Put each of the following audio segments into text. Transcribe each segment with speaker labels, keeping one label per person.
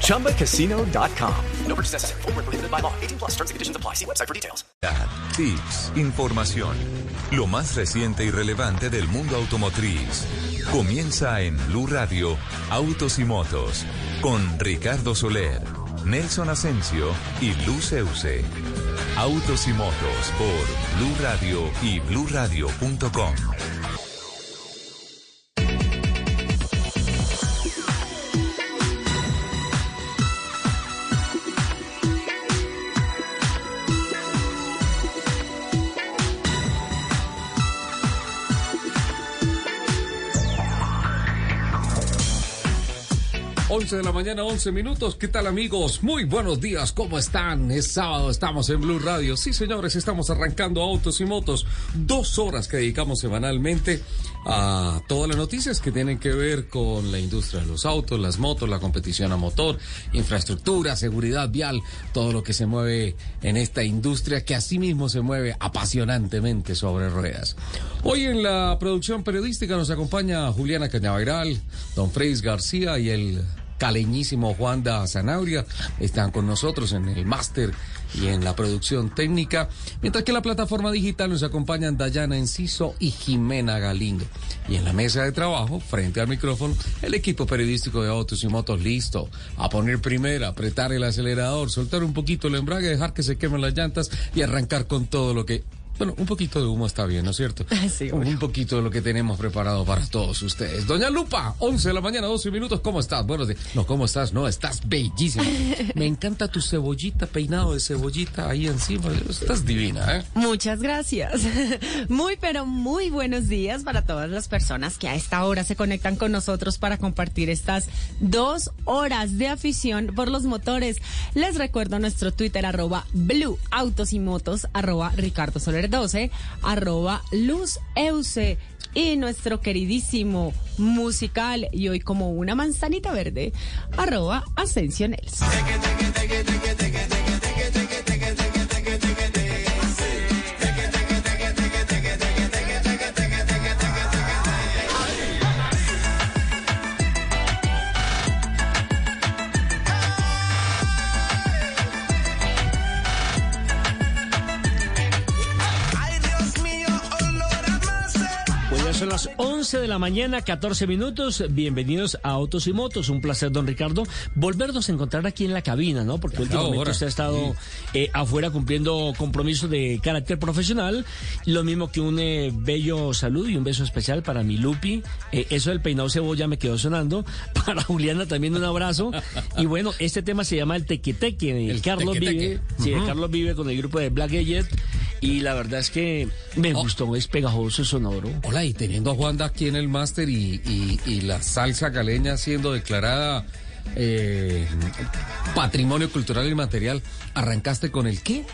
Speaker 1: ChumbaCasino.com. No purchase necessary. Full prohibited by law. 18 plus terms and conditions apply. See website for details.
Speaker 2: Tips, información. Lo más reciente y relevante del mundo automotriz. Comienza en Blue Radio, Autos y Motos. Con Ricardo Soler, Nelson Asensio y Luz Euse. Autos y motos por Blue Radio y bluradio.com.
Speaker 3: 11 de la mañana, 11 minutos. ¿Qué tal amigos? Muy buenos días, ¿cómo están? Es sábado, estamos en Blue Radio. Sí, señores, estamos arrancando autos y motos. Dos horas que dedicamos semanalmente a todas las noticias que tienen que ver con la industria de los autos, las motos, la competición a motor, infraestructura, seguridad vial, todo lo que se mueve en esta industria que asimismo se mueve apasionantemente sobre ruedas. Hoy en la producción periodística nos acompaña Juliana Cañaveral, don Freis García y el caleñísimo Juan da Zanauria están con nosotros en el máster y en la producción técnica, mientras que en la plataforma digital nos acompañan Dayana Enciso y Jimena Galindo. Y en la mesa de trabajo, frente al micrófono, el equipo periodístico de Autos y Motos listo a poner primera, apretar el acelerador, soltar un poquito el embrague, dejar que se quemen las llantas y arrancar con todo lo que bueno, un poquito de humo está bien, ¿no es cierto?
Speaker 4: Sí,
Speaker 3: un poquito de lo que tenemos preparado para todos ustedes. Doña Lupa, 11 de la mañana, 12 minutos, ¿cómo estás? Buenos días. No, ¿cómo estás? No, estás bellísima. Me encanta tu cebollita, peinado de cebollita ahí encima. Estás divina, ¿eh?
Speaker 4: Muchas gracias. Muy, pero muy buenos días para todas las personas que a esta hora se conectan con nosotros para compartir estas dos horas de afición por los motores. Les recuerdo nuestro Twitter, arroba Blue Autos y Motos, arroba Ricardo Soler 12, arroba Luz Euse. Y nuestro queridísimo musical y hoy como una manzanita verde, arroba Ascension
Speaker 5: Son las 11 de la mañana, 14 minutos. Bienvenidos a Autos y Motos. Un placer, don Ricardo, volvernos a encontrar aquí en la cabina, ¿no? Porque últimamente usted ha estado eh, afuera cumpliendo compromisos de carácter profesional. Lo mismo que un eh, bello saludo y un beso especial para mi Lupi. Eh, eso del peinado cebolla me quedó sonando. Para Juliana también un abrazo. Y bueno, este tema se llama el tequeteque. El Carlos Vive. Sí, Carlos Vive con el grupo de Black Jet. Y la verdad es que me gustó, es pegajoso, sonoro.
Speaker 3: Hola, y teniendo a Juanda aquí en el máster y, y, la salsa caleña siendo declarada eh, patrimonio cultural y material, ¿arrancaste con el qué?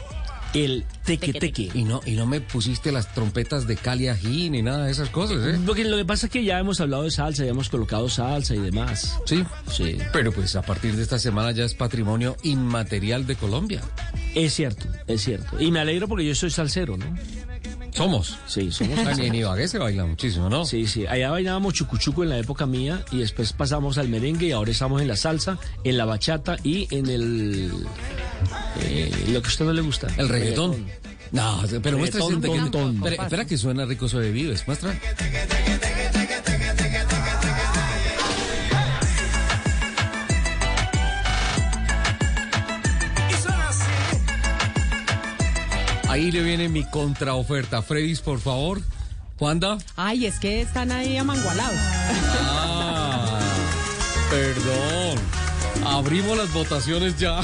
Speaker 5: El teque teque.
Speaker 3: Y no, y no me pusiste las trompetas de Cali Ají ni nada de esas cosas, ¿eh?
Speaker 5: Porque lo que pasa es que ya hemos hablado de salsa, ya hemos colocado salsa y demás.
Speaker 3: Sí, sí. Pero pues a partir de esta semana ya es patrimonio inmaterial de Colombia.
Speaker 5: Es cierto, es cierto. Y me alegro porque yo soy salsero, ¿no?
Speaker 3: Somos.
Speaker 5: Sí, somos.
Speaker 3: En Ibagué se baila muchísimo, ¿no?
Speaker 5: Sí, sí. Allá bailábamos chucuchuco en la época mía y después pasamos al merengue y ahora estamos en la salsa, en la bachata y en el... Eh, lo que a usted no le gusta.
Speaker 3: El reggaetón. No, pero muestra
Speaker 5: ese reggaetón.
Speaker 3: Espera, espera que suena rico de Vives. Muestra. Ahí le viene mi contraoferta. Freddy's, por favor. ¿Juanda?
Speaker 4: Ay, es que están ahí amangualados.
Speaker 3: Ah, perdón. Abrimos las votaciones ya.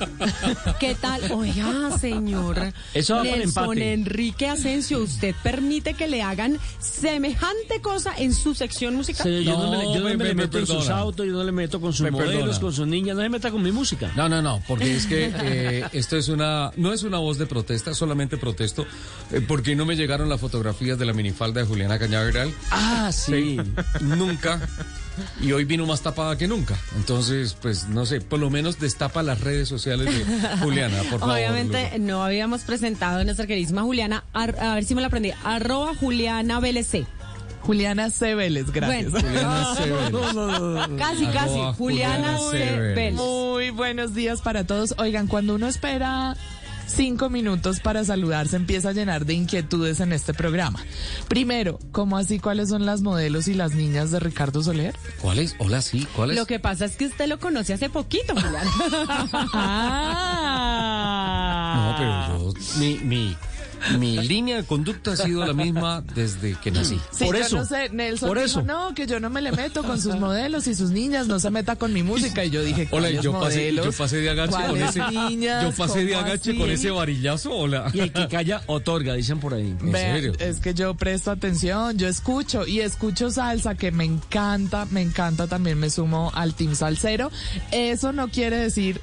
Speaker 4: ¿Qué tal? Oiga, señor.
Speaker 5: Eso va por
Speaker 4: Nelson
Speaker 5: empate.
Speaker 4: Enrique Asensio, ¿usted permite que le hagan semejante cosa en su sección musical?
Speaker 5: Sí, yo no, me, yo no
Speaker 3: No,
Speaker 5: me,
Speaker 3: me- me
Speaker 5: meto en sus autos, yo no le meto con sus
Speaker 3: Me
Speaker 5: modelos,
Speaker 3: perdona.
Speaker 5: con sus niñas, no se meta con mi música.
Speaker 3: No, no, no, porque es que eh, esto es una, no es una voz de protesta, solamente protesto, eh, porque no me llegaron las fotografías de la minifalda de Juliana Cañaveral.
Speaker 5: Ah, sí.
Speaker 3: Nunca. Y hoy vino más tapada que nunca. Entonces, pues no sé, por lo menos destapa las redes sociales de Juliana, por favor.
Speaker 4: Obviamente no habíamos presentado a nuestra queridísima Juliana, ar- a ver si me la aprendí, arroba Juliana VLC.
Speaker 6: Juliana C. Vélez, gracias.
Speaker 4: Bueno.
Speaker 3: Juliana Sever.
Speaker 4: Casi, casi.
Speaker 3: Arroba
Speaker 4: Juliana
Speaker 3: Juliana
Speaker 4: C. Vélez.
Speaker 6: Muy buenos días para todos. Oigan, cuando uno espera cinco minutos para saludar, se empieza a llenar de inquietudes en este programa. Primero, ¿cómo así cuáles son las modelos y las niñas de Ricardo Soler?
Speaker 3: ¿Cuál es? Hola, sí, ¿cuál es?
Speaker 4: Lo que pasa es que usted lo conoce hace poquito, Juliana.
Speaker 3: No, pero yo, mi, mi, mi línea de conducta ha sido la misma desde que nací.
Speaker 6: Sí,
Speaker 5: Por
Speaker 6: yo
Speaker 5: eso,
Speaker 6: no sé, Nelson
Speaker 5: por
Speaker 6: dijo,
Speaker 5: eso.
Speaker 6: no, que yo no me le meto con sus modelos y sus niñas, no se meta con mi música. Y yo dije,
Speaker 3: Hola,
Speaker 6: ¿cuáles
Speaker 3: yo pasé,
Speaker 6: modelos?
Speaker 3: yo pasé de agache con
Speaker 6: ¿Cuáles
Speaker 3: ese.
Speaker 6: niñas?
Speaker 3: yo pasé de
Speaker 6: ¿Cómo
Speaker 3: agache
Speaker 6: así?
Speaker 3: con ese varillazo. Hola.
Speaker 5: Y el que calla, otorga, dicen por ahí.
Speaker 3: ¿En
Speaker 6: Vean,
Speaker 3: serio?
Speaker 6: Es que yo presto atención, yo escucho y escucho salsa que me encanta, me encanta, también me sumo al team salsero. Eso no quiere decir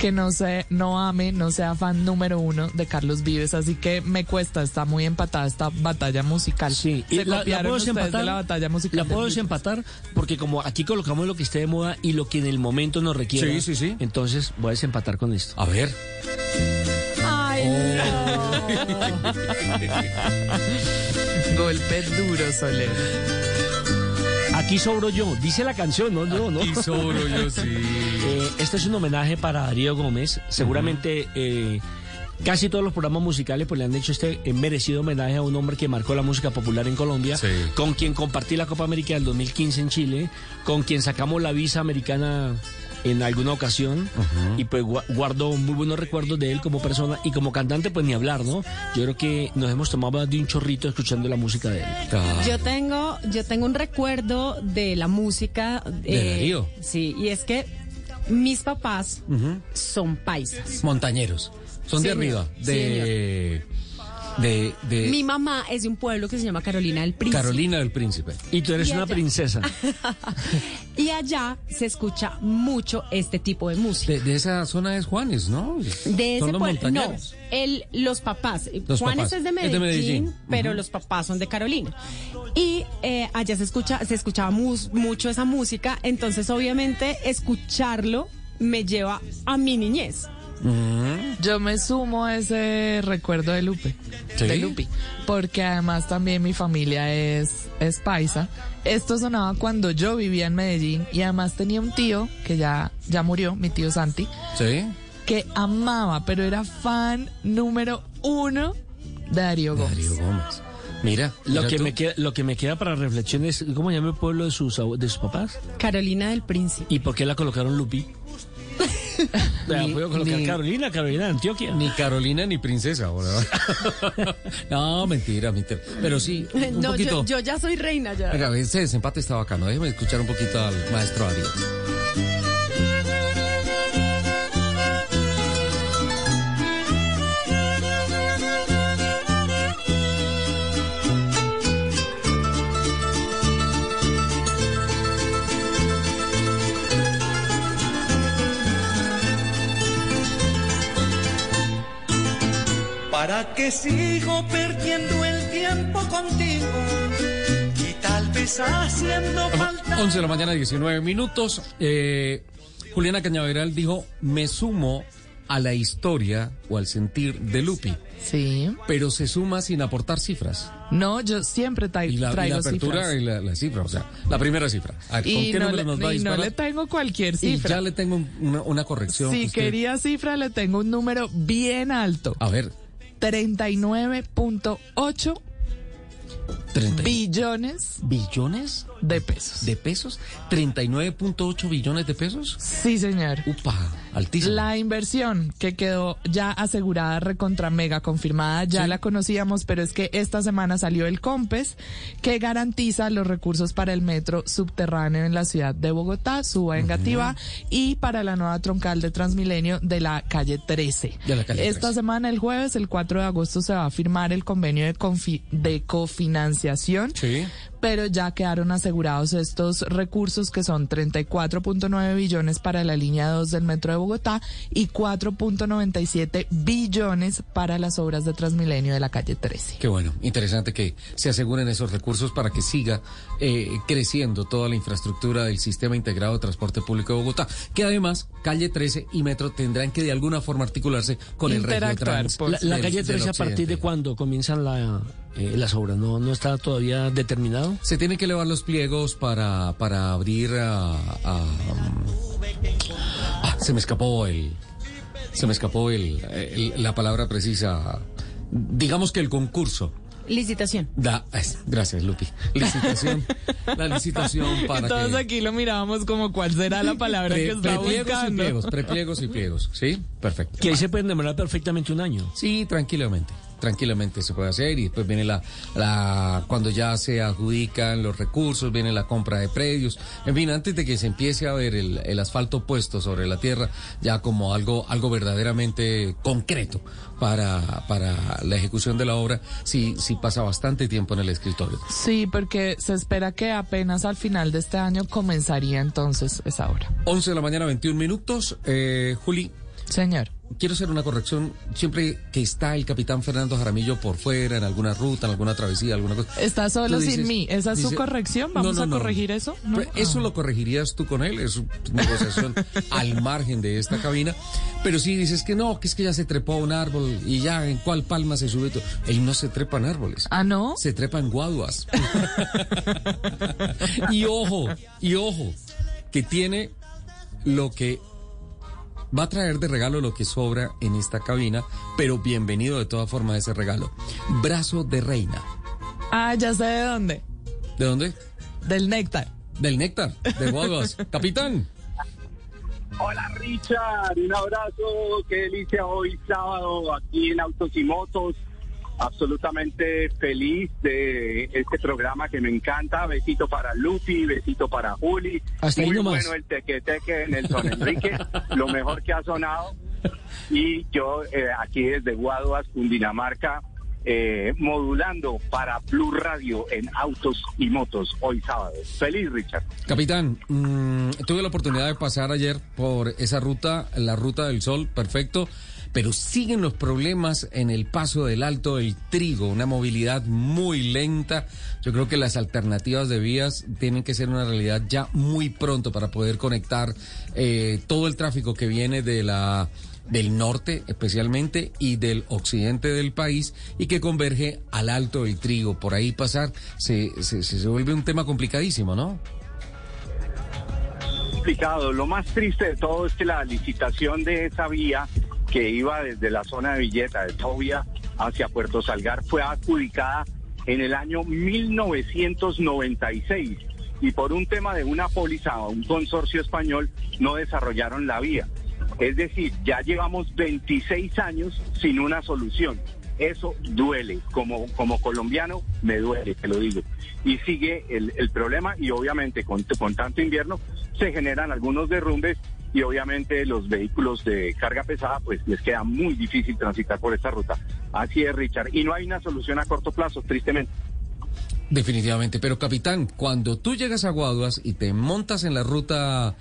Speaker 6: que no sé, no ame, no sea fan número uno de Carlos Vives, así que me cuesta, está muy empatada esta batalla musical.
Speaker 5: Sí,
Speaker 6: se
Speaker 5: la- la
Speaker 6: copiaron
Speaker 5: puedo desempatar.
Speaker 6: de la batalla musical.
Speaker 5: La puedo desempatar porque como aquí colocamos lo que esté de moda y lo que en el momento nos requiere.
Speaker 3: Sí, sí, sí.
Speaker 5: Entonces voy a desempatar con esto.
Speaker 3: A ver.
Speaker 4: Ay,
Speaker 6: Golpe duro, Soler.
Speaker 5: Aquí sobro yo, dice la canción, no yo, ¿no?
Speaker 3: Y sobro yo sí.
Speaker 5: Eh, este es un homenaje para Darío Gómez. Seguramente eh, casi todos los programas musicales pues, le han hecho este eh, merecido homenaje a un hombre que marcó la música popular en Colombia,
Speaker 3: Sí.
Speaker 5: con quien compartí la Copa América del 2015 en Chile, con quien sacamos la visa americana en alguna ocasión y pues gua- guardo muy buenos recuerdos de él como persona y como cantante pues ni hablar, ¿no? Yo creo que nos hemos tomado de un chorrito escuchando la música de él.
Speaker 3: Ah,
Speaker 4: Yo tengo, yo tengo un recuerdo de la música. eh,
Speaker 3: ¿De Darío?
Speaker 4: Sí, y es que mis papás son paisas.
Speaker 3: Montañeros. Son de arriba. De. De. de
Speaker 4: Mi mamá es de un pueblo que se llama Carolina del Príncipe.
Speaker 3: Carolina del Príncipe.
Speaker 5: Y tú eres
Speaker 4: Y
Speaker 5: una
Speaker 4: allá.
Speaker 5: princesa.
Speaker 4: Y allá se escucha mucho este tipo de música.
Speaker 3: De, de esa zona es Juanes, ¿no?
Speaker 4: De
Speaker 3: Son
Speaker 4: ese
Speaker 3: los
Speaker 4: pueblo, no, el, los papás,
Speaker 3: Los
Speaker 4: Juanes
Speaker 3: papás.
Speaker 4: es de
Speaker 3: Es de
Speaker 4: Medellín, pero los papás son de Carolina. Y eh, allá se escucha, se escuchaba mus- mucho esa música, entonces obviamente escucharlo me lleva a mi niñez.
Speaker 6: Yo me sumo a ese recuerdo de Lupe,
Speaker 3: ¿Sí?
Speaker 6: de Lupi, porque además también mi familia es, es paisa. Esto sonaba cuando yo vivía en Medellín y además tenía un tío que ya, ya murió, mi tío Santi,
Speaker 3: Sí.
Speaker 6: que amaba, pero era fan número uno de Darío Gómez.
Speaker 3: Darío Gómez. Mira,
Speaker 5: Lo
Speaker 3: mira
Speaker 5: que,
Speaker 3: tú.
Speaker 5: me queda, lo que me queda para reflexión es, ¿cómo llama el pueblo de sus, de sus papás?
Speaker 4: Carolina del Príncipe.
Speaker 5: ¿Y por qué la colocaron Lupi?
Speaker 3: Ni-
Speaker 5: puedo colocar
Speaker 3: ni-
Speaker 5: Carolina, Carolina de Antioquia.
Speaker 3: Ni Carolina ni princesa, ¿verdad? no, mentira, mentira. Pero sí, un
Speaker 4: No,
Speaker 3: poquito.
Speaker 4: yo, yo ya soy reina ya.
Speaker 3: Venga, ese desempate está bacano. Déjeme escuchar un poquito al maestro Ariel.
Speaker 7: ¿Para qué sigo perdiendo el tiempo contigo? Y tal vez haciendo falta.
Speaker 3: 11 de la mañana, 19 minutos. Eh, Juliana Cañaveral dijo, me sumo a la historia o al sentir de Lupi,
Speaker 6: Sí.
Speaker 3: pero se suma sin aportar cifras.
Speaker 6: No, yo siempre tra-
Speaker 3: Y la, y la
Speaker 6: traigo
Speaker 3: apertura
Speaker 6: cifras.
Speaker 3: y la, la cifra, o sea, la primera cifra. A ver, ¿Con
Speaker 6: Y,
Speaker 3: qué
Speaker 6: no,
Speaker 3: número
Speaker 6: le,
Speaker 3: nos va a
Speaker 6: y no
Speaker 3: disparar?
Speaker 6: le tengo cualquier
Speaker 3: Y
Speaker 6: cifra.
Speaker 3: ya le tengo un- una, una corrección.
Speaker 6: Si
Speaker 3: usted-
Speaker 6: quería cifra, le tengo un número bien alto.
Speaker 3: A ver,
Speaker 6: 39.8
Speaker 3: 30
Speaker 6: billones
Speaker 5: ¿Billones?
Speaker 6: De pesos.
Speaker 3: ¿De pesos? ¿39.8 billones de pesos?
Speaker 6: Sí, señor.
Speaker 3: Upa, altísimo.
Speaker 6: La inversión que quedó ya asegurada, recontra mega confirmada, ya la conocíamos, pero es que esta semana salió el COMPES, que garantiza los recursos para el metro subterráneo en la ciudad de Bogotá, suba en Gativá, y para la nueva troncal de Transmilenio de la calle 13.
Speaker 3: De la calle
Speaker 6: esta
Speaker 3: 13.
Speaker 6: semana, el jueves, el 4 de agosto, se va a firmar el convenio de, de cofinanciación
Speaker 3: Sí.
Speaker 6: Pero ya quedaron asegurados estos recursos que son 34.9 billones para la línea 2 del metro de Bogotá y 4.97 billones para las obras de Transmilenio de la calle 13.
Speaker 3: Qué bueno, interesante que se aseguren esos recursos para que siga eh, creciendo toda la infraestructura del sistema integrado de transporte público de Bogotá, que además calle 13 y metro tendrán que de alguna forma articularse con el resto de
Speaker 5: La, la calle
Speaker 3: del
Speaker 5: 13, ¿a partir de cuándo comienzan la, eh, las obras? ¿No, ¿No está todavía determinado?
Speaker 3: Se tienen que elevar los pliegos para, para abrir a, a- ah, se me escapó el se me escapó el, el- la palabra precisa digamos que el concurso
Speaker 4: Licitación.
Speaker 3: da es- gracias Lupi licitación la licitación para
Speaker 6: Todos
Speaker 3: que
Speaker 6: aquí lo mirábamos como cuál será la palabra
Speaker 3: Pre-
Speaker 6: que está
Speaker 3: prepliegos y
Speaker 6: buscando.
Speaker 3: pliegos prepliegos y pliegos sí perfecto
Speaker 5: Que ahí se pueden demorar perfectamente un año.
Speaker 3: Sí, tranquilamente. Tranquilamente se puede hacer y después viene la, la, cuando ya se adjudican los recursos, viene la compra de predios. En fin, antes de que se empiece a ver el, el asfalto puesto sobre la tierra, ya como algo, algo verdaderamente concreto para, para la ejecución de la obra, sí, sí pasa bastante tiempo en el escritorio.
Speaker 6: Sí, porque se espera que apenas al final de este año comenzaría entonces esa obra.
Speaker 3: 11 de la mañana, 21 minutos. Eh, Juli,
Speaker 6: Señor.
Speaker 3: Quiero hacer una corrección. Siempre que está el capitán Fernando Jaramillo por fuera, en alguna ruta, en alguna travesía, alguna cosa.
Speaker 6: Está solo sin mí. ¿Esa es su corrección? ¿Vamos
Speaker 3: no,
Speaker 6: a corregir eso? ¿No?
Speaker 3: Eso
Speaker 6: Ah.
Speaker 3: lo corregirías tú con él, es una negociación al margen de esta cabina. Pero si dices que no, que es que ya se trepó a un árbol y ya en cuál palma se sube. todo. Él no se trepa en árboles.
Speaker 6: Ah, ¿no?
Speaker 3: Se trepa en guaduas. y ojo, y ojo, que tiene lo que va a traer de regalo lo que sobra en esta cabina, pero bienvenido de todas formas ese regalo. Brazo de reina.
Speaker 6: Ah, ya sé de dónde.
Speaker 3: ¿De dónde?
Speaker 6: Del néctar.
Speaker 3: Del néctar, de guaduas. Capitán.
Speaker 8: Hola Richard, un abrazo, qué delicia hoy sábado aquí en Autos y Motos. Absolutamente feliz de este programa que me encanta. Besito para Lupi, besito para Juli.
Speaker 5: Hasta ahí
Speaker 8: Muy
Speaker 5: nomás.
Speaker 8: bueno el teque-teque de Nelson Enrique, lo mejor que ha sonado. Y yo eh, aquí desde Guaduas, Cundinamarca, eh, modulando para Blue Radio en Autos y Motos hoy sábado. Feliz Richard.
Speaker 3: Capitán, mm, tuve la oportunidad de pasar ayer por esa ruta, la ruta del sol, perfecto, pero siguen los problemas en el paso del Alto del Trigo, una movilidad muy lenta. Yo creo que las alternativas de vías tienen que ser una realidad ya muy pronto para poder conectar eh, todo el tráfico que viene de la del norte especialmente y del occidente del país y que converge al Alto del Trigo. Por ahí pasar se, se, se vuelve un tema complicadísimo, ¿no?
Speaker 8: complicado. Lo más triste de todo es que la licitación de esa vía que iba desde la zona de Villeta, de Tobia, hacia Puerto Salgar, fue adjudicada en el año 1996 y por un tema de una póliza o un consorcio español no desarrollaron la vía. Es decir, ya llevamos 26 años sin una solución. Eso duele, como, como colombiano me duele, te lo digo. Y sigue el, el problema y obviamente con, con tanto invierno se generan algunos derrumbes y obviamente los vehículos de carga pesada pues les queda muy difícil transitar por esta ruta. Así es, Richard. Y no hay una solución a corto plazo, tristemente.
Speaker 3: Definitivamente, pero capitán, cuando tú llegas a Guaduas y te montas en la ruta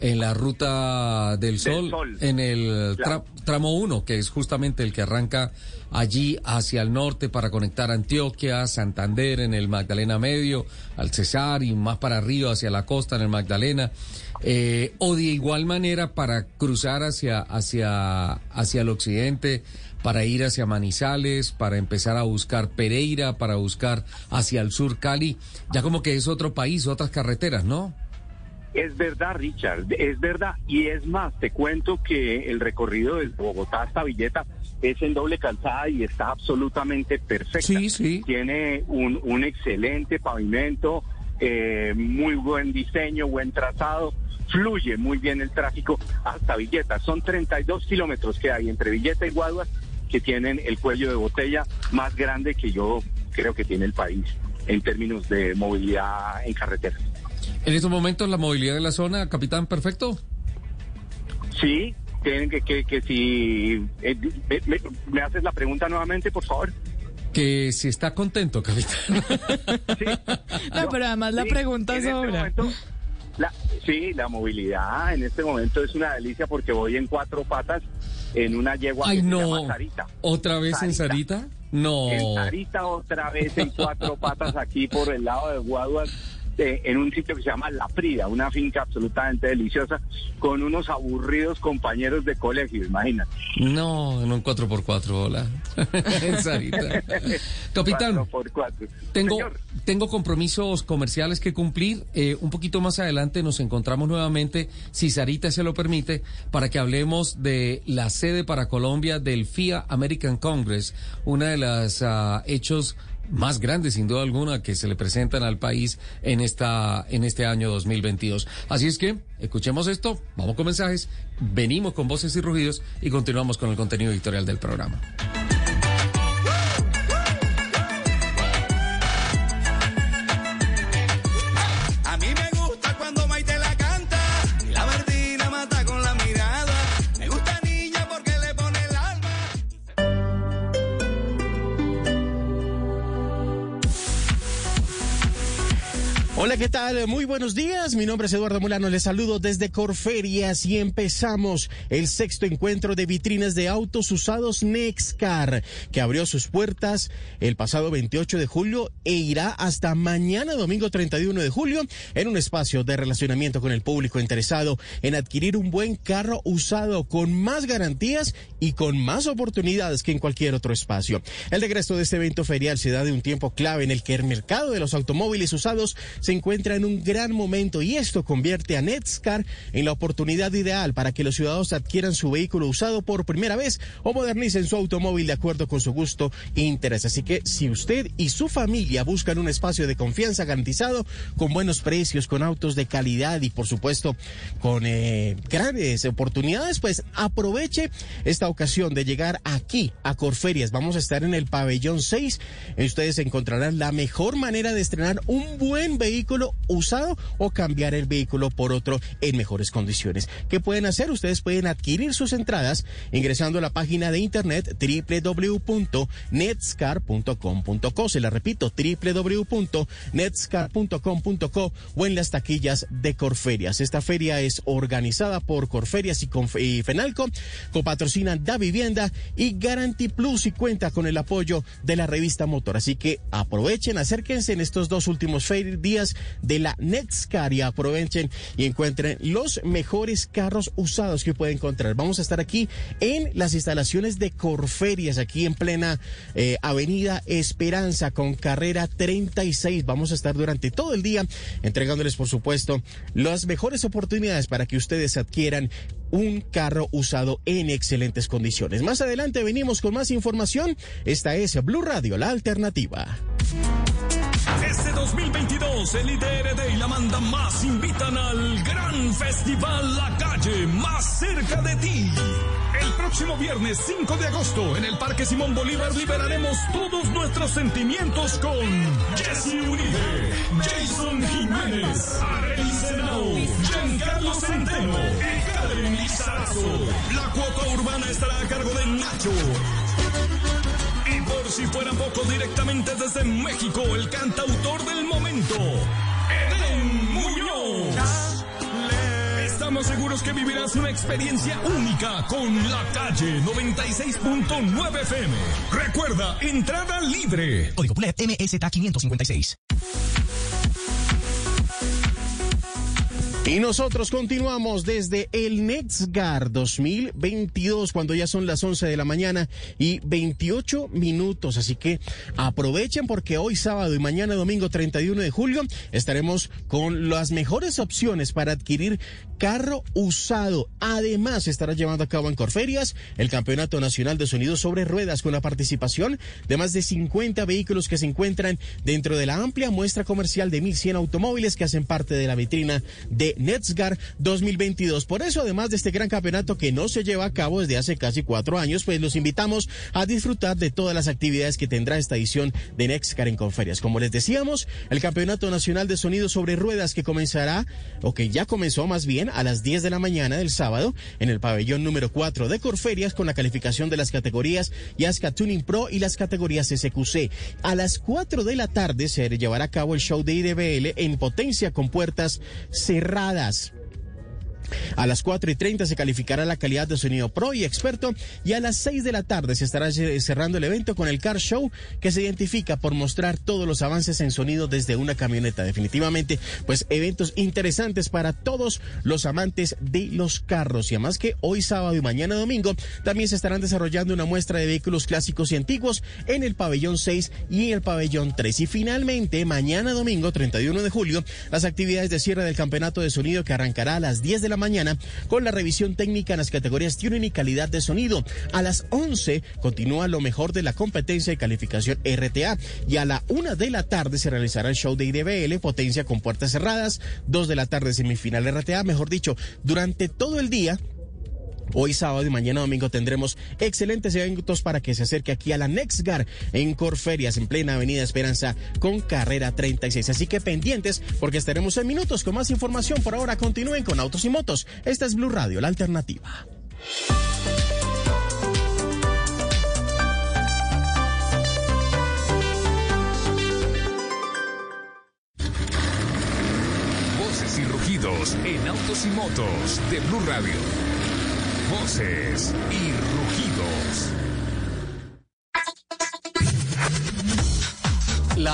Speaker 3: en la ruta del sol,
Speaker 8: Sol.
Speaker 3: en el tra- tramo 1, que es justamente el que arranca allí hacia el norte para conectar Antioquia, Santander en el Magdalena Medio, al Cesar y más para arriba hacia la costa en el Magdalena, eh, o de igual manera para cruzar hacia, hacia, hacia el occidente, para ir hacia Manizales, para empezar a buscar Pereira, para buscar hacia el sur Cali, ya como que es otro país, otras carreteras, ¿no?
Speaker 8: Es verdad, Richard, es verdad. Y es más, te cuento que el recorrido desde Bogotá hasta Villeta es en doble calzada y está absolutamente perfecta.
Speaker 3: Sí, sí.
Speaker 8: Tiene un, un excelente pavimento, eh, muy buen diseño, buen trazado, fluye muy bien el tráfico hasta Villeta. Son 32 kilómetros que hay entre Villeta y Guaduas que tienen el cuello de botella más grande que yo creo que tiene el país en términos de movilidad en carretera.
Speaker 3: En estos momentos la movilidad de la zona, capitán, perfecto.
Speaker 8: Sí, tienen que, que, que si eh, me, me haces la pregunta nuevamente, por favor.
Speaker 3: Que si está contento, capitán.
Speaker 6: Sí. No, pero además la pregunta
Speaker 8: este
Speaker 6: sobra.
Speaker 8: momento, la- sí, la movilidad en este momento es una delicia porque voy en cuatro patas en una yegua
Speaker 3: Ay,
Speaker 8: que se
Speaker 3: no.
Speaker 8: llama Sarita.
Speaker 3: ¿Otra vez en
Speaker 8: Sarita.
Speaker 3: Sarita? No.
Speaker 8: En Sarita otra vez en cuatro patas aquí por el lado de Guaduas, eh, en un sitio que se llama La Frida, una finca absolutamente deliciosa, con unos aburridos compañeros de colegio, imagínate.
Speaker 3: No, en un 4x4, hola. Capitán.
Speaker 8: Cuatro por cuatro.
Speaker 3: Tengo,
Speaker 8: Señor.
Speaker 3: tengo compromisos comerciales que cumplir. Eh, un poquito más adelante nos encontramos nuevamente, si Sarita se lo permite, para que hablemos de la sede para Colombia del FIA American Congress, una de las ah, hechos más grandes, sin duda alguna, que se le presentan al país en esta en este año 2022. Así es que escuchemos esto, vamos con mensajes, venimos con voces y rugidos y continuamos con el contenido editorial del programa.
Speaker 9: Hola, ¿qué tal? Muy buenos días. Mi nombre es Eduardo Molano. Les saludo desde Corferias y empezamos el sexto encuentro de vitrinas de autos usados Nexcar, que abrió sus puertas el pasado 28 de julio e irá hasta mañana, domingo 31 de julio, en un espacio de relacionamiento con el público interesado en adquirir un buen carro usado con más garantías y con más oportunidades que en cualquier otro espacio. El regreso de este evento ferial se da de un tiempo clave en el que el mercado de los automóviles usados se encuentra en un gran momento y esto convierte a Netscar en la oportunidad ideal para que los ciudadanos adquieran su vehículo usado por primera vez o modernicen su automóvil de acuerdo con su gusto e interés. Así que si usted y su familia buscan un espacio de confianza garantizado con buenos precios, con autos de calidad y por supuesto con eh, grandes oportunidades, pues aproveche esta ocasión de llegar aquí a Corferias. Vamos a estar en el pabellón 6. Ustedes encontrarán la mejor manera de estrenar un buen vehículo usado o cambiar el vehículo por otro en mejores condiciones. ¿Qué pueden hacer? Ustedes pueden adquirir sus entradas ingresando a la página de internet www.netscar.com.co. Se la repito, www.netscar.com.co o en las taquillas de Corferias. Esta feria es organizada por Corferias y, Conf- y Fenalco, copatrocinan Da Vivienda y Guarantee Plus y cuenta con el apoyo de la revista Motor. Así que aprovechen, acérquense en estos dos últimos fe- de la Netscar y aprovechen y encuentren los mejores carros usados que pueden encontrar. Vamos a estar aquí en las instalaciones de Corferias, aquí en plena eh, Avenida Esperanza con carrera 36. Vamos a estar durante todo el día entregándoles, por supuesto, las mejores oportunidades para que ustedes adquieran un carro usado en excelentes condiciones. Más adelante venimos con más información. Esta es Blue Radio, la alternativa.
Speaker 10: Este 2022, el IDRD y la Manda Más invitan al gran festival La Calle más cerca de ti. El próximo viernes 5 de agosto en el Parque Simón Bolívar liberaremos todos nuestros sentimientos con Jesse Uribe, Jason Jiménez, Arely Senao, Giancarlo Centeno y Karen Lizarazo. La cuota urbana estará a cargo de Nacho. Si fuera poco, directamente desde México, el cantautor del momento, Eden Muñoz. Estamos seguros que vivirás una experiencia única con la calle 96.9 FM. Recuerda, entrada libre.
Speaker 11: Código MSTA 556.
Speaker 9: Y nosotros continuamos desde el NextGar 2022, cuando ya son las 11 de la mañana y 28 minutos. Así que aprovechen porque hoy sábado y mañana domingo 31 de julio estaremos con las mejores opciones para adquirir carro usado. Además, estará llevando a cabo en Corferias el Campeonato Nacional de Sonido sobre Ruedas con la participación de más de 50 vehículos que se encuentran dentro de la amplia muestra comercial de 1.100 automóviles que hacen parte de la vitrina de Netsgar 2022. Por eso, además de este gran campeonato que no se lleva a cabo desde hace casi cuatro años, pues los invitamos a disfrutar de todas las actividades que tendrá esta edición de Nextcar en Conferias. Como les decíamos, el Campeonato Nacional de Sonido sobre Ruedas que comenzará, o que ya comenzó más bien, a las 10 de la mañana del sábado en el pabellón número 4 de Corferias con la calificación de las categorías Yasca Tuning Pro y las categorías SQC. A las 4 de la tarde se llevará a cabo el show de IDBL en potencia con puertas cerradas paradas. A las 4 y 30 se calificará la calidad de sonido pro y experto y a las 6 de la tarde se estará cerrando el evento con el Car Show que se identifica por mostrar todos los avances en sonido desde una camioneta. Definitivamente, pues eventos interesantes para todos los amantes de los carros y además que hoy sábado y mañana domingo también se estarán desarrollando una muestra de vehículos clásicos y antiguos en el pabellón 6 y en el pabellón 3. Y finalmente, mañana domingo 31 de julio, las actividades de cierre del campeonato de sonido que arrancará a las 10 de la mañana con la revisión técnica en las categorías tuning y calidad de sonido. A las 11 continúa lo mejor de la competencia de calificación RTA y a la una de la tarde se realizará el show de IDBL, potencia con puertas cerradas, dos de la tarde semifinal RTA, mejor dicho, durante todo el día Hoy sábado y mañana domingo tendremos excelentes eventos para que se acerque aquí a la Nextgar en Corferias, en plena Avenida Esperanza, con carrera 36. Así que pendientes, porque estaremos en minutos con más información. Por ahora continúen con Autos y Motos. Esta es Blue Radio, la alternativa.
Speaker 12: Voces y rugidos en Autos y Motos de Blue Radio. Voces y rugidos.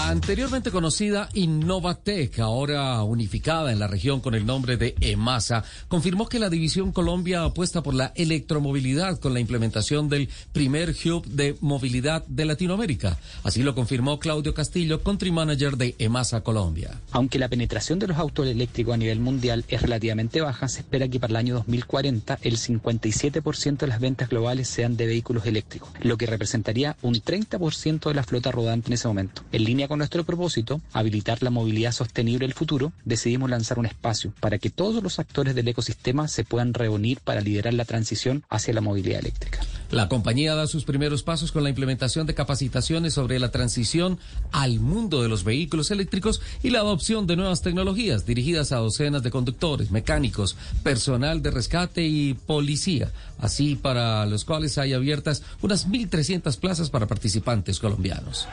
Speaker 3: Anteriormente conocida Innovatec, ahora unificada en la región con el nombre de EMASA, confirmó que la División Colombia apuesta por la electromovilidad con la implementación del primer hub de movilidad de Latinoamérica. Así lo confirmó Claudio Castillo, country manager de EMASA Colombia.
Speaker 13: Aunque la penetración de los autos eléctricos a nivel mundial es relativamente baja, se espera que para el año 2040 el 57% de las ventas globales sean de vehículos eléctricos, lo que representaría un 30% de la flota rodante en ese momento. En línea con nuestro propósito, habilitar la movilidad sostenible del futuro, decidimos lanzar un espacio para que todos los actores del ecosistema se puedan reunir para liderar la transición hacia la movilidad eléctrica.
Speaker 3: La compañía da sus primeros pasos con la implementación de capacitaciones sobre la transición al mundo de los vehículos eléctricos y la adopción de nuevas tecnologías dirigidas a docenas de conductores, mecánicos, personal de rescate y policía, así para los cuales hay abiertas unas 1.300 plazas para participantes colombianos.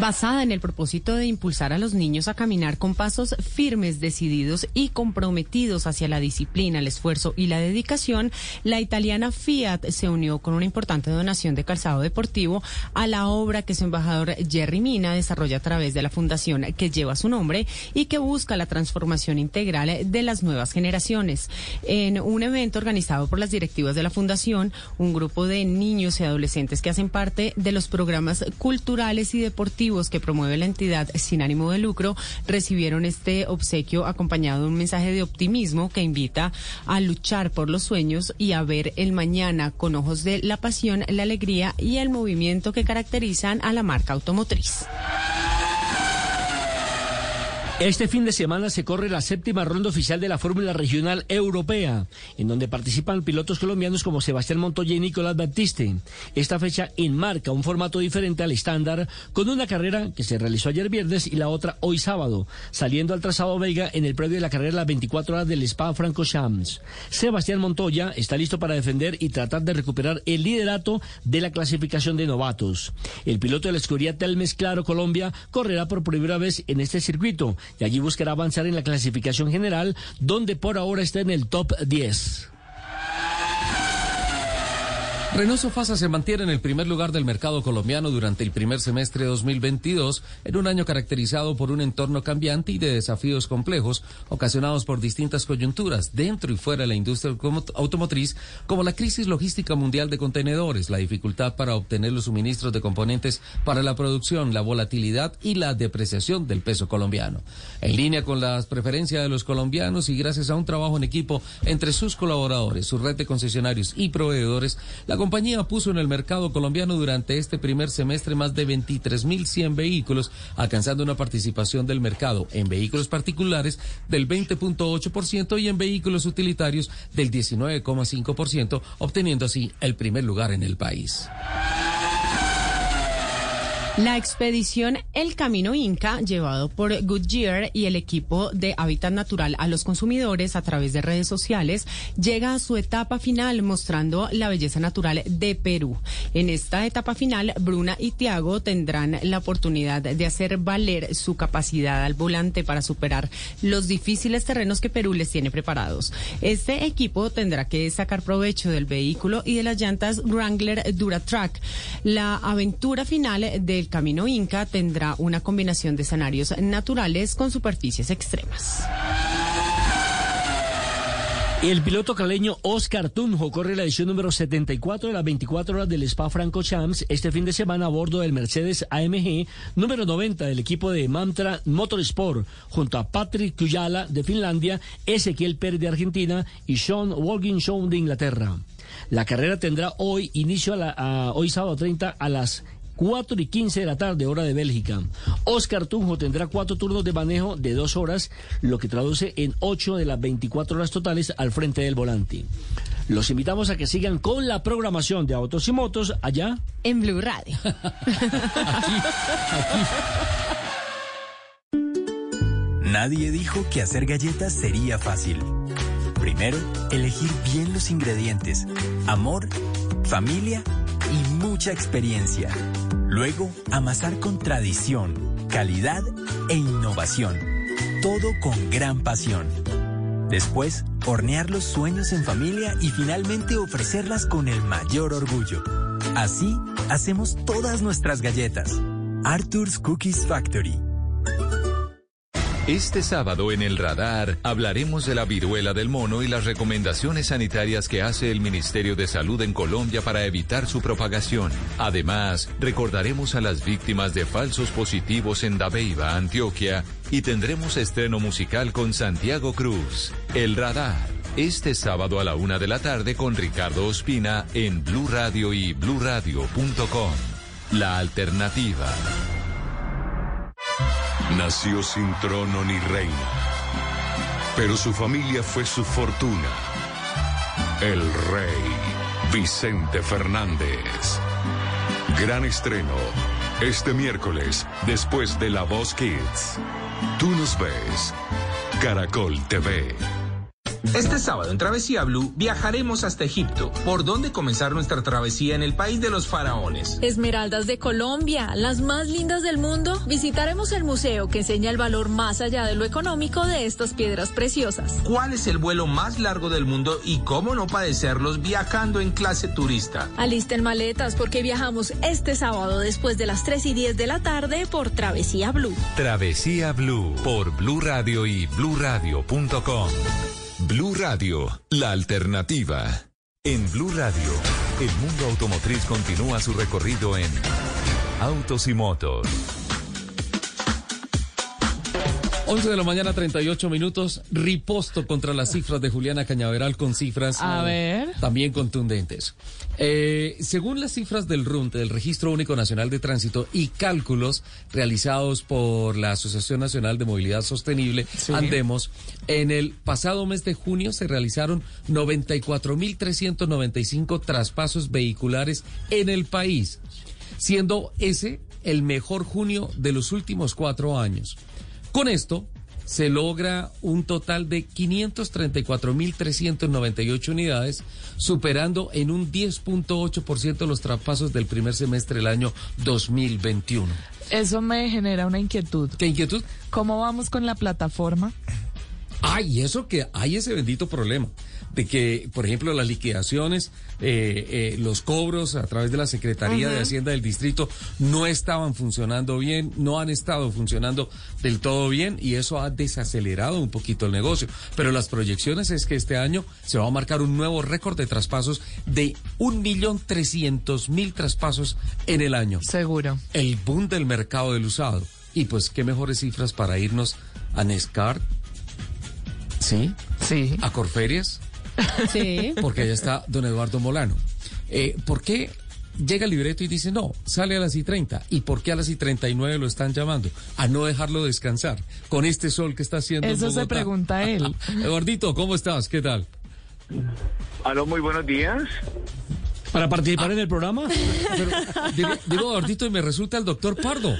Speaker 4: Basada en el propósito de impulsar a los niños a caminar con pasos firmes, decididos y comprometidos hacia la disciplina, el esfuerzo y la dedicación, la italiana Fiat se unió con una importante donación de calzado deportivo a la obra que su embajador Jerry Mina desarrolla a través de la fundación que lleva su nombre y que busca la transformación integral de las nuevas generaciones. En un evento organizado por las directivas de la fundación, un grupo de niños y adolescentes que hacen parte de los programas culturales y deportivos que promueve la entidad sin ánimo de lucro recibieron este obsequio acompañado de un mensaje de optimismo que invita a luchar por los sueños y a ver el mañana con ojos de la pasión, la alegría y el movimiento que caracterizan a la marca automotriz.
Speaker 5: Este fin de semana se corre la séptima ronda oficial de la Fórmula Regional Europea, en donde participan pilotos colombianos como Sebastián Montoya y Nicolás Baptiste. Esta fecha enmarca un formato diferente al estándar, con una carrera que se realizó ayer viernes y la otra hoy sábado, saliendo al trazado Vega en el previo de la carrera las 24 horas del Spa Francorchamps. Sebastián Montoya está listo para defender y tratar de recuperar el liderato de la clasificación de novatos. El piloto de la escudería Telmes Claro Colombia correrá por primera vez en este circuito y allí buscará avanzar en la clasificación general, donde por ahora está en el top 10.
Speaker 3: Renault Sofasa se mantiene en el primer lugar del mercado colombiano durante el primer semestre de 2022, en un año caracterizado por un entorno cambiante y de desafíos complejos ocasionados por distintas coyunturas dentro y fuera de la industria automotriz, como la crisis logística mundial de contenedores, la dificultad para obtener los suministros de componentes para la producción, la volatilidad y la depreciación del peso colombiano. En línea con las preferencias de los colombianos y gracias a un trabajo en equipo entre sus colaboradores, su red de concesionarios y proveedores, la compañía puso en el mercado colombiano durante este primer semestre más de 23.100 vehículos, alcanzando una participación del mercado en vehículos particulares del 20.8% y en vehículos utilitarios del 19,5%, obteniendo así el primer lugar en el país.
Speaker 4: La expedición El Camino Inca, llevado por Goodyear y el equipo de Hábitat Natural a los consumidores a través de redes sociales, llega a su etapa final mostrando la belleza natural de Perú. En esta etapa final, Bruna y Tiago tendrán la oportunidad de hacer valer su capacidad al volante para superar los difíciles terrenos que Perú les tiene preparados. Este equipo tendrá que sacar provecho del vehículo y de las llantas Wrangler DuraTrack. La aventura final del camino Inca tendrá una combinación de escenarios naturales con superficies extremas.
Speaker 5: El piloto caleño Oscar Tunjo corre la edición número 74 de las 24 horas del Spa Franco Champs este fin de semana a bordo del Mercedes AMG número 90 del equipo de Mantra Motorsport junto a Patrick Kuyala de Finlandia, Ezequiel Pérez de Argentina y Sean Show de Inglaterra. La carrera tendrá hoy inicio hoy sábado 30 a las 4 y 15 de la tarde, hora de Bélgica. Oscar Tunjo tendrá cuatro turnos de manejo de dos horas, lo que traduce en 8 de las 24 horas totales al frente del volante. Los invitamos a que sigan con la programación de Autos y Motos allá
Speaker 4: en Blue Radio.
Speaker 14: Nadie dijo que hacer galletas sería fácil. Primero, elegir bien los ingredientes. Amor, familia y mucha experiencia. Luego, amasar con tradición, calidad e innovación. Todo con gran pasión. Después, hornear los sueños en familia y finalmente ofrecerlas con el mayor orgullo. Así, hacemos todas nuestras galletas. Arthur's Cookies Factory.
Speaker 2: Este sábado en el radar hablaremos de la viruela del mono y las recomendaciones sanitarias que hace el Ministerio de Salud en Colombia para evitar su propagación. Además, recordaremos a las víctimas de falsos positivos en Dabeiba, Antioquia, y tendremos estreno musical con Santiago Cruz. El radar. Este sábado a la una de la tarde con Ricardo Ospina en Blue Radio y bluradio.com. La alternativa.
Speaker 12: Nació sin trono ni reina, pero su familia fue su fortuna. El rey Vicente Fernández. Gran estreno este miércoles después de La Voz Kids. Tú nos ves. Caracol TV.
Speaker 15: Este sábado en Travesía Blue viajaremos hasta Egipto, por donde comenzar nuestra travesía en el país de los faraones.
Speaker 16: Esmeraldas de Colombia, las más lindas del mundo. Visitaremos el museo que enseña el valor más allá de lo económico de estas piedras preciosas.
Speaker 15: ¿Cuál es el vuelo más largo del mundo y cómo no padecerlos viajando en clase turista?
Speaker 16: Alisten maletas porque viajamos este sábado después de las 3 y 10 de la tarde por Travesía Blue.
Speaker 2: Travesía Blue por Blue Radio y bluradio.com. Blue Radio, la alternativa. En Blue Radio, el mundo automotriz continúa su recorrido en Autos y Motos.
Speaker 3: 11 de la mañana, 38 minutos. Riposto contra las cifras de Juliana Cañaveral con cifras
Speaker 6: A
Speaker 3: eh,
Speaker 6: ver.
Speaker 3: también contundentes. Eh, según las cifras del RUNT, del Registro Único Nacional de Tránsito, y cálculos realizados por la Asociación Nacional de Movilidad Sostenible, Andemos, en el pasado mes de junio se realizaron 94.395 traspasos vehiculares en el país, siendo ese el mejor junio de los últimos cuatro años. Con esto se logra un total de 534.398 unidades, superando en un 10.8% los traspasos del primer semestre del año 2021.
Speaker 6: Eso me genera una inquietud.
Speaker 3: ¿Qué inquietud?
Speaker 6: ¿Cómo vamos con la plataforma?
Speaker 3: Ay, eso que hay ese bendito problema. De que, por ejemplo, las liquidaciones, eh, eh, los cobros a través de la Secretaría de Hacienda del Distrito no estaban funcionando bien, no han estado funcionando del todo bien y eso ha desacelerado un poquito el negocio. Pero las proyecciones es que este año se va a marcar un nuevo récord de traspasos de un millón trescientos mil traspasos en el año.
Speaker 17: Seguro.
Speaker 3: El boom del mercado del usado. Y pues qué mejores cifras para irnos a Nescar, ¿sí?
Speaker 17: Sí.
Speaker 3: A Corferias,
Speaker 18: Sí.
Speaker 3: porque allá está don Eduardo Molano. Eh, ¿Por qué llega el libreto y dice no, sale a las y 30? ¿Y por qué a las y 39 lo están llamando? A no dejarlo descansar con este sol que está haciendo en
Speaker 17: Eso se pregunta él.
Speaker 3: Eduardito, ¿cómo estás? ¿Qué tal?
Speaker 19: Aló, muy buenos días.
Speaker 20: ¿Para participar en el programa?
Speaker 3: Pero, digo, digo, Eduardito, y me resulta el doctor Pardo.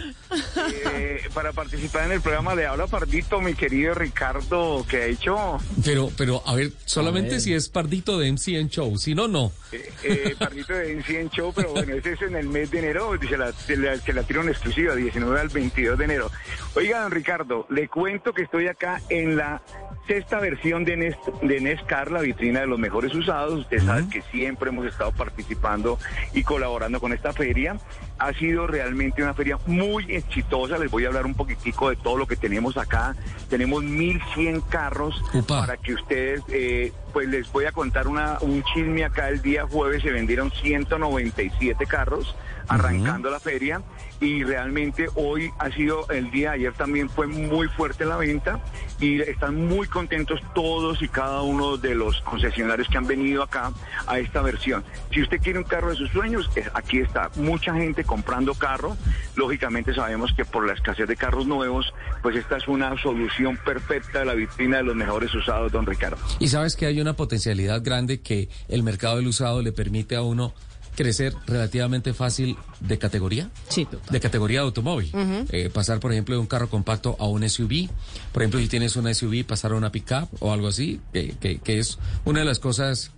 Speaker 19: Eh, para participar en el programa le habla Pardito, mi querido Ricardo, que ha hecho
Speaker 3: Pero, pero, a ver, solamente
Speaker 20: A ver.
Speaker 3: si es Pardito de MCN Show, si no, no.
Speaker 19: eh, eh, Pardito de NCN Show, pero bueno, ese es en el mes de enero, se la, se la, se la tiro en exclusiva, 19 al 22 de enero. Oiga, don Ricardo, le cuento que estoy acá en la sexta versión de, Nes, de Nescar, la vitrina de los mejores usados. Usted sabe que siempre hemos estado participando y colaborando con esta feria. Ha sido realmente una feria muy exitosa. Les voy a hablar un poquitico de todo lo que tenemos acá. Tenemos 1.100 carros para que ustedes, eh, pues les voy a contar una, un chisme acá. El día jueves se vendieron 197 carros arrancando la feria y realmente hoy ha sido el día, ayer también fue muy fuerte la venta y están muy contentos todos y cada uno de los concesionarios que han venido acá a esta versión. Si usted quiere un carro de sus sueños, eh, aquí está. Mucha gente comprando carro. Lógicamente sabemos que por la escasez de carros nuevos, pues esta es una solución perfecta de la vitrina de los mejores usados, don Ricardo.
Speaker 3: Y sabes que hay una potencialidad grande que el mercado del usado le permite a uno crecer relativamente fácil de categoría.
Speaker 18: Sí, total.
Speaker 3: De categoría de automóvil. Eh, pasar, por ejemplo, de un carro compacto a un SUV. Por ejemplo, si tienes una SUV, pasar a una pickup o algo así, que, que- que es una de las cosas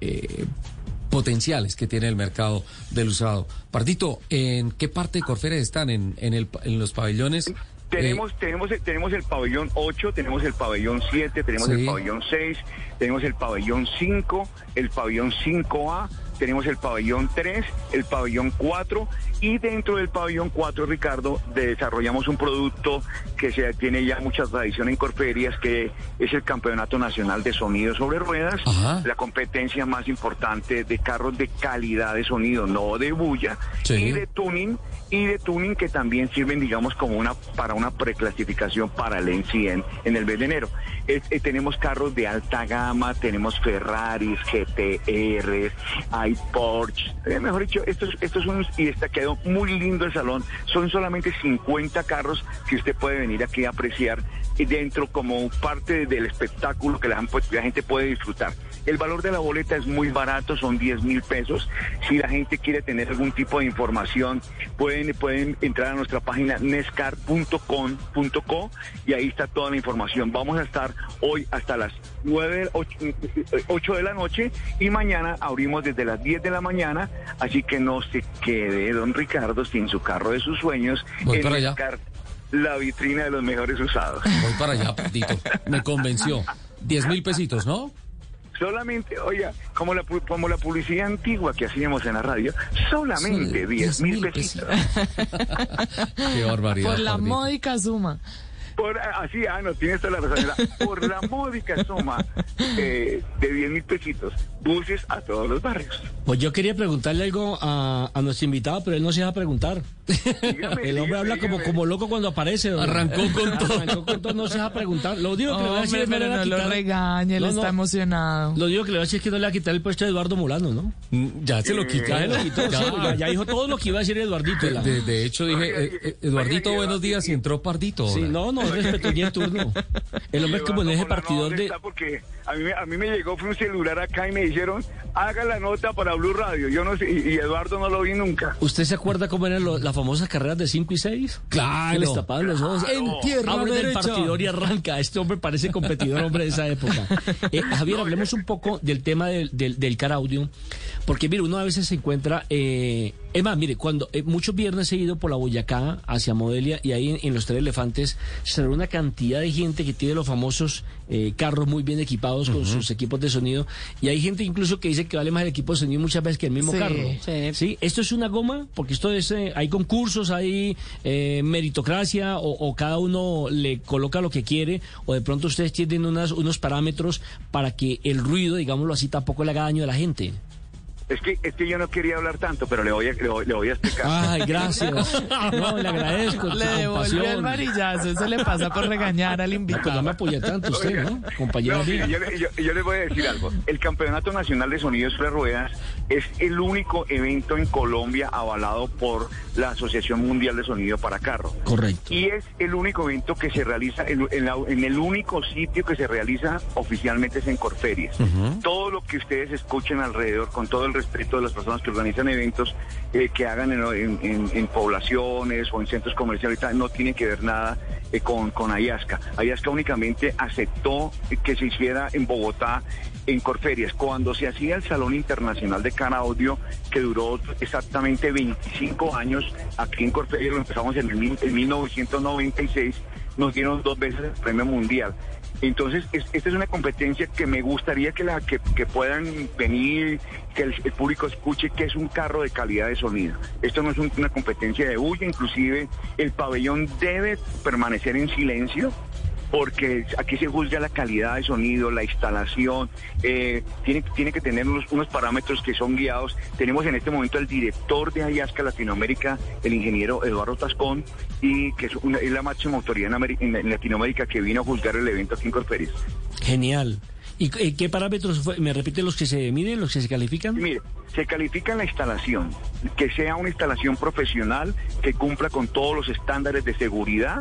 Speaker 3: eh, potenciales que tiene el mercado del usado. Pardito, ¿en qué parte de Corferias están? ¿En, en, el, en los pabellones? Eh,
Speaker 19: Tenemos, tenemos, tenemos el pabellón 8, tenemos el pabellón 7, tenemos
Speaker 3: Sí.
Speaker 19: el pabellón 6, tenemos el pabellón 5, el pabellón 5A, tenemos el pabellón 3, el pabellón 4 y dentro del pabellón 4, Ricardo, desarrollamos un producto que se tiene ya mucha tradición en Corferias, que es el Campeonato Nacional de Sonido sobre Ruedas,
Speaker 3: Ajá.
Speaker 19: la competencia más importante de carros de calidad de sonido, no de bulla,
Speaker 3: Sí.
Speaker 19: y de tuning y de tuning que también sirven digamos como una para una preclasificación para el NCN en el mes de enero. Es- eh, tenemos carros de alta gama, tenemos Ferraris, GTR, hay Porsche, eh, mejor dicho, estos estos son y está quedó muy lindo el salón. Son solamente 50 carros que usted puede venir aquí a apreciar dentro como parte del espectáculo que la gente puede disfrutar. El valor de la boleta es muy barato, son 10 mil pesos. Si la gente quiere tener algún tipo de información, pueden, pueden entrar a nuestra página nescar.com.co y ahí está toda la información. Vamos a estar hoy hasta las 9, 8, de la noche y mañana abrimos desde las 10 de la mañana, así que no se quede don Ricardo sin su carro de sus sueños
Speaker 3: Voy
Speaker 19: en
Speaker 3: para allá.
Speaker 19: La vitrina de los mejores usados.
Speaker 3: Voy para allá, Pardito. Me convenció. 10 mil pesitos, ¿no?
Speaker 19: Solamente, oiga, como la, pu- como la publicidad antigua que hacíamos en la radio, solamente
Speaker 3: Sí,
Speaker 19: 10 mil
Speaker 3: 10.000
Speaker 19: pesitos.
Speaker 3: Qué barbaridad.
Speaker 17: Por la módica suma.
Speaker 19: Por, así, ah, no, tienes toda la razón. Por la módica suma eh, de 10 mil pesitos, buses a todos los barrios.
Speaker 20: Pues yo quería preguntarle algo a, a nuestro invitado, pero él no se deja preguntar.
Speaker 19: Dígame,
Speaker 20: El hombre
Speaker 19: dígame,
Speaker 20: habla como,
Speaker 19: dígame.
Speaker 20: como loco cuando aparece. don.
Speaker 3: Arrancó con todo.
Speaker 20: Arrancó con todo, no se deja preguntar. Lo único que le voy a decir es que no le
Speaker 17: pero
Speaker 20: va a
Speaker 17: no lo
Speaker 20: quitar-
Speaker 17: regañe, él
Speaker 20: No, no.
Speaker 17: está emocionado.
Speaker 20: Lo único que le voy a decir es que no le va a quitar el puesto de Eduardo Molano, ¿no?
Speaker 3: Mm, Ya se lo quitó.
Speaker 20: Ya quitó,
Speaker 3: Ya.
Speaker 20: sí, ya, ya dijo todo lo que iba a decir Eduardito.
Speaker 3: De,
Speaker 20: la-
Speaker 3: de- de hecho, dije, eh, eh, Eduardito, buenos días, y entró Pardito.
Speaker 20: Sí,
Speaker 3: ahora.
Speaker 20: no, no, respetó ni el turno. El hombre es como en ese partidor
Speaker 19: ¿dónde
Speaker 20: de...
Speaker 19: está? Porque a mí, me- a mí me llegó fue un celular acá y me dijeron, haga la nota para Blue Radio. Yo no sé, y, y Eduardo no lo vi nunca.
Speaker 20: ¿Usted se acuerda cómo eran lo- las famosas carreras de 5 y 6?
Speaker 3: Claro.
Speaker 20: Que les tapaban los ojos.
Speaker 3: En tierra
Speaker 20: Abre del partidor y arranca. Este hombre parece competidor, hombre, de esa época. Eh, Javier, hablemos un poco del tema del, del, del car audio. Porque, mire, uno a veces se encuentra eh,
Speaker 5: Es más, mire, cuando eh, muchos viernes he ido por la Boyacá hacia Modelia y ahí en, en los Tres Elefantes se ve una cantidad de gente que tiene los famosos eh, carros muy bien equipados con sus equipos de sonido y hay gente incluso que dice que vale más el equipo de sonido muchas veces que el mismo
Speaker 6: Sí.
Speaker 5: carro.
Speaker 4: Sí.
Speaker 5: Esto es una goma porque esto es, eh, hay concursos, hay eh, meritocracia o, o cada uno le coloca lo que quiere o de pronto ustedes tienen unas, unos parámetros para que el ruido, digámoslo así, tampoco le haga daño a la gente.
Speaker 19: Es que, es que yo no quería hablar tanto, pero le voy a, le voy, le voy a explicar.
Speaker 5: Ay, gracias. No, le agradezco.
Speaker 6: Le devolvió el
Speaker 5: compasión.
Speaker 6: varillazo, eso le pasa por regañar al
Speaker 5: No, pues no
Speaker 6: invitado.
Speaker 5: me apoya tanto usted, ¿no? Compañero
Speaker 19: No, mire, yo, le- yo- yo les voy a decir algo. El Campeonato Nacional de Sonidos sobre Ruedas es el único evento en Colombia avalado por la Asociación Mundial de Sonido para Carro.
Speaker 5: Correcto.
Speaker 19: Y es el único evento que se realiza, en, en la- en el único sitio que se realiza oficialmente es en Corferias. Todo lo que ustedes escuchen alrededor, con todo el respeto de las personas que organizan eventos, eh, que hagan en, poblaciones o en centros comerciales, no tiene que ver nada eh, con, con Ayasca. Ayasca únicamente aceptó que se hiciera en Bogotá, en Corferias, cuando se hacía el Salón Internacional de Cara Audio, que duró exactamente 25 años aquí en Corferias, lo empezamos en, el en 1996, nos dieron dos veces el premio mundial. Entonces, es- esta es una competencia que me gustaría que, la, que, puedan venir, que el, público escuche que es un carro de calidad de sonido. Esto no es un- una competencia de bulla, inclusive el pabellón debe permanecer en silencio porque aquí se juzga la calidad de sonido, la instalación, eh, tiene, tiene que tener unos, unos parámetros que son guiados. Tenemos en este momento al director de Ayasca Latinoamérica, el ingeniero Eduardo Tascón, y que es, una- es la máxima autoridad en, Ameri- en- en Latinoamérica que vino a juzgar el evento aquí en Corferias.
Speaker 5: Genial. ¿Y eh, qué parámetros fue? me repite los que se miden, los que se califican?
Speaker 19: Mire, se califica la instalación, que sea una instalación profesional, que cumpla con todos los estándares de seguridad,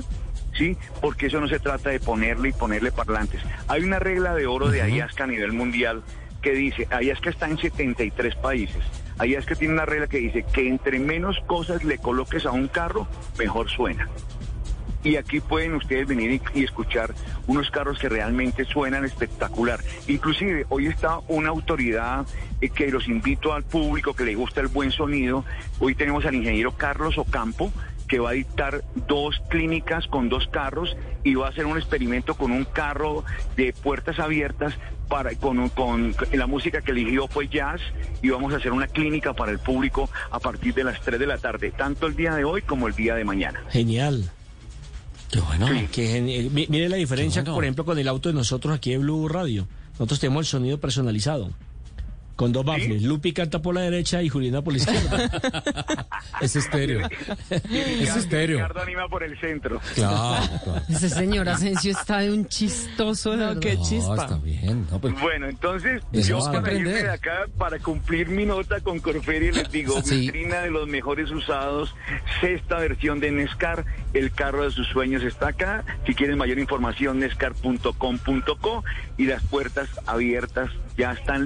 Speaker 19: ¿sí? Porque eso no se trata de ponerle y ponerle parlantes. Hay una regla de oro de Ayasca a nivel mundial que dice, Ayasca está en 73 países. Ayasca tiene una regla que dice que entre menos cosas le coloques a un carro, mejor suena. Y aquí pueden ustedes venir y, y escuchar unos carros que realmente suenan espectacular. Inclusive hoy está una autoridad eh, que los invito al público que le gusta el buen sonido. Hoy tenemos al ingeniero Carlos Ocampo que va a dictar dos clínicas con dos carros y va a hacer un experimento con un carro de puertas abiertas para con, un- con la música que eligió fue jazz y vamos a hacer una clínica para el público a partir de las 3 de la tarde, tanto el día de hoy como el día de mañana.
Speaker 5: Genial.
Speaker 3: Qué bueno.
Speaker 5: Que geni- mi- mire la diferencia,
Speaker 3: Qué bueno.
Speaker 5: por ejemplo, con el auto de nosotros aquí de Blue Radio. Nosotros tenemos el sonido personalizado. Con dos baffles. Lupi canta por la derecha y Juliana por la izquierda.
Speaker 3: Es estéreo. Es estéreo.
Speaker 19: Ricardo anima por el centro.
Speaker 3: Claro, claro.
Speaker 4: Ese señor Asensio está de un chistoso.
Speaker 6: No, qué
Speaker 3: No,
Speaker 6: chispa.
Speaker 3: está bien. No, pues,
Speaker 19: Bueno, entonces
Speaker 3: Tenemos
Speaker 19: yo
Speaker 3: que
Speaker 19: para irme
Speaker 3: aprender.
Speaker 19: de acá, para cumplir mi nota con Corferia, les digo,
Speaker 3: Sí.
Speaker 19: vitrina de los mejores usados, sexta versión de Nescar, el carro de sus sueños está acá. Si quieren mayor información, nescar.com.co y las puertas abiertas ya están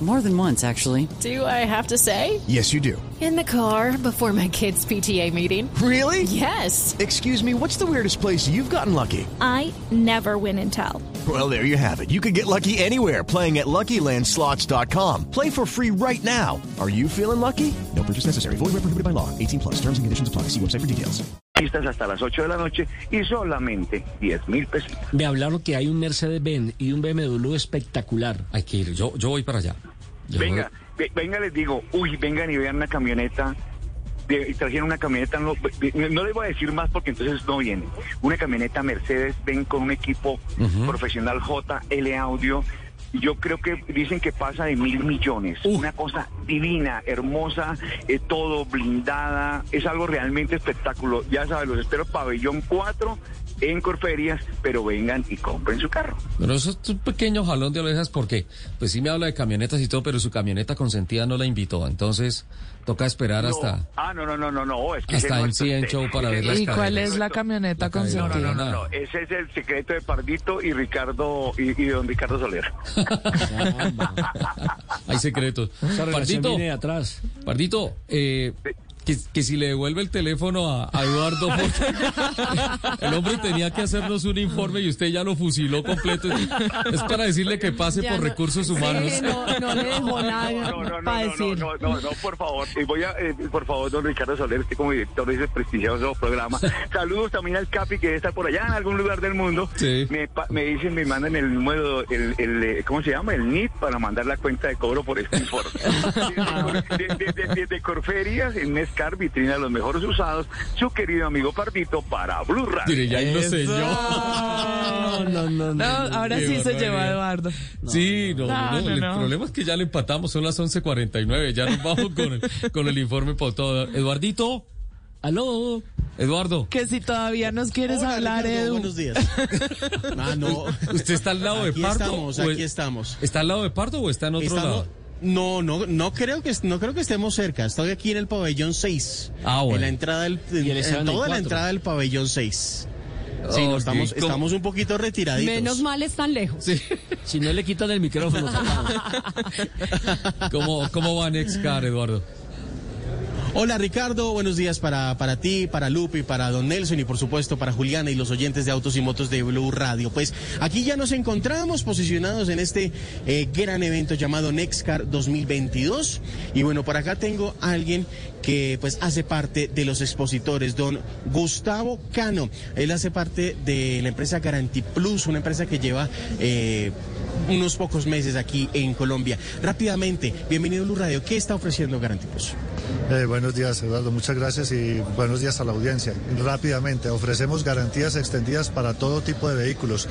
Speaker 21: More than once, actually. Do I have to say?
Speaker 1: Yes, you do.
Speaker 13: In the car before my kids' PTA meeting.
Speaker 1: Really?
Speaker 13: Yes.
Speaker 1: Excuse me, what's the weirdest place you've gotten lucky?
Speaker 22: I never win and tell.
Speaker 1: Well, there you have it. You can get lucky anywhere playing at LuckyLandSlots.com. Play for free right now. Are you feeling lucky? No purchase necessary. Void where prohibited by law. 18 plus. Terms and conditions apply. See website for details.
Speaker 19: listas hasta las 8 de la noche y solamente 10 mil pesos.
Speaker 5: Me hablaron que hay un Mercedes-Benz y un BMW espectacular.
Speaker 3: Hay que ir. Yo, yo voy para allá.
Speaker 19: Venga, ve- venga, les digo, uy, vengan y vean una camioneta. De, y trajeron una camioneta, no, no les voy a decir más porque entonces no viene. Una camioneta Mercedes, ven con un equipo
Speaker 3: Ujú.
Speaker 19: profesional JL Audio. Yo creo que dicen que pasa de mil millones. Una cosa divina, hermosa, eh, todo blindada. Es algo realmente espectacular. Ya saben, los espero pabellón 4 en Corferias, pero vengan y compren su carro.
Speaker 3: Pero eso es un pequeño jalón de orejas porque, pues sí me habla de camionetas y todo, pero su camioneta consentida no la invitó. Entonces, toca esperar
Speaker 19: No.
Speaker 3: hasta...
Speaker 19: Ah, no, no, no, no, no. Es que
Speaker 3: Hasta
Speaker 19: no
Speaker 3: en
Speaker 19: es-
Speaker 3: CN Show para ver las
Speaker 6: ¿Y cuál es la camioneta
Speaker 3: La
Speaker 6: consentida?
Speaker 19: No, no, no, ese es el secreto de Pardito y Ricardo y, y don Ricardo Soler.
Speaker 3: Hay secretos. Pardito,
Speaker 5: viene de atrás.
Speaker 3: Pardito, eh, que, que si le devuelve el teléfono a, a Eduardo, el hombre tenía que hacernos un informe y usted ya lo fusiló completo. Es para decirle que pase
Speaker 18: Ya
Speaker 3: por
Speaker 18: no-
Speaker 3: recursos humanos.
Speaker 18: Sí, no, no le dejó nada
Speaker 19: No, no, no,
Speaker 18: para
Speaker 19: no,
Speaker 18: decir.
Speaker 19: no, no, no, por favor. Y voy a, eh, por favor, don Ricardo Soler, usted como director de ese prestigioso programa. Saludos también al Capi, que debe estar por allá en algún lugar del mundo.
Speaker 3: Sí.
Speaker 19: Me, pa- me dicen, me mandan el número, el, el, eh, ¿cómo se llama? El NIT para mandar la cuenta de cobro por este informe. Desde de, de, de- de Corferias, en Nescar, vitrina de los mejores usados, su querido amigo Pardito para Blue Radio.
Speaker 3: Mire, ya
Speaker 20: No, no, no.
Speaker 17: No, ahora sí se lleva Eduardo.
Speaker 3: Sí, no,
Speaker 17: No,
Speaker 3: no,
Speaker 17: no,
Speaker 3: el
Speaker 17: no.
Speaker 3: problema es que ya le empatamos, son las 11.49, ya nos vamos con el, con el informe por todo. Eduardito,
Speaker 20: aló,
Speaker 3: Eduardo.
Speaker 17: Que si todavía nos quieres
Speaker 9: Hola,
Speaker 17: hablar,
Speaker 9: Ricardo,
Speaker 17: Edu.
Speaker 9: buenos días. Ah, no.
Speaker 3: ¿Usted está al lado
Speaker 9: Aquí
Speaker 3: de Pardo?
Speaker 9: estamos, aquí estamos.
Speaker 3: ¿Está al lado de Pardo o está en otro
Speaker 9: Estamos-
Speaker 3: lado?
Speaker 9: No, no, no creo que no creo que estemos cerca. Estoy aquí en el pabellón 6.
Speaker 3: Ah, bueno.
Speaker 9: En la entrada del en, en toda la entrada del pabellón 6. Sí, estamos,
Speaker 3: ¿cómo?
Speaker 9: estamos un poquito retiraditos.
Speaker 18: Menos mal están lejos.
Speaker 3: Sí.
Speaker 20: Si no le quitan el micrófono.
Speaker 3: ¿Cómo, cómo va Nexcar, Eduardo?
Speaker 9: Hola Ricardo, buenos días para, para ti, para Lupe, para Don Nelson y por supuesto para Juliana y los oyentes de Autos y Motos de Blue Radio. Pues aquí ya nos encontramos posicionados en este eh, gran evento llamado Nexcar 2022 y bueno, por acá tengo a alguien que pues hace parte de los expositores, don Gustavo Cano. Él hace parte de la empresa Garanti Plus, una empresa que lleva eh, unos pocos meses aquí en Colombia. Rápidamente, bienvenido a Blue Radio. ¿Qué está ofreciendo Garanti Plus?
Speaker 23: Eh, buenos días, Eduardo. Muchas gracias y buenos días a la audiencia. Rápidamente, ofrecemos garantías extendidas para todo tipo de vehículos,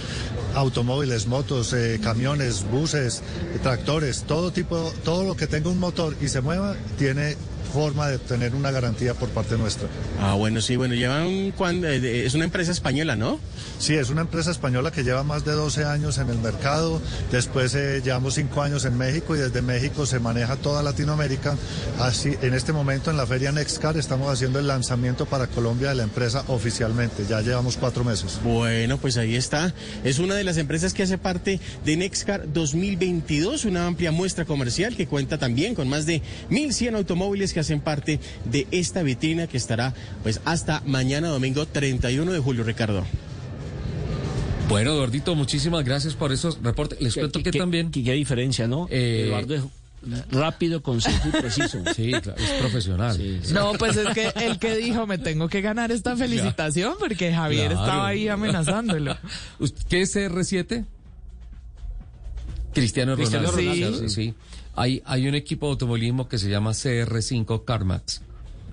Speaker 23: automóviles, motos, eh, camiones, buses, eh, tractores, todo tipo, todo lo que tenga un motor y se mueva tiene forma de tener una garantía por parte nuestra.
Speaker 9: Ah, bueno, sí, bueno, llevan cuando, eh, es una empresa española, ¿no?
Speaker 23: Sí, es una empresa española que lleva más de 12 años en el mercado, después eh, llevamos 5 años en México y desde México se maneja toda Latinoamérica. Así, en este momento en la feria Nextcar estamos haciendo el lanzamiento para Colombia de la empresa oficialmente, ya llevamos 4 meses.
Speaker 9: Bueno, pues ahí está. Es una de las empresas que hace parte de Nexcar 2022, una amplia muestra comercial que cuenta también con más de 1.100 automóviles que hacen parte de esta vitrina que estará pues hasta mañana domingo 31 de julio, Ricardo.
Speaker 3: Bueno, Eduardito, muchísimas gracias por esos reportes. Les cuento que también...
Speaker 20: ¿Qué, qué diferencia, no?
Speaker 3: Eh,
Speaker 20: Eduardo es rápido, conciso y preciso.
Speaker 3: Sí, claro, es profesional.
Speaker 17: No, pues es que el que dijo me tengo que ganar esta felicitación porque Javier
Speaker 3: Claro.
Speaker 17: estaba ahí amenazándolo.
Speaker 3: ¿Qué es CR7? Cristiano Ronaldo.
Speaker 17: Cristiano Ronaldo,
Speaker 3: Sí, sí. Hay, hay un equipo de automovilismo que se llama CR5 CarMax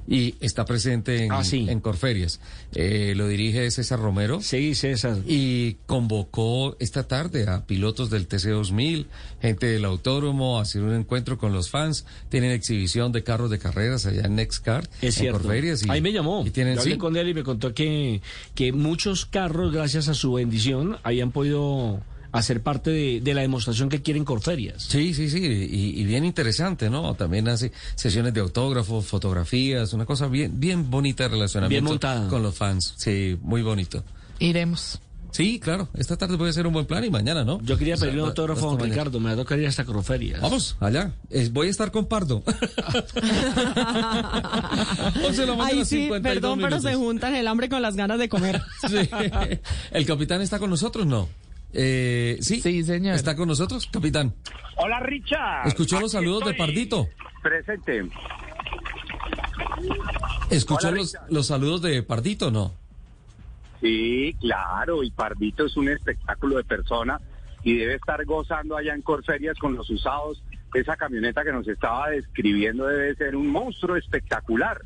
Speaker 3: y está presente en,
Speaker 20: Ah, sí.
Speaker 3: en Corferias. Eh, lo dirige César Romero.
Speaker 20: Sí, César.
Speaker 3: Y convocó esta tarde a pilotos del TC2000, gente del autódromo, a hacer un encuentro con los fans. Tienen exhibición de carros de carreras allá en Nextcar,
Speaker 20: Es
Speaker 3: en
Speaker 20: cierto.
Speaker 3: Corferias. Y,
Speaker 20: Ahí me llamó.
Speaker 3: Y tienen,
Speaker 20: hablé
Speaker 3: sí,
Speaker 20: con él y me contó que, que muchos carros, gracias a su bendición, habían podido hacer parte de, de la demostración que quieren Corferias.
Speaker 3: Sí, sí, sí, y, y bien interesante, ¿no? También hace sesiones de autógrafos, fotografías, una cosa bien, bien bonita de relacionamiento
Speaker 20: Bien montada.
Speaker 3: con los fans. Sí, muy bonito.
Speaker 17: Iremos.
Speaker 3: Sí, claro, esta tarde puede ser un buen plan y mañana, ¿no?
Speaker 20: Yo quería
Speaker 3: O sea,
Speaker 20: pedirle un autógrafo a don
Speaker 3: mañana.
Speaker 20: Ricardo, me va a tocar ir hasta Corferias.
Speaker 3: Vamos, allá. Voy a estar con Pardo. 11 de la mañana,
Speaker 18: Ay, sí,
Speaker 3: 52
Speaker 18: perdón, pero se juntan el hambre con las ganas de comer.
Speaker 3: Sí. ¿El capitán está con nosotros? No. Eh, sí.
Speaker 17: Sí, señor.
Speaker 3: ¿Está con nosotros, capitán?
Speaker 19: Hola, Richard.
Speaker 3: ¿Escuchó los saludos de. Pardito?
Speaker 19: Presente.
Speaker 3: ¿Escuchó
Speaker 19: Hola,
Speaker 3: los, los saludos de Pardito o no?
Speaker 19: Sí, claro, y Pardito es un espectáculo de persona y debe estar gozando allá en Corferias con los usados. Esa camioneta que nos estaba describiendo debe ser un monstruo espectacular.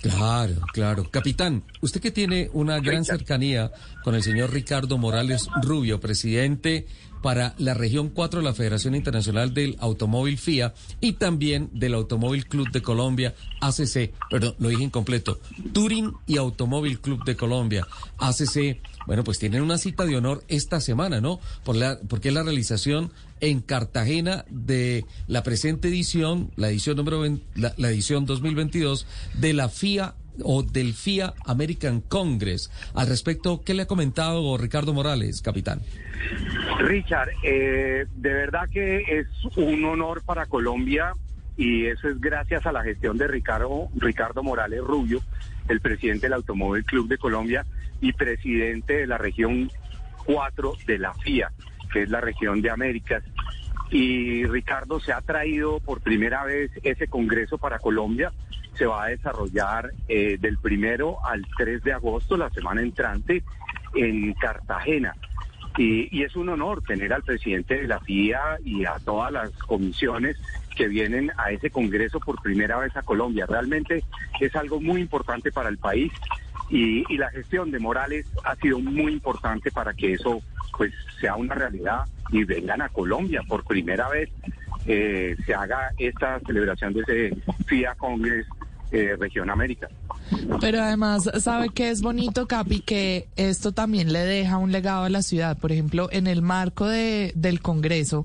Speaker 3: Claro, claro. Capitán, usted que tiene una gran cercanía con el señor Ricardo Morales Rubio, presidente para la región 4 de la Federación Internacional del Automóvil FIA y también del Automóvil Club de Colombia, ACC, perdón, lo dije incompleto, Turing y Automóvil Club de Colombia, ACC, bueno, pues tienen una cita de honor esta semana, ¿no? Por la, porque es la realización en Cartagena de la presente edición, la edición número 20 la, la edición 2022 de la FIA o del FIA American Congress. Al respecto, ¿qué le ha comentado Ricardo Morales, capitán?
Speaker 19: Richard, eh, de verdad que es un honor para Colombia
Speaker 8: y eso es gracias a la gestión de Ricardo, Ricardo Morales Rubio, el presidente del Automóvil Club de Colombia y presidente de la región 4 de la FIA, que es la región de Américas. Y Ricardo se ha traído por primera vez ese congreso para Colombia. Se va a desarrollar eh, del primero al 3 de agosto, la semana entrante, en Cartagena. Y, y, es un honor tener al presidente de la FIA y a todas las comisiones que vienen a ese Congreso por primera vez a Colombia. Realmente es algo muy importante para el país y, y la gestión de Morales ha sido muy importante para que eso pues sea una realidad y vengan a Colombia por primera vez eh, se haga esta celebración de ese FIA Congress eh, Región América.
Speaker 6: Pero además, ¿sabe que es bonito, Capi? Que esto también le deja un legado a la ciudad. Por ejemplo, en el marco de, del Congreso,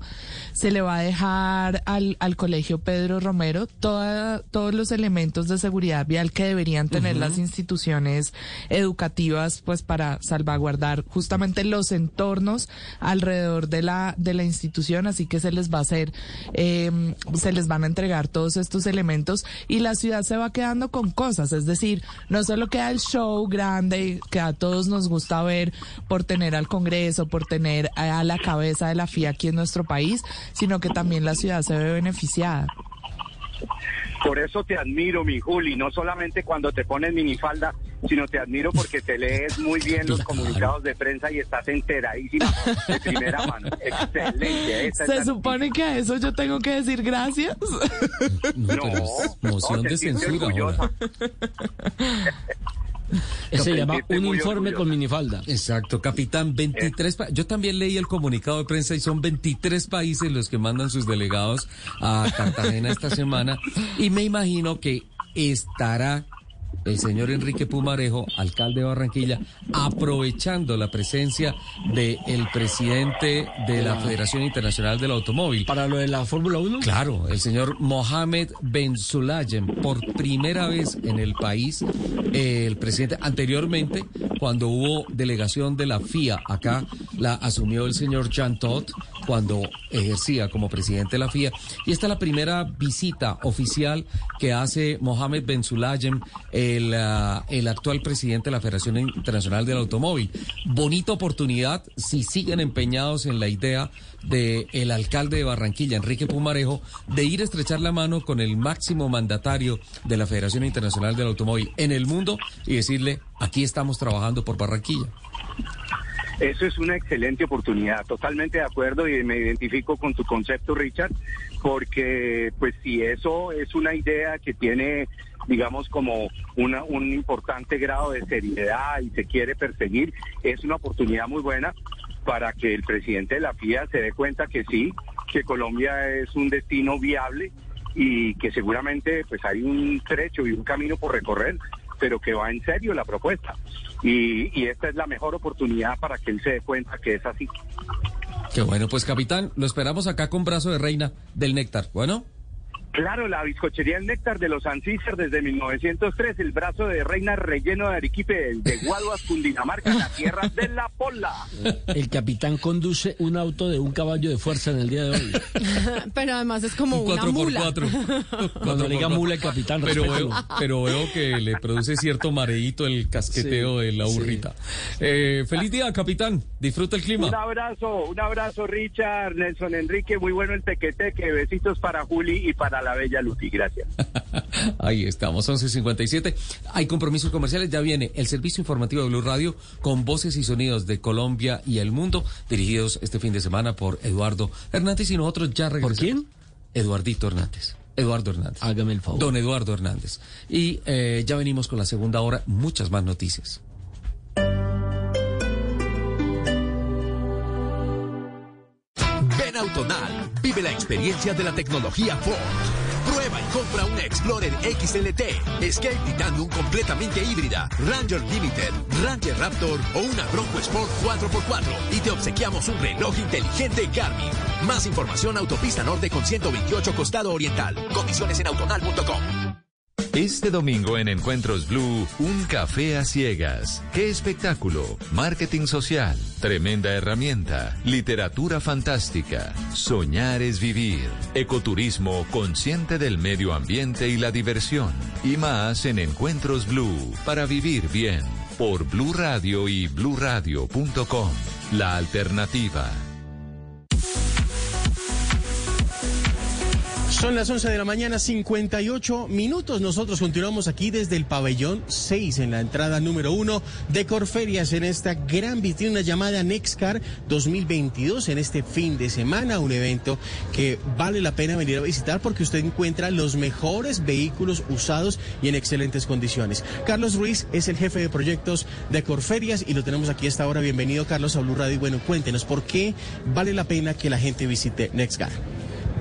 Speaker 6: se le va a dejar al, al Colegio Pedro Romero toda, todos los elementos de seguridad vial que deberían tener las instituciones educativas, pues para salvaguardar justamente los entornos alrededor de la, de la institución. Así que se les va a hacer, eh, se les van a entregar todos estos elementos y la ciudad se va quedando con cosas. Es decir, no solo queda el show grande que a todos nos gusta ver por tener al Congreso, por tener a la cabeza de la FIA aquí en nuestro país, sino que también la ciudad se ve beneficiada.
Speaker 8: Por eso te admiro, mi Juli, no solamente cuando te pones minifalda, sino te admiro porque te lees muy bien los comunicados de prensa y estás enteradísima de primera mano. Excelente. esa es
Speaker 6: Se supone que a eso yo tengo que decir gracias.
Speaker 3: No, es moción de censura ahora.
Speaker 5: Se llama un informe con minifalda.
Speaker 3: Exacto, capitán, 23 pa- Yo también leí el comunicado de prensa y son 23 países los que mandan sus delegados a Cartagena esta semana y me imagino que estará el señor Enrique Pumarejo, alcalde de Barranquilla, aprovechando la presencia del presidente de la Federación Internacional del Automóvil.
Speaker 5: ¿Para lo de la Fórmula 1?
Speaker 3: Claro, el señor Mohamed Ben Sulayem, por primera vez en el país, eh, el presidente, anteriormente, cuando hubo delegación de la FIA acá, la asumió el señor Jean Todt cuando ejercía como presidente de la FIA. Y esta es la primera visita oficial que hace Mohamed Ben Sulayem, el, ah, el actual presidente de la Federación Internacional del Automóvil. Bonita oportunidad si siguen empeñados en la idea de el alcalde de Barranquilla, Enrique Pumarejo, de ir a estrechar la mano con el máximo mandatario de la Federación Internacional del Automóvil en el mundo y decirle, aquí estamos trabajando por Barranquilla.
Speaker 8: Eso es una excelente oportunidad, totalmente de acuerdo y me identifico con tu concepto, Richard, porque pues si eso es una idea que tiene, digamos, como una, un importante grado de seriedad y se quiere perseguir, es una oportunidad muy buena para que el presidente de la FIA se dé cuenta que sí, que Colombia es un destino viable y que seguramente pues hay un trecho y un camino por recorrer, pero que va en serio la propuesta. Y, esta es la mejor oportunidad para que él se dé cuenta que es así.
Speaker 3: Qué bueno, pues capitán, lo esperamos acá con brazo de reina del néctar. Bueno.
Speaker 8: Claro, la bizcochería El Néctar de los Ancícer desde 1903, el brazo de reina relleno de arequipe de Guaduas, Cundinamarca, la tierra de la pola.
Speaker 5: El capitán conduce un auto de un caballo de fuerza en el día de hoy.
Speaker 4: Pero además es como
Speaker 3: Un
Speaker 4: una
Speaker 3: 4x4.
Speaker 4: mula.
Speaker 5: Cuando le diga mula el capitán,
Speaker 3: pero veo, pero veo que le produce cierto mareíto el casqueteo
Speaker 5: Sí,
Speaker 3: de la burrita. Eh, feliz día, capitán. Disfruta el clima.
Speaker 8: Un abrazo, un abrazo Richard, Nelson Enrique, muy bueno el tequeteque, besitos para Juli y para la bella Lucy, gracias.
Speaker 3: Ahí estamos, 11.57. Hay compromisos comerciales, ya viene el servicio informativo de Blue Radio con voces y sonidos de Colombia y el mundo, dirigidos este fin de semana por Eduardo Hernández y nosotros ya regresamos. ¿Por quién? Eduardito Hernández. Eduardo Hernández.
Speaker 5: Hágame el favor.
Speaker 3: Don Eduardo Hernández. Y eh, ya venimos con la segunda hora, muchas más noticias.
Speaker 11: Autonal, vive la experiencia de la tecnología Ford. Prueba y compra una Explorer XLT, Escape Titanium completamente híbrida, Ranger Limited, Ranger Raptor o una Bronco Sport 4x4 y te obsequiamos un reloj inteligente Garmin. Más información Autopista Norte con 128 Costado Oriental. Condiciones en autonal.com.
Speaker 2: Este domingo en Encuentros Blue, un café a ciegas. ¡Qué espectáculo! Marketing social, tremenda herramienta, literatura fantástica. Soñar es vivir. Ecoturismo consciente del medio ambiente y la diversión. Y más en Encuentros Blue, para vivir bien. Por Blue Radio y bluradio.com. La alternativa.
Speaker 9: Son las 11 de la mañana, 58 minutos. Nosotros continuamos aquí desde el pabellón 6 en la entrada número 1 de Corferias en esta gran vitrina llamada Nexcar 2022 en este fin de semana. Un evento que vale la pena venir a visitar porque usted encuentra los mejores vehículos usados y en excelentes condiciones. Carlos Ruiz es el jefe de proyectos de Corferias y lo tenemos aquí esta hora. Bienvenido, Carlos, a Blue Radio. Bueno, cuéntenos por qué vale la pena que la gente visite Nexcar.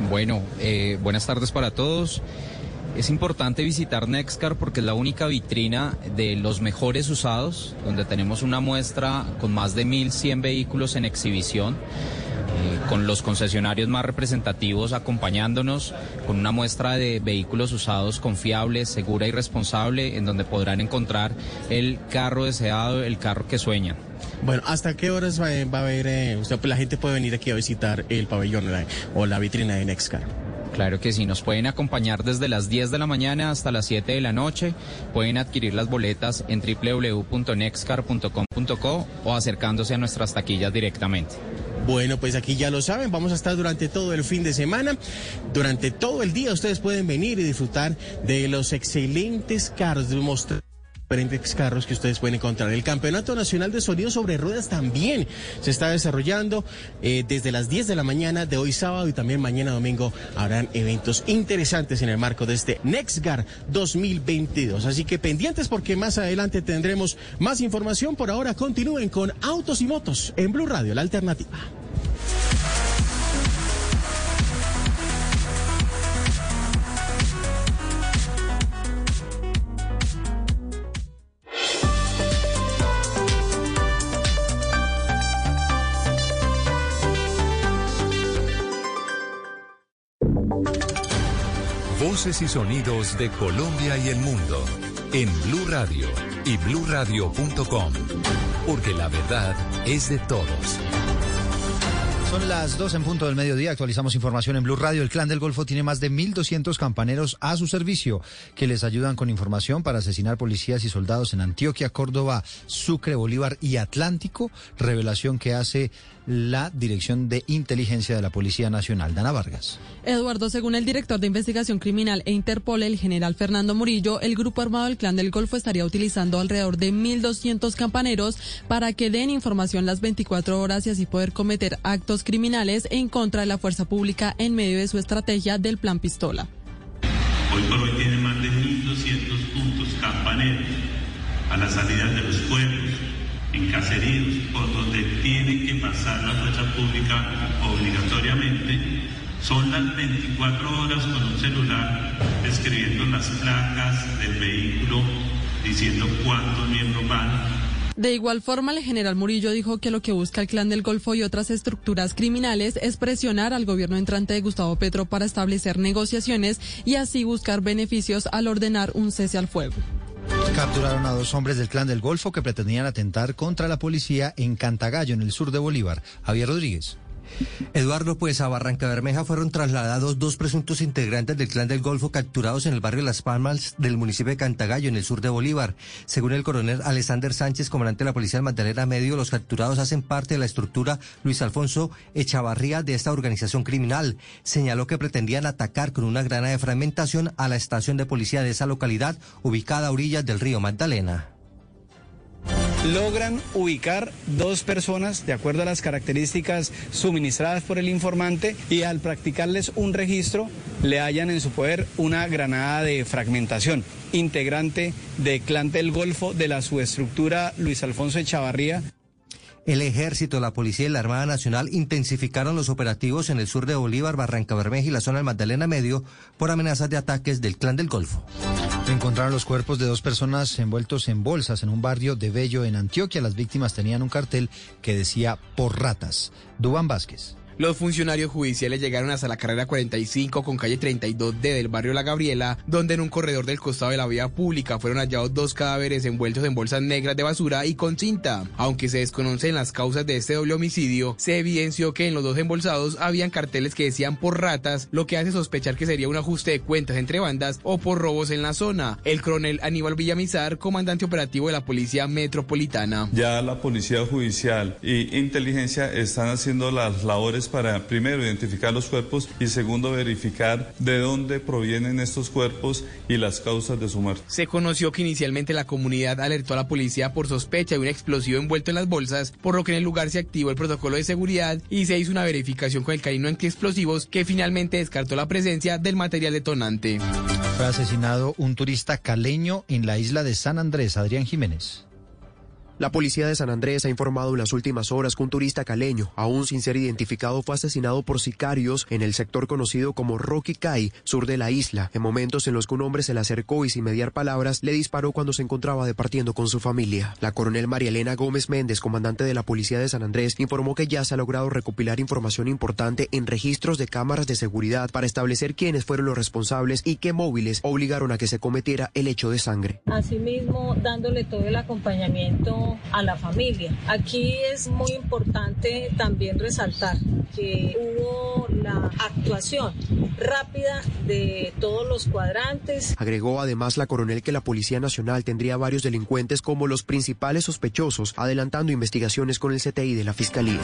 Speaker 24: Bueno, eh, buenas tardes para todos. Es importante visitar Nexcar porque es la única vitrina de los mejores usados, donde tenemos una muestra con más de 1.100 vehículos en exhibición, eh, con los concesionarios más representativos acompañándonos, con una muestra de vehículos usados confiables, segura y responsable, en donde podrán encontrar el carro deseado, el carro que sueñan.
Speaker 9: Bueno, ¿hasta qué horas va, va a haber, eh, usted, la gente puede venir aquí a visitar el pabellón la- o la vitrina de Nexcar?
Speaker 24: Claro que sí, nos pueden acompañar desde las 10 de la mañana hasta las 7 de la noche. Pueden adquirir las boletas en www.nexcar.com.co o acercándose a nuestras taquillas directamente.
Speaker 9: Bueno, pues aquí ya lo saben, vamos a estar durante todo el fin de semana, durante todo el día ustedes pueden venir y disfrutar de los excelentes carros, de mostrar diferentes carros que ustedes pueden encontrar. El Campeonato Nacional de Sonido sobre Ruedas también se está desarrollando eh, desde las 10 de la mañana de hoy sábado y también mañana domingo habrán eventos interesantes en el marco de este NextGar 2022. Así que pendientes porque más adelante tendremos más información. Por ahora continúen con Autos y Motos en Blue Radio, la alternativa.
Speaker 2: Y sonidos de Colombia y el mundo en Blue Radio y bluradio.com, porque la verdad es de todos.
Speaker 25: Son las 2 en punto del mediodía. Actualizamos información en Blue Radio. El Clan del Golfo tiene más de 1.200 campaneros a su servicio que les ayudan con información para asesinar policías y soldados en Antioquia, Córdoba, Sucre, Bolívar y Atlántico. Revelación que hace la Dirección de Inteligencia de la Policía Nacional. Dana Vargas.
Speaker 26: Eduardo, según el director de investigación criminal e Interpol, el general Fernando Murillo, el grupo armado del Clan del Golfo estaría utilizando alrededor de 1.200 campaneros para que den información las 24 horas y así poder cometer actos criminales en contra de la fuerza pública en medio de su estrategia del Plan Pistola.
Speaker 27: Hoy por hoy tiene más de 1.200 puntos campaneros a las salidas de los pueblos, en caseríos, por pasar la fuerza pública obligatoriamente. Son las 24 horas con un celular escribiendo las placas del vehículo, diciendo cuántos miembros van,
Speaker 26: De igual forma, el general Murillo dijo que lo que busca el Clan del Golfo y otras estructuras criminales es presionar al gobierno entrante de Gustavo Petro para establecer negociaciones y así buscar beneficios al ordenar un cese al fuego.
Speaker 25: Capturaron a dos hombres del Clan del Golfo que pretendían atentar contra la policía en Cantagallo, en el sur de Bolívar. Javier Rodríguez.
Speaker 28: Eduardo, pues a Barranca Bermeja fueron trasladados dos presuntos integrantes del clan del Golfo capturados en el barrio Las Palmas del municipio de Cantagallo, en el sur de Bolívar. Según el coronel Alexander Sánchez, comandante de la Policía del Magdalena Medio, los capturados hacen parte de la estructura Luis Alfonso Echavarría de esta organización criminal. Señaló que pretendían atacar con una granada de fragmentación a la estación de policía de esa localidad, ubicada a orillas del río Magdalena.
Speaker 29: Logran ubicar dos personas de acuerdo a las características suministradas por el informante y al practicarles un registro le hallan en su poder una granada de fragmentación, integrante de Clan del Golfo de la subestructura Luis Alfonso Echavarría.
Speaker 28: El ejército, la policía y la Armada Nacional intensificaron los operativos en el sur de Bolívar, Barranca Bermeja y la zona del Magdalena Medio por amenazas de ataques del Clan del Golfo.
Speaker 25: Encontraron los cuerpos de dos personas envueltos en bolsas en un barrio de Bello, en Antioquia. Las víctimas tenían un cartel que decía por ratas. Dubán Vázquez.
Speaker 30: Los funcionarios judiciales llegaron hasta la carrera 45 con calle 32D del barrio La Gabriela, donde en un corredor del costado de la vía pública fueron hallados dos cadáveres envueltos en bolsas negras de basura y con cinta. Aunque se desconocen las causas de este doble homicidio, se evidenció que en los dos embolsados habían carteles que decían por ratas, lo que hace sospechar que sería un ajuste de cuentas entre bandas o por robos en la zona. El coronel Aníbal Villamizar, comandante operativo de la Policía Metropolitana.
Speaker 31: Ya la Policía Judicial y Inteligencia están haciendo las labores para, primero, identificar los cuerpos y, segundo, verificar de dónde provienen estos cuerpos y las causas de su muerte.
Speaker 30: Se conoció que inicialmente la comunidad alertó a la policía por sospecha de un explosivo envuelto en las bolsas, por lo que en el lugar se activó el protocolo de seguridad y se hizo una verificación con el canino antiexplosivos que finalmente descartó la presencia del material detonante.
Speaker 25: Fue asesinado un turista caleño en la isla de San Andrés, Adrián Jiménez.
Speaker 32: La policía de San Andrés ha informado en las últimas horas que un turista caleño, aún sin ser identificado, fue asesinado por sicarios en el sector conocido como Rocky Cay, sur de la isla, en momentos en los que un hombre se le acercó y sin mediar palabras le disparó cuando se encontraba departiendo con su familia. La coronel María Elena Gómez Méndez, comandante de la policía de San Andrés, informó que ya se ha logrado recopilar información importante en registros de cámaras de seguridad para establecer quiénes fueron los responsables y qué móviles obligaron a que se cometiera el hecho de sangre.
Speaker 26: Asimismo, dándole todo el acompañamiento a la familia. Aquí es muy importante también resaltar que hubo la actuación rápida de todos los cuadrantes.
Speaker 32: Agregó además la coronel que la Policía Nacional tendría varios delincuentes como los principales sospechosos, adelantando investigaciones con el CTI de la Fiscalía.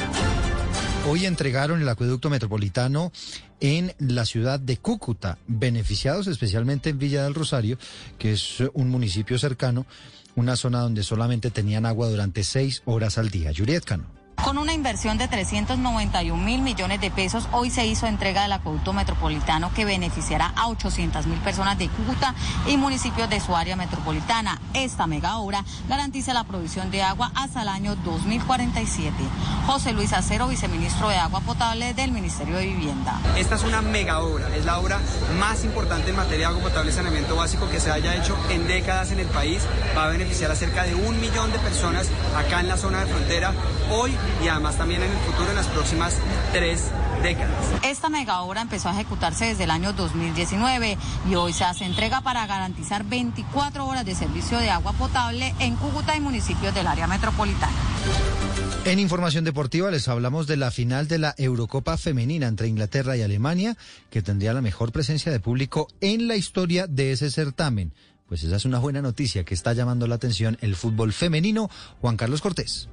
Speaker 25: Hoy entregaron el acueducto metropolitano en la ciudad de Cúcuta, beneficiados especialmente en Villa del Rosario, que es un municipio cercano, una zona donde solamente tenían agua durante seis horas al día. Juliet Cano.
Speaker 33: Con una inversión de 391 mil millones de pesos, hoy se hizo entrega del acueducto metropolitano que beneficiará a 800 mil personas de Cúcuta y municipios de su área metropolitana. Esta mega obra garantiza la provisión de agua hasta el año 2047. José Luis Acero, viceministro de Agua Potable del Ministerio de Vivienda.
Speaker 34: Esta es una mega obra, es la obra más importante en materia de agua potable y saneamiento básico que se haya hecho en décadas en el país. Va a beneficiar a cerca de un millón de personas acá en la zona de frontera. Hoy y además también en el futuro en las próximas tres décadas.
Speaker 33: Esta mega obra empezó a ejecutarse desde el año 2019 y hoy se hace entrega para garantizar 24 horas de servicio de agua potable en Cúcuta y municipios del área metropolitana.
Speaker 25: En información deportiva les hablamos de la final de la Eurocopa femenina entre Inglaterra y Alemania, que tendría la mejor presencia de público en la historia de ese certamen. Pues esa es una buena noticia que está llamando la atención el fútbol femenino. Juan Carlos Cortés.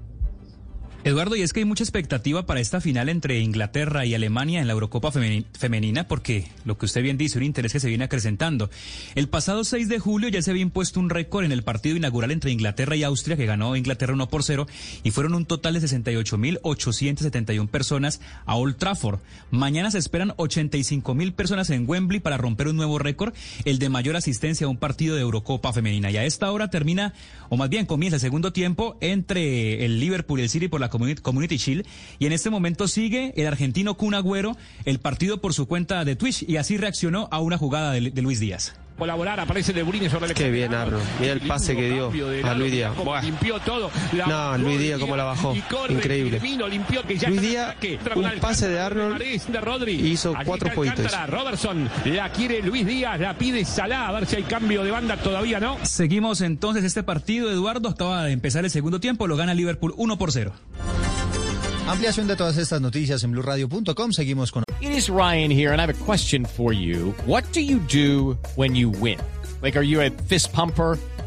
Speaker 14: Eduardo, y es que hay mucha expectativa para esta final entre Inglaterra y Alemania en la Eurocopa femenina, porque lo que usted bien dice, un interés que se viene acrecentando. El pasado 6 de julio ya se había impuesto un récord en el partido inaugural entre Inglaterra y Austria, que ganó Inglaterra 1 por 0, y fueron un total de 68.871 personas a Old Trafford. Mañana se esperan 85.000 personas en Wembley para romper un nuevo récord, el de mayor asistencia a un partido de Eurocopa femenina. Y a esta hora termina, o más bien comienza el segundo tiempo entre el Liverpool y el City por la Community, Shield. Y en este momento sigue el argentino Kun Agüero el partido por su cuenta de Twitch y así reaccionó a una jugada de, Luis Díaz
Speaker 35: colaborar, aparece de Burini sobre el
Speaker 36: Qué bien, Arno. Mira el pase que dio a Luis Díaz.
Speaker 35: Limpió todo.
Speaker 36: No, Luis Díaz como la bajó. Increíble. Luis Díaz, un pase de Arnold hizo cuatro puntos.
Speaker 35: Robertson la quiere Luis Díaz, la pide Salah, a ver si hay cambio de banda todavía, ¿no?
Speaker 14: Seguimos entonces este partido, Eduardo. Acaba de empezar el segundo tiempo, lo gana Liverpool 1 por 0.
Speaker 25: Ampliación de todas estas noticias en blueradio.com. Seguimos con.
Speaker 37: It is Ryan here, and I have a question for you. What do you do when you win? Like, are you a fist pumper?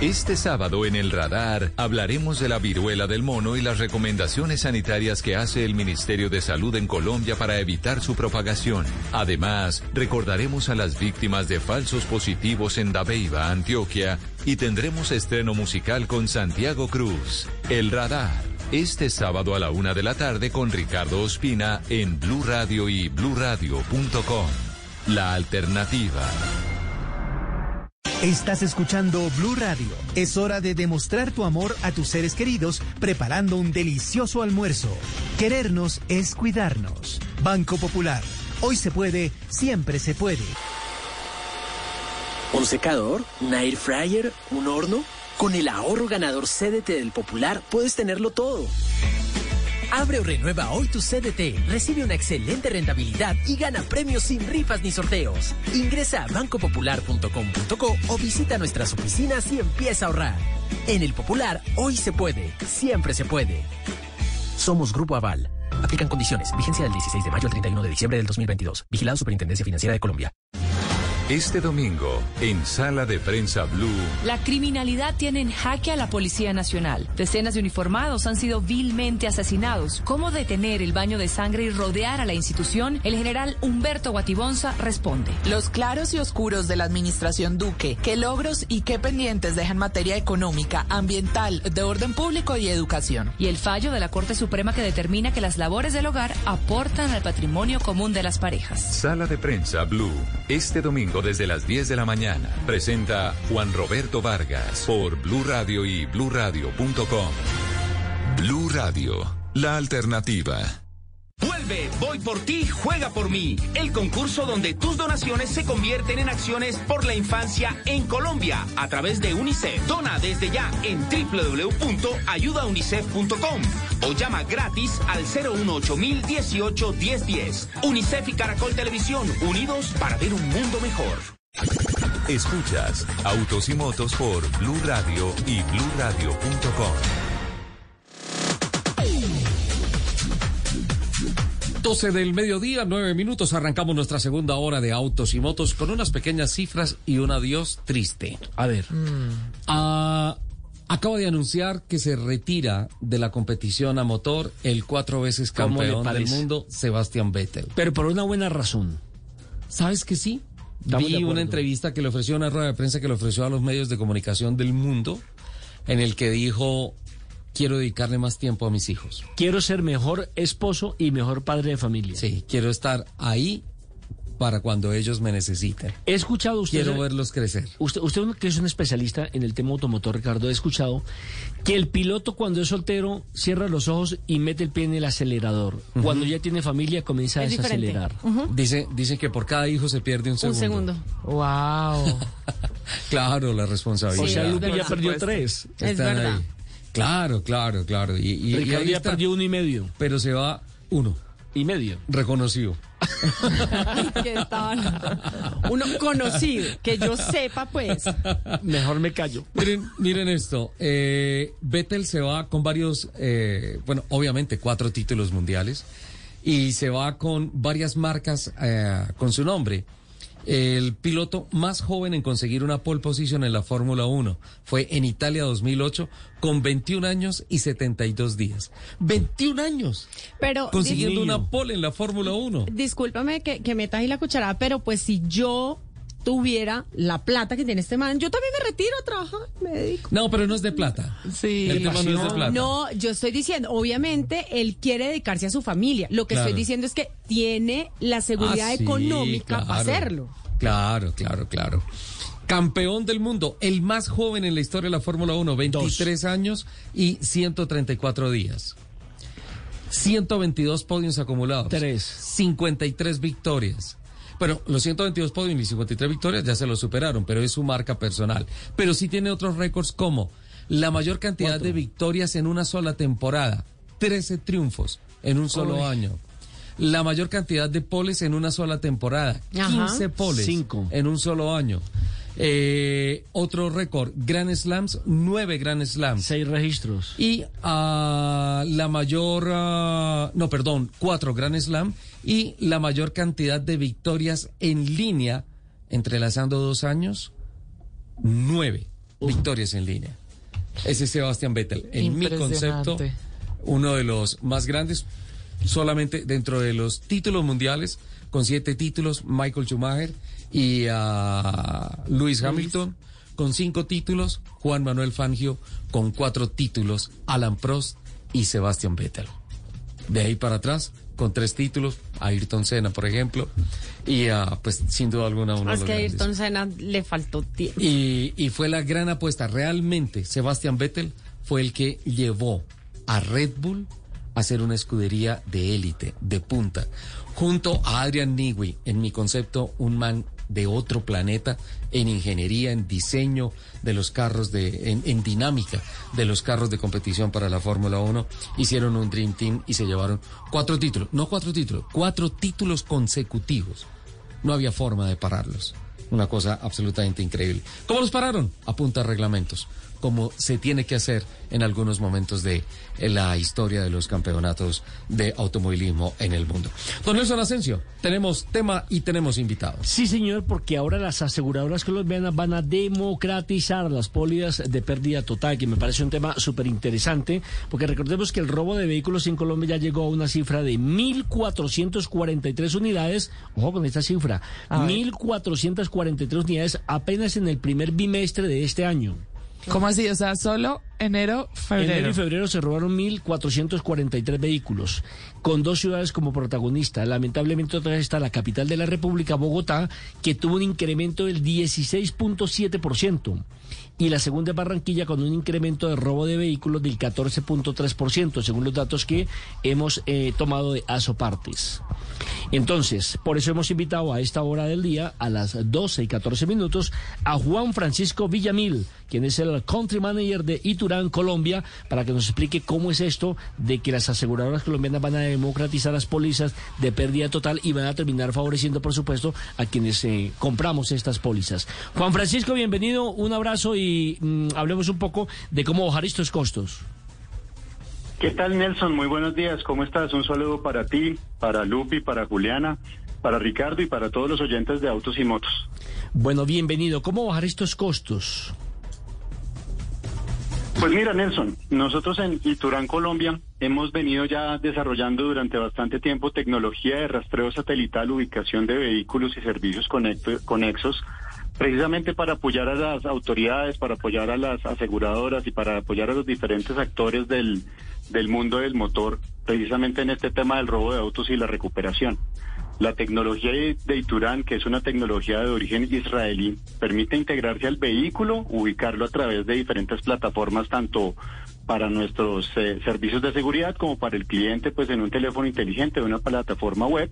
Speaker 2: Este sábado en el radar hablaremos de la viruela del mono y las recomendaciones sanitarias que hace el Ministerio de Salud en Colombia para evitar su propagación. Además, recordaremos a las víctimas de falsos positivos en Dabeiba, Antioquia, y tendremos estreno musical con Santiago Cruz. El radar este sábado a la una de la tarde con Ricardo Ospina en Blue Radio y bluradio.com. La alternativa.
Speaker 38: Estás escuchando Blue Radio. Es hora de demostrar tu amor a tus seres queridos preparando un delicioso almuerzo. Querernos es cuidarnos. Banco Popular. Hoy se puede, siempre se puede.
Speaker 39: ¿Un secador? ¿Un air fryer? ¿Un horno? Con el ahorro ganador CDT del Popular puedes tenerlo todo. Abre o renueva hoy tu CDT, recibe una excelente rentabilidad y gana premios sin rifas ni sorteos. Ingresa a bancopopular.com.co o visita nuestras oficinas y empieza a ahorrar. En el Popular, hoy se puede, siempre se puede. Somos Grupo Aval. Aplican condiciones. Vigencia del 16 de mayo al 31 de diciembre del 2022. Vigilado Superintendencia Financiera de Colombia.
Speaker 2: Este domingo, en Sala de Prensa Blue.
Speaker 40: La criminalidad tiene en jaque a la Policía Nacional. Decenas de uniformados han sido vilmente asesinados. ¿Cómo detener el baño de sangre y rodear a la institución? El general Humberto Guatibonza responde.
Speaker 6: Los claros y oscuros de la administración Duque. ¿Qué logros y qué pendientes dejan materia económica, ambiental, de orden público y educación?
Speaker 40: Y el fallo de la Corte Suprema que determina que las labores del hogar aportan al patrimonio común de las parejas.
Speaker 2: Sala de Prensa Blue. Este domingo desde las 10 de la mañana. Presenta Juan Roberto Vargas por Blue Radio y bluradio.com. Blue Radio, la alternativa.
Speaker 15: Voy por ti, juega por mí. El concurso donde tus donaciones se convierten en acciones por la infancia en Colombia a través de UNICEF. Dona desde ya en www.ayudaunicef.com o llama gratis al 018 1018 1010. UNICEF y Caracol Televisión, unidos para ver un mundo mejor.
Speaker 2: Escuchas Autos y Motos por Blue Radio y bluradio.com.
Speaker 3: 12 del mediodía, 9 minutos, arrancamos nuestra segunda hora de autos y motos con unas pequeñas cifras y un adiós triste. A ver, ah, acaba de anunciar que se retira de la competición a motor el cuatro veces
Speaker 5: ¿Cómo le
Speaker 3: campeón del mundo, Sebastián Vettel.
Speaker 5: Pero por una buena razón.
Speaker 3: ¿Sabes que sí?
Speaker 5: Estamos
Speaker 3: Vi una entrevista que le ofreció, una rueda de prensa que le ofreció a los medios de comunicación del mundo, en el que dijo, quiero dedicarle más tiempo a mis hijos.
Speaker 5: Quiero ser mejor esposo y mejor padre de familia.
Speaker 3: Sí, quiero estar ahí para cuando ellos me necesiten.
Speaker 5: He escuchado usted.
Speaker 3: Quiero verlos crecer.
Speaker 5: Usted, usted que es un especialista en el tema automotor, Ricardo, he escuchado que el piloto cuando es soltero cierra los ojos y mete el pie en el acelerador. Cuando ya tiene familia comienza a
Speaker 26: Es diferente.
Speaker 5: desacelerar.
Speaker 3: Dice, dicen que por cada hijo se pierde un
Speaker 26: Un
Speaker 3: segundo.
Speaker 26: segundo. Wow.
Speaker 3: Claro, la responsabilidad.
Speaker 5: o sea, Lupe ya perdió tres.
Speaker 26: Es
Speaker 3: Están
Speaker 26: verdad.
Speaker 3: ahí. Claro, claro, claro. Y, y- y
Speaker 5: Ricardo
Speaker 3: ahí
Speaker 5: ya
Speaker 3: está.
Speaker 5: perdió uno y medio.
Speaker 3: Pero se va uno,
Speaker 5: Y medio.
Speaker 3: reconocido.
Speaker 26: ¿Qué tal? Uno conocido, que yo sepa, pues.
Speaker 5: Mejor me callo.
Speaker 3: Miren, miren esto. Eh, Vettel se va con varios, eh, bueno, obviamente cuatro títulos mundiales y se va con varias marcas eh, con su nombre. El piloto más joven en conseguir una pole position en la Fórmula 1 fue en Italia 2008 con 21 años y 72 días. 21 años
Speaker 26: Pero
Speaker 3: consiguiendo una pole en la Fórmula 1.
Speaker 26: discúlpame que, que metas ahí la cucharada, pero pues si yo tuviera la plata que tiene este man, yo también me retiro a trabajar, me dedico.
Speaker 3: No, pero no es de plata.
Speaker 26: Sí,
Speaker 3: El tema no es de plata.
Speaker 26: No, yo estoy diciendo, obviamente él quiere dedicarse a su familia. Lo que
Speaker 3: Claro.
Speaker 26: estoy diciendo es que tiene la seguridad
Speaker 3: Ah, sí,
Speaker 26: económica para hacerlo.
Speaker 3: Claro, claro, claro. Campeón del mundo, el más joven en la historia de la Fórmula 1, 23 años y 134 días. 122 podios acumulados.
Speaker 5: Tres.
Speaker 3: 53 victorias. Bueno, los 122 podios y 53 victorias ya se lo superaron, pero es su marca personal. Pero sí tiene otros récords como la mayor cantidad de victorias en una sola temporada, 13 triunfos en un solo
Speaker 5: Uy.
Speaker 3: año. La mayor cantidad de poles en una sola temporada,
Speaker 26: Ajá.
Speaker 3: 15 poles
Speaker 5: Cinco.
Speaker 3: en un solo año. Eh, otro récord, Grand Slams, 9 Grand Slams.
Speaker 5: Seis registros.
Speaker 3: Y ah, la mayor, ah, no, perdón, cuatro Grand Slam y la mayor cantidad de victorias en línea, entrelazando dos años, nueve victorias en línea. Ese es Sebastián Vettel. En mi concepto, uno de los más grandes, solamente dentro de los títulos mundiales, con siete títulos, Michael Schumacher y ah, Lewis Hamilton, con cinco títulos, Juan Manuel Fangio con cuatro títulos, Alan Prost y Sebastian Vettel. De ahí para atrás, con tres títulos, Ayrton Senna, por ejemplo, y pues sin duda alguna uno
Speaker 4: Es que a Ayrton Senna le faltó tiempo.
Speaker 3: Y, y fue la gran apuesta. Realmente, Sebastian Vettel fue el que llevó a Red Bull a ser una escudería de élite, de punta, junto a Adrian Newey, en mi concepto, un man de otro planeta en ingeniería, en diseño de los carros, de, en, dinámica de los carros de competición para la Fórmula 1. Hicieron un Dream Team y se llevaron cuatro títulos, no cuatro títulos, cuatro títulos consecutivos. No había forma de pararlos. Una cosa absolutamente increíble. ¿Cómo los pararon? A punta de reglamentos como se tiene que hacer en algunos momentos de la historia de los campeonatos de automovilismo en el mundo. Don Nelson Asensio, tenemos tema y tenemos invitados.
Speaker 5: Sí, señor, porque ahora las aseguradoras colombianas van a democratizar las pólizas de pérdida total, que me parece un tema súper interesante, porque recordemos que el robo de vehículos en Colombia ya llegó a una cifra de 1.443 unidades. Ojo con esta cifra, 1.443 unidades apenas en el primer bimestre de este año.
Speaker 6: ¿Cómo así? O sea, solo enero, febrero.
Speaker 5: Enero y febrero se robaron 1.443 vehículos, con dos ciudades como protagonistas. Lamentablemente otra vez está la capital de la República, Bogotá, que tuvo un incremento del 16.7%. Y la segunda es Barranquilla con un incremento de robo de vehículos del 14.3%, según los datos que hemos eh, tomado de Asopartes. Entonces, por eso hemos invitado a esta hora del día, a las 12 y 14 minutos, a Juan Francisco Villamil, quien es el country manager de Iturán, Colombia, para que nos explique cómo es esto de que las aseguradoras colombianas van a democratizar las pólizas de pérdida total y van a terminar favoreciendo, por supuesto, a quienes eh, compramos estas pólizas. Juan Francisco, bienvenido, un abrazo y mm, hablemos un poco de cómo bajar estos costos.
Speaker 41: ¿Qué tal, Nelson? Muy buenos días. ¿Cómo estás? Un saludo para ti, para Lupi, para Juliana, para Ricardo y para todos los oyentes de Autos y Motos.
Speaker 5: Bueno, bienvenido. ¿Cómo bajar estos costos?
Speaker 41: Pues mira, Nelson, nosotros en Iturán, Colombia, hemos venido ya desarrollando durante bastante tiempo tecnología de rastreo satelital, ubicación de vehículos y servicios conexos precisamente para apoyar a las autoridades, para apoyar a las aseguradoras y para apoyar a los diferentes actores del, del mundo del motor, precisamente en este tema del robo de autos y la recuperación. La tecnología de Iturán, que es una tecnología de origen israelí, permite integrarse al vehículo, ubicarlo a través de diferentes plataformas, tanto para nuestros eh, servicios de seguridad como para el cliente, pues en un teléfono inteligente, una plataforma web,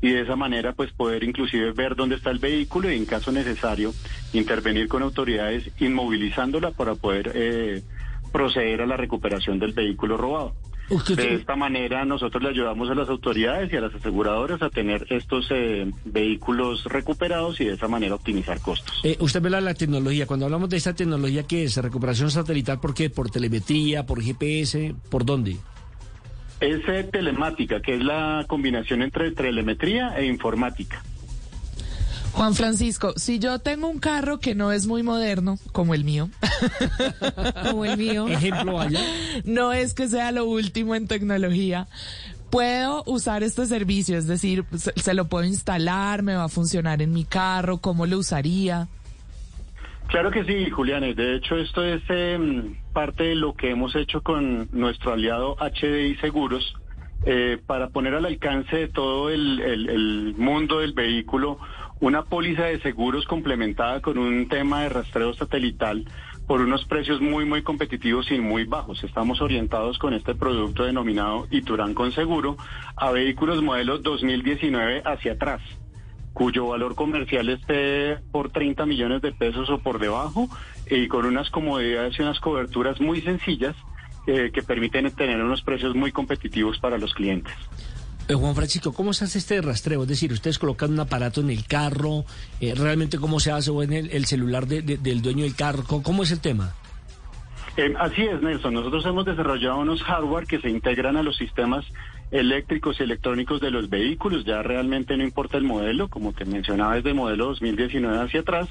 Speaker 41: y de esa manera, pues poder inclusive ver dónde está el vehículo y, en caso necesario, intervenir con autoridades inmovilizándola para poder eh, proceder a la recuperación del vehículo robado. De esta manera nosotros le ayudamos a las autoridades y a las aseguradoras a tener estos eh, vehículos recuperados y de esa manera optimizar costos.
Speaker 5: Eh, usted ve la, tecnología, cuando hablamos de esta tecnología, ¿qué es? ¿Recuperación satelital por qué? ¿Por telemetría, por GPS, por dónde?
Speaker 41: Es eh, telemática, que es la combinación entre telemetría e informática.
Speaker 6: Juan Francisco, si yo tengo un carro que no es muy moderno, como el mío,
Speaker 4: como el mío,
Speaker 5: ejemplo allá,
Speaker 6: no es que sea lo último en tecnología, puedo usar este servicio, es decir, se, lo puedo instalar, me va a funcionar en mi carro, ¿cómo lo usaría?
Speaker 41: Claro que sí, Julián. De hecho, esto es em, parte de lo que hemos hecho con nuestro aliado HDI Seguros eh, para poner al alcance de todo el mundo del vehículo una póliza de seguros complementada con un tema de rastreo satelital por unos precios muy, muy competitivos y muy bajos. Estamos orientados con este producto denominado Iturán con seguro a vehículos modelos 2019 hacia atrás cuyo valor comercial esté por 30 millones de pesos o por debajo y con unas comodidades y unas coberturas muy sencillas eh, que permiten tener unos precios muy competitivos para los clientes.
Speaker 5: Eh, Juan Francisco, ¿cómo se hace este rastreo? Es decir, ustedes colocan un aparato en el carro, eh, realmente cómo se hace o en el, celular del dueño del carro, ¿cómo, es el tema?
Speaker 41: Eh, así es, Nelson. Nosotros hemos desarrollado unos hardware que se integran a los sistemas eléctricos y electrónicos de los vehículos. Ya realmente no importa el modelo, como te mencionaba, es de modelo 2019 hacia atrás.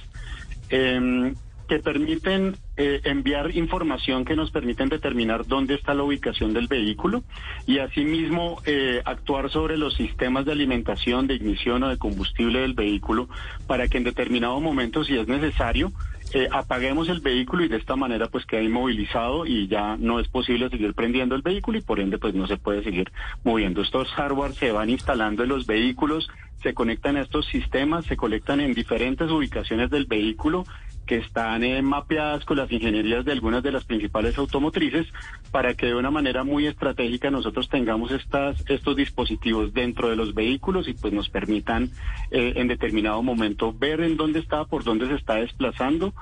Speaker 41: Em, que permiten eh, enviar información que nos permiten determinar dónde está la ubicación del vehículo y asimismo eh, actuar sobre los sistemas de alimentación, de ignición o de combustible del vehículo para que en determinado momento, si es necesario, eh, apaguemos el vehículo y de esta manera pues queda inmovilizado y ya no es posible seguir prendiendo el vehículo y por ende pues no se puede seguir moviendo. Estos hardware se van instalando en los vehículos, se conectan a estos sistemas, se conectan en diferentes ubicaciones del vehículo que están eh, mapeadas con las ingenierías de algunas de las principales automotrices para que de una manera muy estratégica nosotros tengamos estas, estos dispositivos dentro de los vehículos y pues nos permitan eh, en determinado momento ver en dónde está, por dónde se está desplazando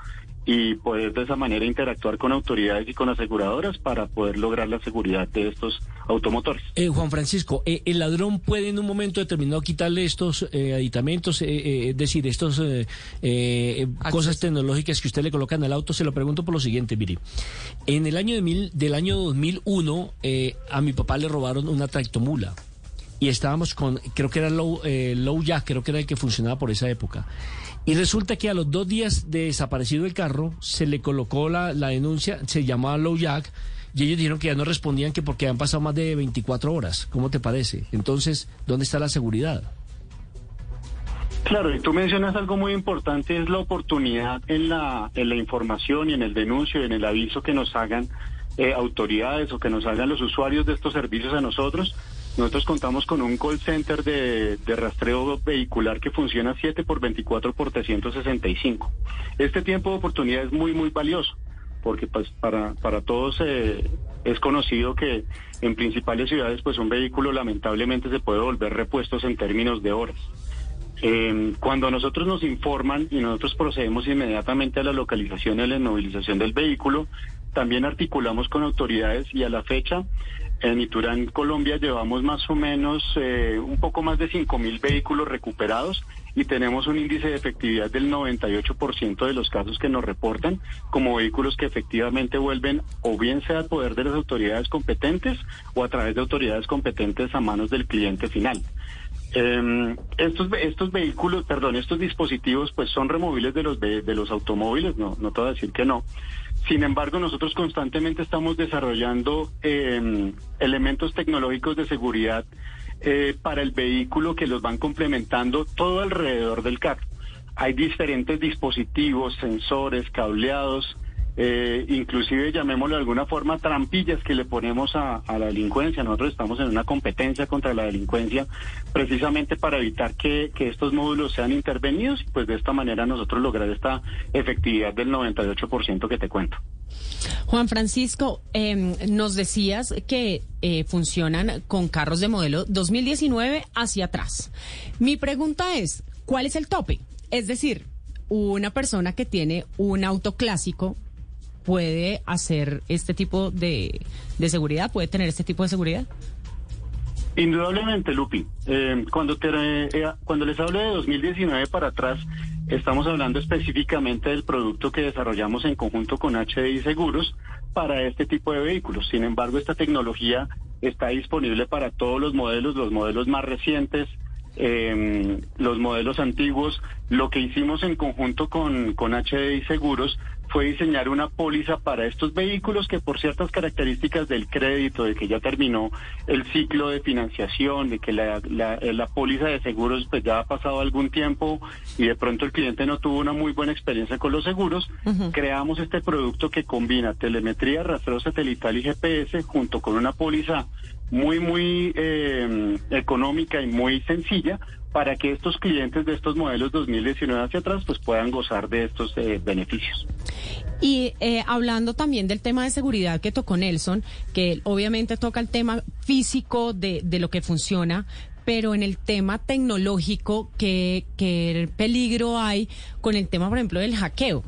Speaker 41: y poder de esa manera interactuar con autoridades y con aseguradoras para poder lograr la seguridad de estos automotores.
Speaker 5: Eh, Juan Francisco, eh, ¿el ladrón puede en un momento determinado quitarle estos eh, aditamentos, es decir, estas cosas tecnológicas que usted le colocan al auto? Se lo pregunto por lo siguiente, mire. En el año de mil, del año 2001 a mi papá le robaron una tractomula y estábamos con, creo que era Low, Low Jack, creo que era el que funcionaba por esa época. Y resulta que a los dos días de desaparecido el carro, se le colocó la, denuncia, se llamaba Low Jack, y ellos dijeron que ya no respondían que porque han pasado más de 24 horas. ¿Cómo te parece? Entonces, ¿dónde está la seguridad?
Speaker 41: Claro, y tú mencionas algo muy importante, es la oportunidad en la, en la información y en el denuncio y en el aviso que nos hagan eh, autoridades o que nos hagan los usuarios de estos servicios a nosotros nosotros contamos con un call center de, rastreo vehicular que funciona 7 por 24 por 365. Este tiempo de oportunidad es muy, muy valioso, porque pues para, para todos eh, es conocido que en principales ciudades pues un vehículo lamentablemente se puede volver repuestos en términos de horas. Eh, cuando nosotros nos informan y nosotros procedemos inmediatamente a la localización y a la inmovilización del vehículo, también articulamos con autoridades y a la fecha en Iturán, Colombia, llevamos más o menos eh, un poco más de 5.000 vehículos recuperados y tenemos un índice de efectividad del 98% de los casos que nos reportan como vehículos que efectivamente vuelven o bien sea al poder de las autoridades competentes o a través de autoridades competentes a manos del cliente final. Eh, estos estos vehículos, perdón, estos dispositivos, pues son removibles de los de, los automóviles. No, no te voy a decir que no. Sin embargo, nosotros constantemente estamos desarrollando eh, elementos tecnológicos de seguridad eh, para el vehículo que los van complementando todo alrededor del carro. Hay diferentes dispositivos, sensores, cableados, eh, inclusive llamémoslo de alguna forma trampillas que le ponemos a, la delincuencia. Nosotros estamos en una competencia contra la delincuencia precisamente para evitar que, estos módulos sean intervenidos y pues de esta manera nosotros lograr esta efectividad del 98% que te cuento.
Speaker 4: Juan Francisco, em, nos decías que eh, funcionan con carros de modelo 2019 hacia atrás. Mi pregunta es, ¿cuál es el tope? Es decir, una persona que tiene un auto clásico puede hacer este tipo de, seguridad, puede tener este tipo de seguridad?
Speaker 41: Indudablemente, Lupi. Eh, cuando, te, eh, cuando les hablo de 2019 para atrás, estamos hablando específicamente del producto que desarrollamos en conjunto con HDI Seguros para este tipo de vehículos. Sin embargo, esta tecnología está disponible para todos los modelos, los modelos más recientes, eh, los modelos antiguos. Lo que hicimos en conjunto con, con HDI Seguros fue diseñar una póliza para estos vehículos que por ciertas características del crédito, de que ya terminó el ciclo de financiación, de que la, la, póliza de seguros pues ya ha pasado algún tiempo y de pronto el cliente no tuvo una muy buena experiencia con los seguros, creamos este producto que combina telemetría, rastreo satelital y GPS junto con una póliza muy, muy eh, económica y muy sencilla para que estos clientes de estos modelos 2019 hacia atrás pues puedan gozar de estos eh, beneficios.
Speaker 4: Y eh, hablando también del tema de seguridad que tocó Nelson, que obviamente toca el tema físico de, de lo que funciona, pero en el tema tecnológico, ¿qué, ¿qué peligro hay con el tema, por ejemplo, del hackeo?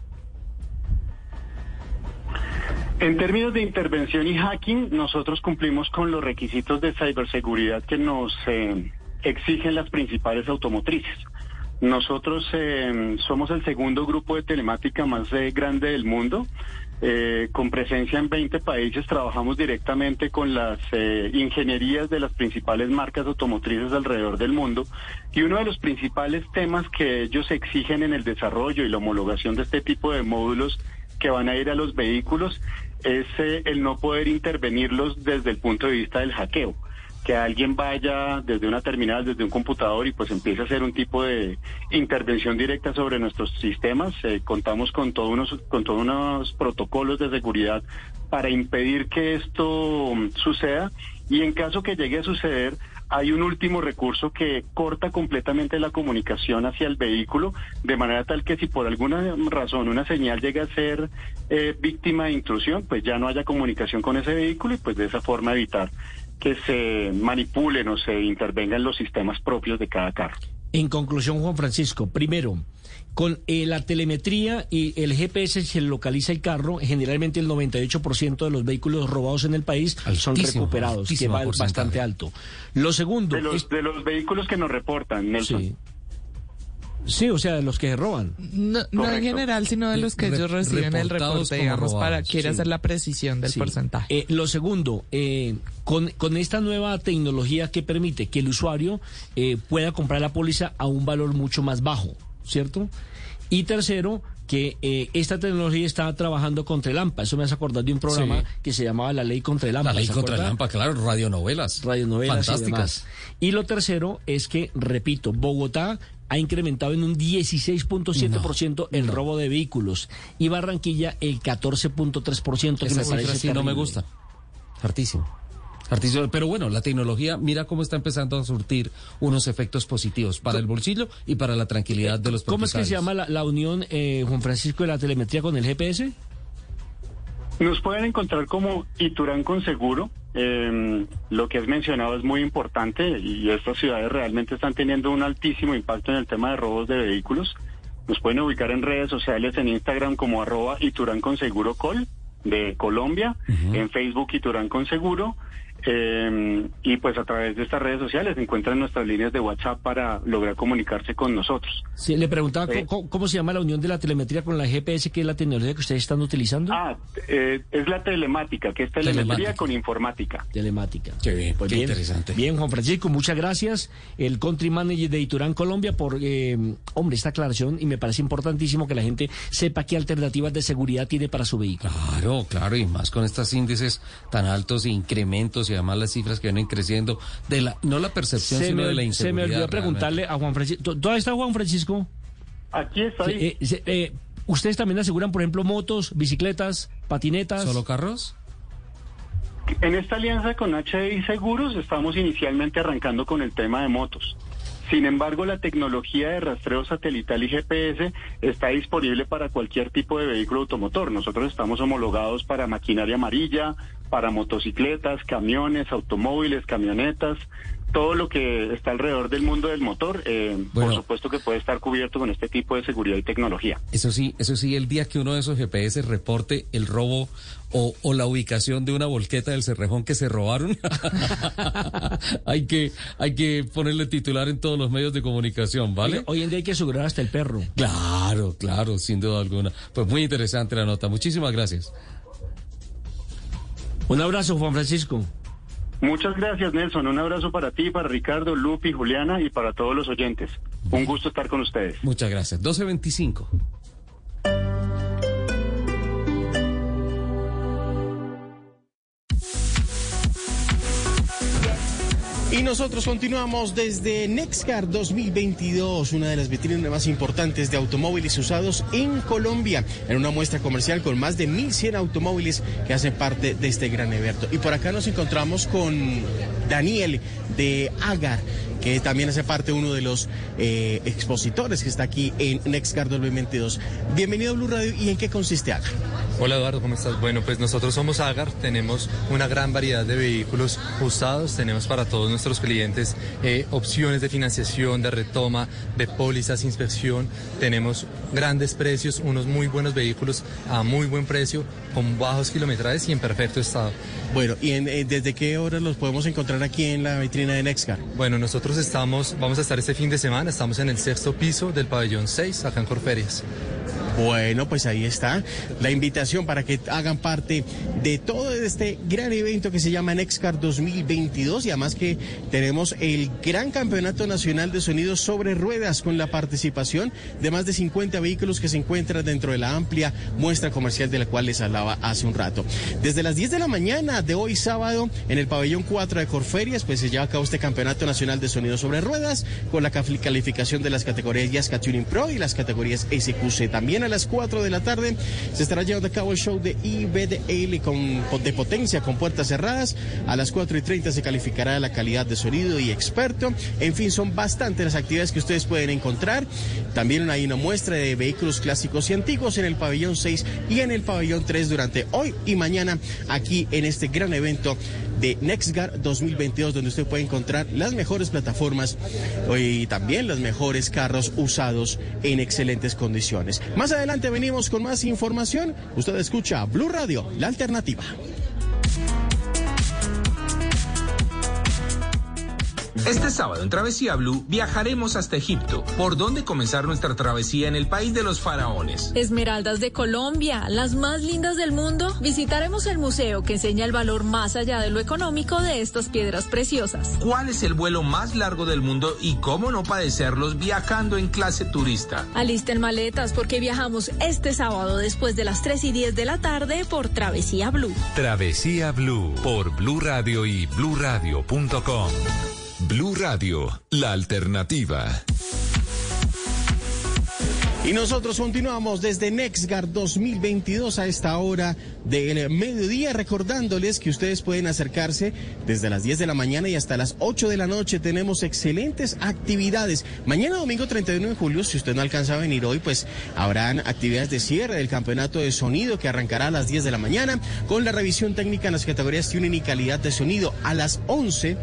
Speaker 41: En términos de intervención y hacking, nosotros cumplimos con los requisitos de ciberseguridad que nos eh, exigen las principales automotrices. Nosotros eh, somos el segundo grupo de telemática más eh, grande del mundo. Eh, con presencia en 20 países, trabajamos directamente con las ingenierías de las principales marcas automotrices alrededor del mundo. Y uno de los principales temas que ellos exigen en el desarrollo y la homologación de este tipo de módulos que van a ir a los vehículos es el no poder intervenirlos desde el punto de vista del hackeo. Que alguien vaya desde una terminal, desde un computador y pues empiece a hacer un tipo de intervención directa sobre nuestros sistemas. Eh, contamos con, todos unos, con todos unos protocolos de seguridad para impedir que esto suceda y en caso que llegue a suceder, hay un último recurso que corta completamente la comunicación hacia el vehículo, de manera tal que si por alguna razón una señal llega a ser eh, víctima de intrusión, pues ya no haya comunicación con ese vehículo y pues de esa forma evitar que se manipulen o se intervengan los sistemas propios de cada carro.
Speaker 5: En conclusión, Juan Francisco, primero, con eh, la telemetría y el GPS se localiza el carro, generalmente el 98% de los vehículos robados en el país son recuperados, que va bastante alto. Lo segundo...
Speaker 41: De los, de los vehículos que nos reportan, Nelson.
Speaker 5: Sí. Sí, o sea, de los que roban.
Speaker 6: No, en general, sino de los que ellos reciben el reporte, digamos, para quiere hacer la precisión del porcentaje.
Speaker 5: Eh, lo segundo, eh, con, con esta nueva tecnología que permite que el usuario eh, pueda comprar la póliza a un valor mucho más bajo, ¿cierto? Y tercero, que eh, esta tecnología está trabajando contra el AMPA. Eso me hace acordar de un programa que se llamaba La Ley contra el AMPA.
Speaker 3: La Ley contra el AMPA, claro, radionovelas.
Speaker 5: Radionovelas
Speaker 3: Fantásticas.
Speaker 5: Y, lo tercero es que, repito, Bogotá ha incrementado en un 16.7% el robo de vehículos y Barranquilla el 14.3%, que
Speaker 3: Esa
Speaker 5: me parece
Speaker 3: sí no me gusta. Hartísimo. Hartísimo. Pero bueno, la tecnología, mira cómo está empezando a surtir unos efectos positivos para el bolsillo y para la tranquilidad de los
Speaker 5: ¿Cómo es que se
Speaker 3: propietarios.
Speaker 5: llama la, la unión, eh, Juan Francisco, de la telemetría con el GPS?
Speaker 41: Nos pueden encontrar como Iturán con seguro. Eh, lo que has mencionado es muy importante y estas ciudades realmente están teniendo un altísimo impacto en el tema de robos de vehículos. Nos pueden ubicar en redes sociales, en Instagram como arroba Iturán con seguro col de Colombia, en Facebook Iturán con seguro. Eh, y pues a través de estas redes sociales encuentran nuestras líneas de WhatsApp para lograr comunicarse con nosotros.
Speaker 5: Sí, le preguntaba. ¿cómo, cómo se llama la unión de la telemetría con la GPS, que es la tecnología que ustedes están utilizando.
Speaker 41: Ah, eh, es la telemática, que es telemetría
Speaker 5: Telemática.
Speaker 41: con informática.
Speaker 5: Telemática.
Speaker 3: Qué bien,
Speaker 5: Pues
Speaker 3: qué
Speaker 5: bien,
Speaker 3: interesante.
Speaker 5: Bien, Juan Francisco, muchas gracias. El country manager de Iturán Colombia por, eh, hombre, esta aclaración y me parece importantísimo que la gente sepa qué alternativas de seguridad tiene para su vehículo.
Speaker 3: Claro, claro, y más con estos índices tan altos, e incrementos y además las cifras que vienen creciendo de la no la percepción
Speaker 5: Se
Speaker 3: sino
Speaker 5: me,
Speaker 3: de la
Speaker 5: se
Speaker 3: inseguridad.
Speaker 5: me olvidó
Speaker 3: realmente.
Speaker 5: preguntarle a Juan Francisco. ¿Todavía está Juan Francisco?
Speaker 41: Aquí estoy.
Speaker 5: Sí, eh, se- eh, ¿Ustedes también aseguran, por ejemplo, motos, bicicletas, patinetas?
Speaker 3: ¿Solo carros?
Speaker 41: En esta alianza con HDI Seguros estamos inicialmente arrancando con el tema de motos. Sin embargo, la tecnología de rastreo satelital y GPS está disponible para cualquier tipo de vehículo automotor. Nosotros estamos homologados para maquinaria amarilla, para motocicletas, camiones, automóviles, camionetas, todo lo que está alrededor del mundo del motor, eh, por supuesto que puede estar cubierto con este tipo de seguridad y tecnología.
Speaker 3: Eso sí, eso sí, el día que uno de esos GPS reporte el robo o, o la ubicación de una volqueta del Cerrejón que se robaron, hay que hay que ponerle titular en todos los medios de comunicación, ¿vale?
Speaker 5: Hoy, hoy en día hay que asegurar hasta el perro.
Speaker 3: Claro, claro, sin duda alguna. Pues muy interesante la nota. Muchísimas gracias.
Speaker 5: Un abrazo, Juan Francisco.
Speaker 41: Muchas gracias, Nelson. Un abrazo para ti, para Ricardo, Lupi, Juliana y para todos los oyentes. Un gusto estar con ustedes.
Speaker 3: Muchas gracias. 1225.
Speaker 9: Y nosotros continuamos desde Nexcar 2022, una de las vitrinas más importantes de automóviles usados en Colombia, en una muestra comercial con más de 1.100 automóviles que hacen parte de este gran evento. Y por acá nos encontramos con Daniel de Agar, que también hace parte uno de los eh, expositores que está aquí en Nexcar 2022. Bienvenido a Blue Radio y en qué consiste Agar.
Speaker 32: Hola Eduardo, ¿cómo estás? Bueno, pues nosotros somos Agar, tenemos una gran variedad de vehículos usados, tenemos para todos nuestros clientes eh, opciones de financiación, de retoma, de pólizas, inspección, tenemos grandes precios, unos muy buenos vehículos a muy buen precio, con bajos kilometrajes y en perfecto estado.
Speaker 9: Bueno, ¿y en, eh, desde qué horas los podemos encontrar aquí en la vitrina de Nexcar?
Speaker 32: Bueno, nosotros estamos, vamos a estar este fin de semana, estamos en el sexto piso del pabellón 6, acá en Corferias.
Speaker 9: Bueno, pues ahí está la invitación para que hagan parte de todo este gran evento que se llama Nexcar 2022 y además que tenemos el gran campeonato nacional de sonidos sobre ruedas con la participación de más de 50 vehículos que se encuentran dentro de la amplia muestra comercial de la cual les hablaba hace un rato. Desde las 10 de la mañana de hoy sábado en el pabellón 4 de Corferias pues se lleva a cabo este campeonato nacional de sonidos sobre ruedas con la calificación de las categorías Yaska Tuning Pro y las categorías SQC. También a las 4 de la tarde se estará llevando a cabo el show de IBDL con, de potencia con puertas cerradas. A las 4 y 30 se calificará la calidad de sonido y experto. En fin, son bastantes las actividades que ustedes pueden encontrar. También hay una muestra de vehículos clásicos y antiguos en el pabellón 6 y en el pabellón 3 durante hoy y mañana aquí en este gran evento de NextGar 2022, donde usted puede encontrar las mejores plataformas y también los mejores carros usados en excelentes condiciones. Más adelante venimos con más información. Usted escucha Blue Radio, la alternativa.
Speaker 15: Este sábado en Travesía Blue viajaremos hasta Egipto, por donde comenzar nuestra travesía en el país de los faraones.
Speaker 16: Esmeraldas de Colombia, las más lindas del mundo. Visitaremos el museo que enseña el valor más allá de lo económico de estas piedras preciosas.
Speaker 15: ¿Cuál es el vuelo más largo del mundo y cómo no padecerlos viajando en clase turista?
Speaker 16: Alisten maletas porque viajamos este sábado después de las 3 y 10 de la tarde por Travesía Blue.
Speaker 2: Travesía Blue por Blue Radio y bluradio.com. Blue Radio, la alternativa.
Speaker 9: Y nosotros continuamos desde NextGar 2022 a esta hora del mediodía, recordándoles que ustedes pueden acercarse desde las 10 de la mañana y hasta las 8 de la noche. Tenemos excelentes actividades. Mañana domingo 31 de julio, si usted no alcanza a venir hoy, pues habrán actividades de cierre del campeonato de sonido que arrancará a las 10 de la mañana con la revisión técnica en las categorías tuning y calidad de sonido a las 11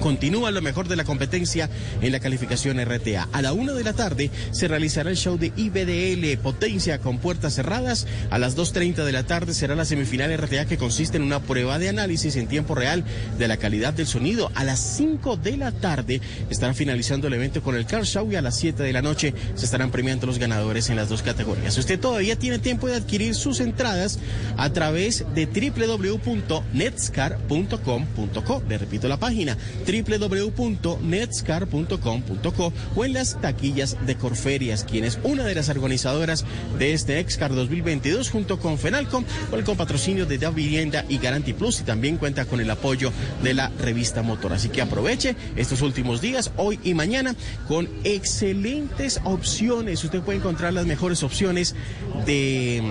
Speaker 9: Continúa lo mejor de la competencia en la calificación RTA. A la una de la tarde se realizará el show de IBDL, potencia con puertas cerradas. A las 2.30 de la tarde será la semifinal RTA que consiste en una prueba de análisis en tiempo real de la calidad del sonido. A las 5 de la tarde estará finalizando el evento con el Car Show y a las 7 de la noche se estarán premiando los ganadores en las dos categorías. Usted todavía tiene tiempo de adquirir sus entradas a través de www.netscar.com.co. Le repito la página www.netscar.com.co o en las taquillas de Corferias, quien es una de las organizadoras de este Excar 2022 junto con Fenalco, con el copatrocinio de Da Vivienda y Garanti Plus y también cuenta con el apoyo de la revista Motor. Así que aproveche estos últimos días, hoy y mañana, con excelentes opciones. Usted puede encontrar las mejores opciones de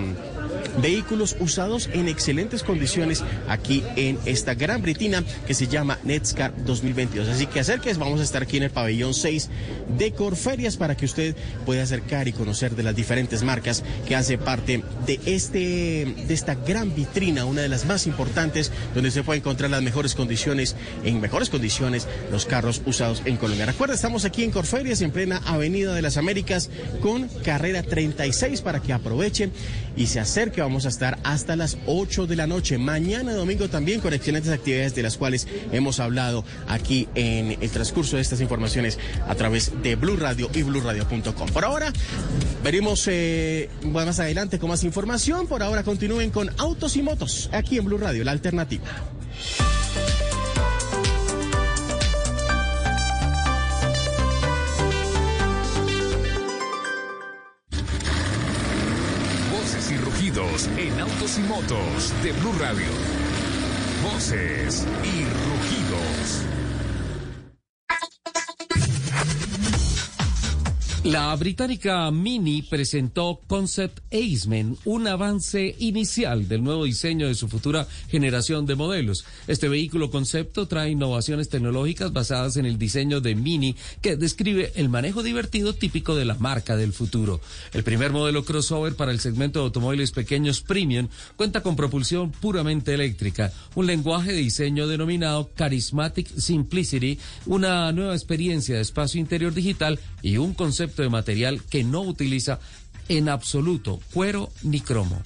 Speaker 9: vehículos usados en excelentes condiciones aquí en esta gran britina que se llama Netscar 2022. Así que acérquese, vamos a estar aquí en el pabellón 6 de Corferias para que usted pueda acercar y conocer de las diferentes marcas que hace parte de este de esta gran vitrina, una de las más importantes donde se puede encontrar las mejores condiciones en mejores condiciones los carros usados en Colombia. Recuerda, estamos aquí en Corferias en plena Avenida de las Américas con carrera 36 para que aproveche y se acerque vamos a estar hasta las 8 de la noche. Mañana domingo también con excelentes actividades de las cuales hemos hablado aquí en el transcurso de estas informaciones a través de Blue Radio y BlueRadio.com. Por ahora, veremos eh, más adelante con más información. Por ahora continúen con Autos y Motos aquí en Blue Radio, la alternativa.
Speaker 2: Motos de Blue Radio. Voces y rugidos.
Speaker 3: La británica Mini presentó Concept Aceman, un avance inicial del nuevo diseño de su futura generación de modelos. Este vehículo concepto trae innovaciones tecnológicas basadas en el diseño de Mini que describe el manejo divertido típico de la marca del futuro. El primer modelo crossover para el segmento de automóviles pequeños premium cuenta con propulsión puramente eléctrica, un lenguaje de diseño denominado Charismatic Simplicity, una nueva experiencia de espacio interior digital y un concepto de material que no utiliza en absoluto cuero ni cromo.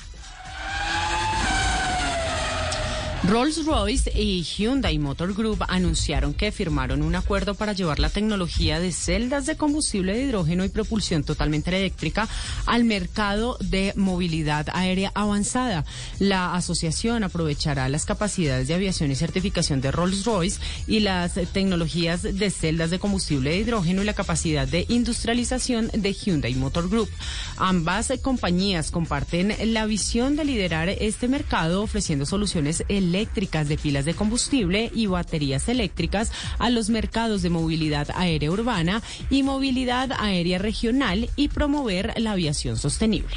Speaker 4: Rolls-Royce y Hyundai Motor Group anunciaron que firmaron un acuerdo para llevar la tecnología de celdas de combustible de hidrógeno y propulsión totalmente eléctrica al mercado de movilidad aérea avanzada. La asociación aprovechará las capacidades de aviación y certificación de Rolls-Royce y las tecnologías de celdas de combustible de hidrógeno y la capacidad de industrialización de Hyundai Motor Group. Ambas compañías comparten la visión de liderar este mercado ofreciendo soluciones eléctricas eléctricas de pilas de combustible y baterías eléctricas a los mercados de movilidad aérea urbana y movilidad aérea regional y promover la aviación sostenible.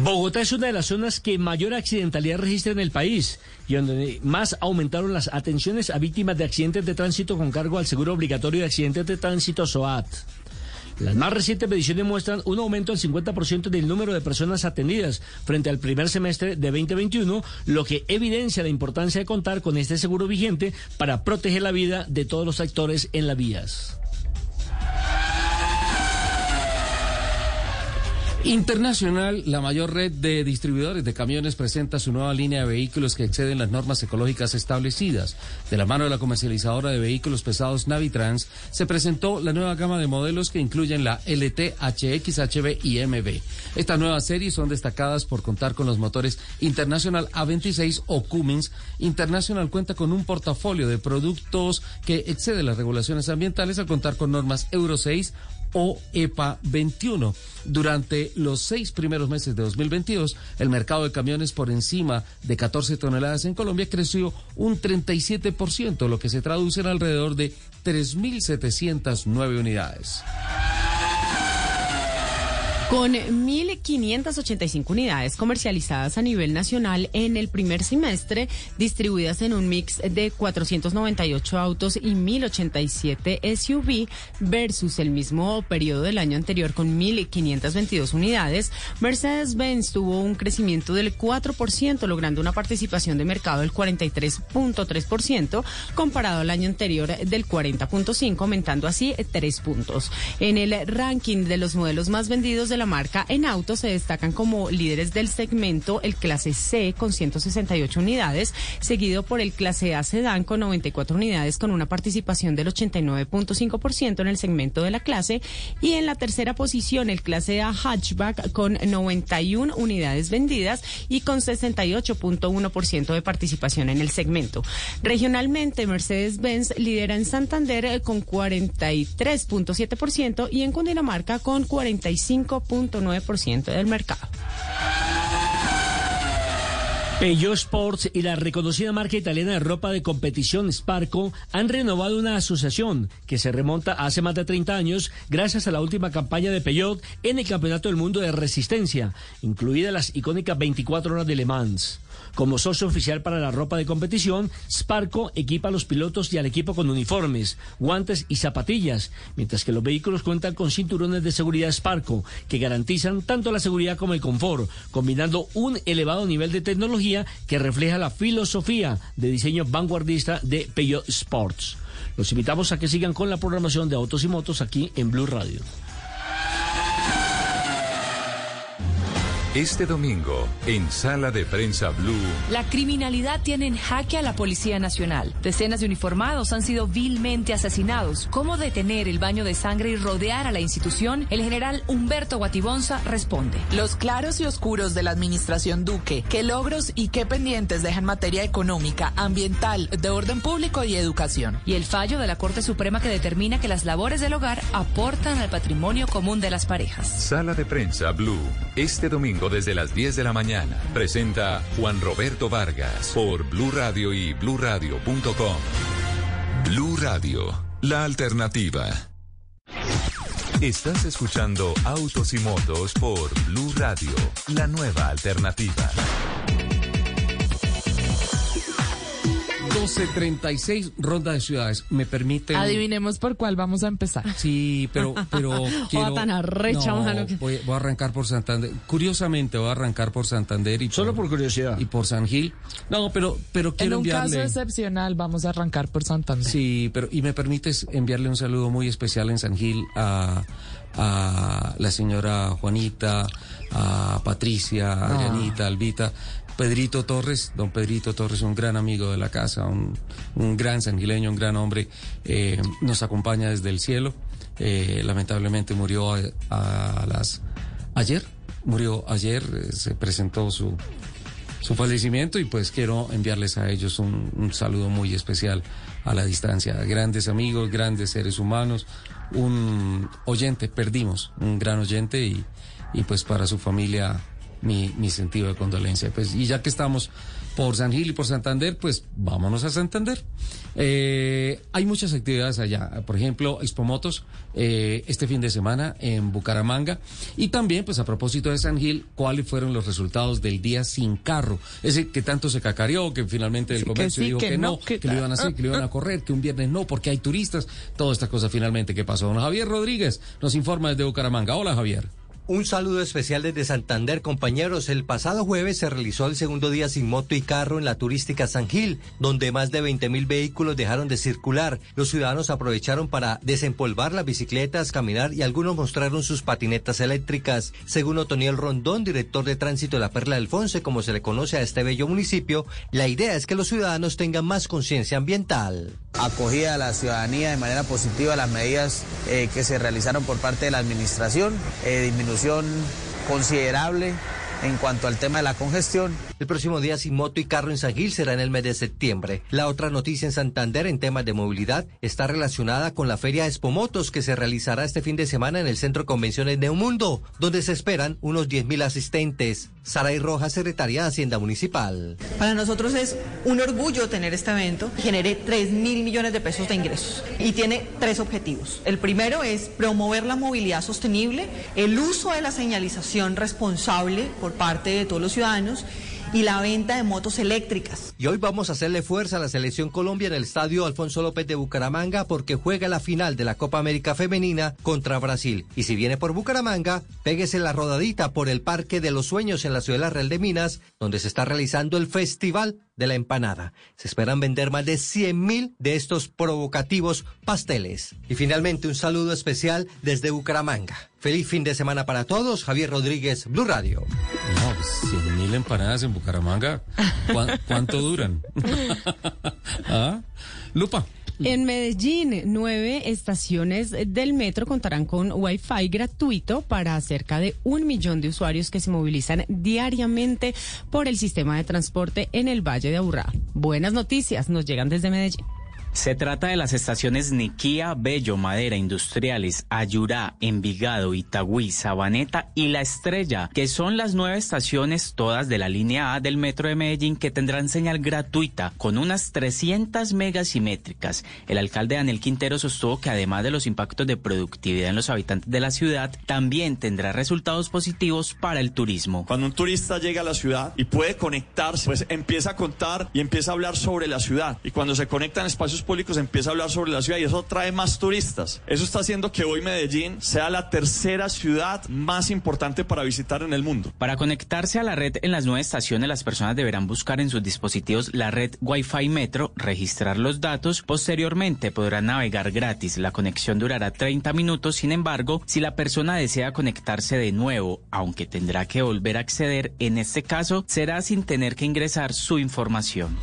Speaker 5: Bogotá es una de las zonas que mayor accidentalidad registra en el país y donde más aumentaron las atenciones a víctimas de accidentes de tránsito con cargo al seguro obligatorio de accidentes de tránsito SOAT. Las más recientes mediciones muestran un aumento del 50% del número de personas atendidas frente al primer semestre de 2021, lo que evidencia la importancia de contar con este seguro vigente para proteger la vida de todos los actores en las vías.
Speaker 3: Internacional, la mayor red de distribuidores de camiones presenta su nueva línea de vehículos que exceden las normas ecológicas establecidas. De la mano de la comercializadora de vehículos pesados Navitrans, se presentó la nueva gama de modelos que incluyen la LT, HX, HB y MB. Estas nuevas series son destacadas por contar con los motores International A26 o Cummins. International cuenta con un portafolio de productos que excede las regulaciones ambientales al contar con normas Euro 6 o EPA 21. Durante los seis primeros meses de 2022, el mercado de camiones por encima de 14 toneladas en Colombia creció un 37%, lo que se traduce en alrededor de 3.709 unidades.
Speaker 4: Con 1.585 unidades comercializadas a nivel nacional en el primer semestre, distribuidas en un mix de 498 autos y 1.087 SUV versus el mismo periodo del año anterior con 1.522 unidades, Mercedes-Benz tuvo un crecimiento del 4%, logrando una participación de mercado del 43.3% comparado al año anterior del 40.5%, aumentando así 3 puntos. En el ranking de los modelos más vendidos de la marca en autos se destacan como líderes del segmento el clase C con 168 unidades, seguido por el clase A sedán con 94 unidades con una participación del 89.5% en el segmento de la clase y en la tercera posición el clase A hatchback con 91 unidades vendidas y con 68.1% de participación en el segmento. Regionalmente Mercedes-Benz lidera en Santander con 43.7% y en Cundinamarca con 45 ciento del mercado.
Speaker 5: Peugeot Sports y la reconocida marca italiana de ropa de competición Sparco han renovado una asociación que se remonta hace más de 30 años gracias a la última campaña de Peugeot en el Campeonato del Mundo de Resistencia, incluidas las icónicas 24 horas de Le Mans. Como socio oficial para la ropa de competición, Sparco equipa a los pilotos y al equipo con uniformes, guantes y zapatillas, mientras que los vehículos cuentan con cinturones de seguridad Sparco, que garantizan tanto la seguridad como el confort, combinando un elevado nivel de tecnología que refleja la filosofía de diseño vanguardista de Peugeot Sports. Los invitamos a que sigan con la programación de Autos y Motos aquí en Blue Radio.
Speaker 2: Este domingo, en Sala de Prensa Blue.
Speaker 40: La criminalidad tiene en jaque a la Policía Nacional. Decenas de uniformados han sido vilmente asesinados. ¿Cómo detener el baño de sangre y rodear a la institución? El general Humberto Guatibonza responde.
Speaker 6: Los claros y oscuros de la administración Duque. ¿Qué logros y qué pendientes dejan materia económica, ambiental, de orden público y educación?
Speaker 40: Y el fallo de la Corte Suprema que determina que las labores del hogar aportan al patrimonio común de las parejas.
Speaker 2: Sala de Prensa Blue. Este domingo desde las 10 de la mañana. Presenta Juan Roberto Vargas por Blue Radio y bluradio.com. Blue Radio, la alternativa. Estás escuchando Autos y Motos por Blue Radio, la nueva alternativa.
Speaker 3: 12.36, ronda de ciudades. ¿Me permiten?
Speaker 6: Adivinemos por cuál vamos a empezar.
Speaker 3: Sí, pero... pero quiero...
Speaker 4: tan arrecha,
Speaker 3: no, voy, voy, a arrancar por Santander. Curiosamente, voy a arrancar por Santander y
Speaker 5: Solo por curiosidad.
Speaker 3: Y por San Gil. No, pero, pero quiero enviarle...
Speaker 6: En un caso excepcional, vamos a arrancar por Santander.
Speaker 3: Sí, pero... Y me permites enviarle un saludo muy especial en San Gil a a la señora Juanita, a Patricia, a Janita, Albita, Pedrito Torres, don Pedrito Torres, un gran amigo de la casa, un, gran sanguileño, un gran hombre, eh, nos acompaña desde el cielo. Eh, lamentablemente murió a, las ayer, murió ayer, eh, se presentó su, su fallecimiento y pues quiero enviarles a ellos un, un saludo muy especial a la distancia. Grandes amigos, grandes seres humanos, un oyente, perdimos un gran oyente y, y pues para su familia mi, mi sentido de condolencia. Pues, y ya que estamos por San Gil y por Santander, pues vámonos a Santander. Eh, hay muchas actividades allá, por ejemplo, Expomotos eh, este fin de semana en Bucaramanga. Y también, pues a propósito de San Gil, ¿cuáles fueron los resultados del día sin carro? Ese que tanto se cacareó, que finalmente el comercio dijo que, no, que, lo iban a hacer, que lo iban a correr, que un viernes no, porque hay turistas. Toda esta cosa finalmente que pasó. Don Javier Rodríguez nos informa desde Bucaramanga. Hola, Javier.
Speaker 28: Un saludo especial desde Santander, compañeros. El pasado jueves se realizó el segundo día sin moto y carro en la turística San Gil, donde más de 20 mil vehículos dejaron de circular. Los ciudadanos aprovecharon para desempolvar las bicicletas, caminar y algunos mostraron sus patinetas eléctricas. Según Otoniel Rondón, director de tránsito de la Perla del Fonse, como se le conoce a este bello municipio, la idea es que los ciudadanos tengan más conciencia ambiental.
Speaker 42: Acogida a la ciudadanía de manera positiva las medidas eh, que se realizaron por parte de la administración, eh, considerable en cuanto al tema de la congestión.
Speaker 28: El próximo día sin moto y carro en San Gil será en el mes de septiembre. La otra noticia en Santander en temas de movilidad está relacionada con la Feria Expomotos que se realizará este fin de semana en el Centro Convenciones Neumundo, donde se esperan unos 10.000 asistentes. Saray Rojas, secretaria de Hacienda Municipal.
Speaker 43: Para nosotros es un orgullo tener este evento. Genere 3 mil millones de pesos de ingresos y tiene tres objetivos. El primero es promover la movilidad sostenible, el uso de la señalización responsable por parte de todos los ciudadanos y la venta de motos eléctricas.
Speaker 28: Y hoy vamos a hacerle fuerza a la selección Colombia en el estadio Alfonso López de Bucaramanga porque juega la final de la Copa América Femenina contra Brasil. Y si viene por Bucaramanga, péguese la rodadita por el Parque de los Sueños en la ciudad de la Real de Minas, donde se está realizando el Festival de la Empanada. Se esperan vender más de 100 mil de estos provocativos pasteles. Y finalmente un saludo especial desde Bucaramanga. Feliz fin de semana para todos. Javier Rodríguez, Blue Radio.
Speaker 3: No, 100 pues, mil empanadas en Bucaramanga. ¿Cuánto duran? ¿Ah? Lupa.
Speaker 4: En Medellín, nueve estaciones del metro contarán con Wi-Fi gratuito para cerca de un millón de usuarios que se movilizan diariamente por el sistema de transporte en el Valle de Aburrá. Buenas noticias nos llegan desde Medellín.
Speaker 44: Se trata de las estaciones Niquía, Bello, Madera, Industriales, Ayurá, Envigado, Itagüí, Sabaneta y La Estrella, que son las nueve estaciones todas de la línea A del Metro de Medellín que tendrán señal gratuita con unas 300 megasimétricas. El alcalde Daniel Quintero sostuvo que además de los impactos de productividad en los habitantes de la ciudad, también tendrá resultados positivos para el turismo.
Speaker 45: Cuando un turista llega a la ciudad y puede conectarse, pues empieza a contar y empieza a hablar sobre la ciudad. Y cuando se conectan espacios públicos empieza a hablar sobre la ciudad y eso trae más turistas. Eso está haciendo que hoy Medellín sea la tercera ciudad más importante para visitar en el mundo.
Speaker 44: Para conectarse a la red en las nueve estaciones, las personas deberán buscar en sus dispositivos la red Wi-Fi Metro, registrar los datos, posteriormente podrán navegar gratis. La conexión durará 30 minutos, sin embargo, si la persona desea conectarse de nuevo, aunque tendrá que volver a acceder, en este caso será sin tener que ingresar su información.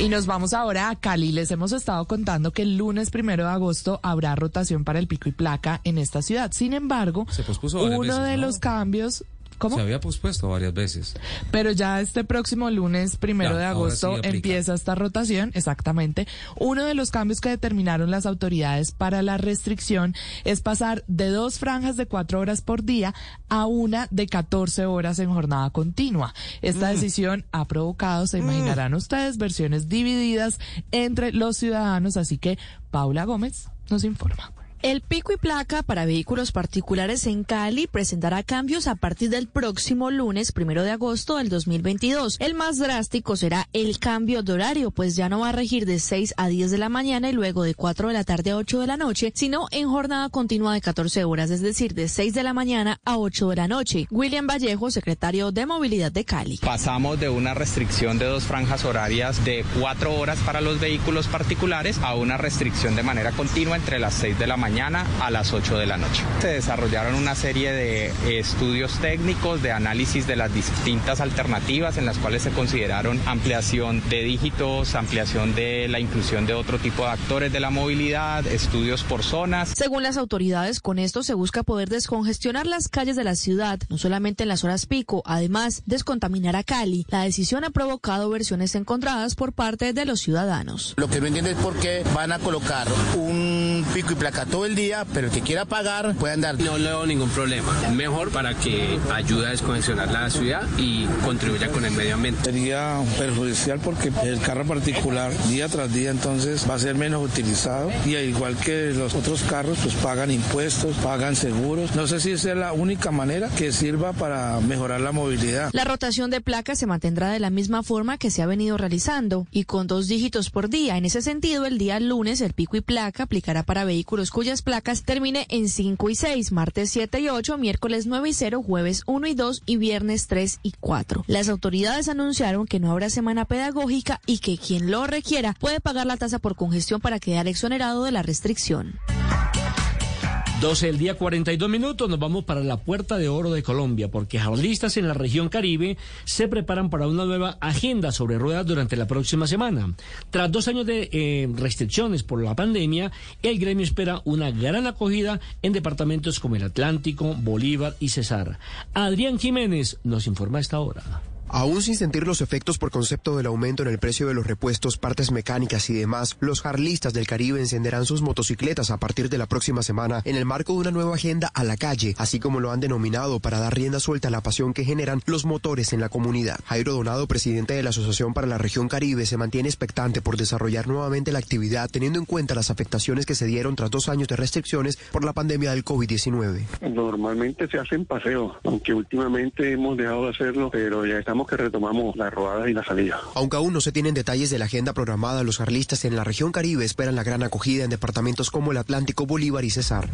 Speaker 6: Y nos vamos ahora a Cali. Les hemos estado contando que el lunes primero de agosto habrá rotación para el pico y placa en esta ciudad. Sin embargo, uno de los cambios
Speaker 3: se había pospuesto varias veces.
Speaker 6: Pero ya este próximo lunes, primero de agosto, empieza esta rotación, exactamente. Uno de los cambios que determinaron las autoridades para la restricción es pasar de dos franjas de cuatro horas por día a una de 14 horas en jornada continua. Esta mm. decisión ha provocado, se mm. imaginarán ustedes, versiones divididas entre los ciudadanos, así que Paula Gómez nos informa.
Speaker 46: El pico y placa para vehículos particulares en Cali presentará cambios a partir del próximo lunes, primero de agosto del 2022. El más drástico será el cambio de horario, pues ya no va a regir de 6 a 10 de la mañana y luego de 4 de la tarde a 8 de la noche, sino en jornada continua de 14 horas, es decir, de 6 de la mañana a 8 de la noche. William Vallejo, secretario de Movilidad de Cali.
Speaker 8: Pasamos de una restricción de dos franjas horarias de 4 horas para los vehículos particulares a una restricción de manera continua entre las 6 de la mañana mañana a las 8 de la noche. Se desarrollaron una serie de estudios técnicos, de análisis de las distintas alternativas en las cuales se consideraron ampliación de dígitos, ampliación de la inclusión de otro tipo de actores de la movilidad, estudios por zonas.
Speaker 46: Según las autoridades, con esto se busca poder descongestionar las calles de la ciudad, no solamente en las horas pico, además descontaminar a Cali. La decisión ha provocado versiones encontradas por parte de los ciudadanos.
Speaker 47: Lo que no entiendo es por qué van a colocar un pico y placa todo el día, pero el que quiera pagar puede andar.
Speaker 48: No le veo ningún problema. Mejor para que ayude a descongestionar la ciudad y contribuya con el medio ambiente.
Speaker 49: Sería perjudicial porque el carro particular día tras día entonces va a ser menos utilizado y al igual que los otros carros pues pagan impuestos, pagan seguros. No sé si esa es la única manera que sirva para mejorar la movilidad.
Speaker 46: La rotación de placas se mantendrá de la misma forma que se ha venido realizando y con dos dígitos por día. En ese sentido, el día lunes el pico y placa aplicará para vehículos cuyas placas termine en 5 y 6, martes 7 y 8, miércoles 9 y 0, jueves 1 y 2 y viernes 3 y 4. Las autoridades anunciaron que no habrá semana pedagógica y que quien lo requiera puede pagar la tasa por congestión para quedar exonerado de la restricción.
Speaker 5: 12 el día 42 minutos, nos vamos para la Puerta de Oro de Colombia, porque jarlistas en la región Caribe se preparan para una nueva agenda sobre ruedas durante la próxima semana. Tras dos años de eh, restricciones por la pandemia, el gremio espera una gran acogida en departamentos como el Atlántico, Bolívar y Cesar. Adrián Jiménez nos informa a esta hora.
Speaker 50: Aún sin sentir los efectos por concepto del aumento en el precio de los repuestos, partes mecánicas y demás, los jarlistas del Caribe encenderán sus motocicletas a partir de la próxima semana en el marco de una nueva agenda a la calle, así como lo han denominado para dar rienda suelta a la pasión que generan los motores en la comunidad. Jairo Donado, presidente de la Asociación para la Región Caribe, se mantiene expectante por desarrollar nuevamente la actividad teniendo en cuenta las afectaciones que se dieron tras dos años de restricciones por la pandemia del COVID-19.
Speaker 51: Normalmente se hacen paseos, aunque últimamente hemos dejado de hacerlo, pero ya estamos que retomamos la rodada y la salida.
Speaker 50: Aunque aún no se tienen detalles de la agenda programada, los carlistas en la región Caribe esperan la gran acogida en departamentos como el Atlántico, Bolívar y Cesar.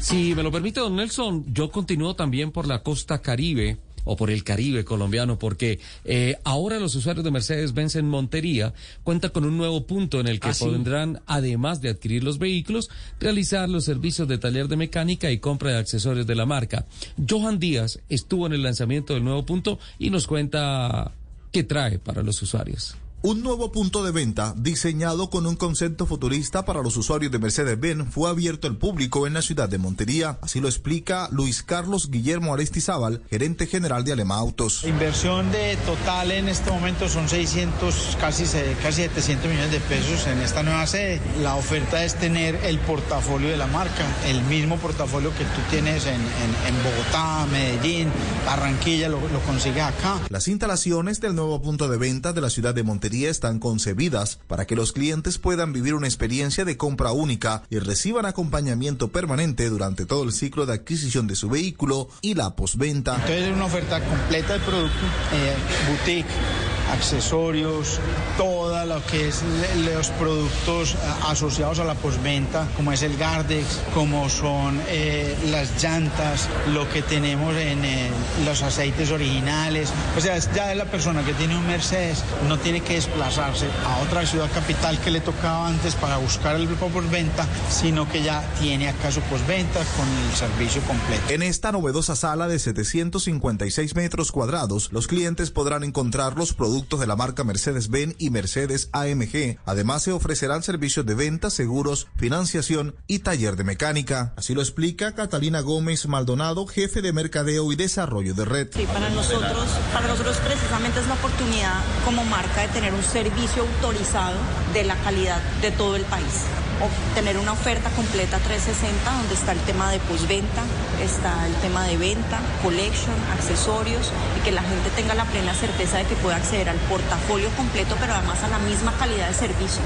Speaker 3: Si me lo permite, don Nelson, yo continúo también por la costa Caribe o por el Caribe colombiano, porque eh, ahora los usuarios de Mercedes-Benz en Montería cuentan con un nuevo punto en el que
Speaker 5: ¿Ah, sí?
Speaker 3: podrán, además de adquirir los vehículos, realizar los servicios de taller de mecánica y compra de accesorios de la marca. Johan Díaz estuvo en el lanzamiento del nuevo punto y nos cuenta qué trae para los usuarios.
Speaker 36: Un nuevo punto de venta diseñado con un concepto futurista para los usuarios de Mercedes-Benz fue abierto al público en la ciudad de Montería. Así lo explica Luis Carlos Guillermo Aristizábal, gerente general de Alema Autos.
Speaker 29: La inversión de total en este momento son 600, casi, casi 700 millones de pesos en esta nueva sede. La oferta es tener el portafolio de la marca, el mismo portafolio que tú tienes en, en- en Bogotá, Medellín, Barranquilla, lo, lo consigues acá.
Speaker 36: Las instalaciones del nuevo punto de venta de la ciudad de Montería están concebidas para que los clientes puedan vivir una experiencia de compra única y reciban acompañamiento permanente durante todo el ciclo de adquisición de su vehículo y la postventa.
Speaker 29: Entonces es una oferta completa de producto, eh, boutique, accesorios, todo lo que es los productos eh, asociados a la postventa, como es el Gardex, como son eh, las llantas, lo que tenemos en los aceites originales. O sea, ya la persona que tiene un Mercedes no tiene que desplazarse a otra ciudad capital que le tocaba antes para buscar el grupo postventa, sino que ya tiene acá su postventa con el servicio completo.
Speaker 36: En esta novedosa sala de 756 metros cuadrados, los clientes podrán encontrar los productos de la marca Mercedes-Benz y Mercedes AMG. Además, se ofrecerán servicios de venta, seguros, financiación y taller de mecánica. Así lo explica Catalina Gómez Maldonado, jefe de mercadeo y desarrollo de red.
Speaker 52: Sí, para nosotros, para nosotros precisamente es la oportunidad como marca de tener un servicio autorizado de la calidad de todo el país. O tener una oferta completa 360 donde está el tema de postventa, está el tema de venta, collection, accesorios y que la gente tenga la plena certeza de que puede acceder al portafolio completo, pero además a la misma calidad de servicio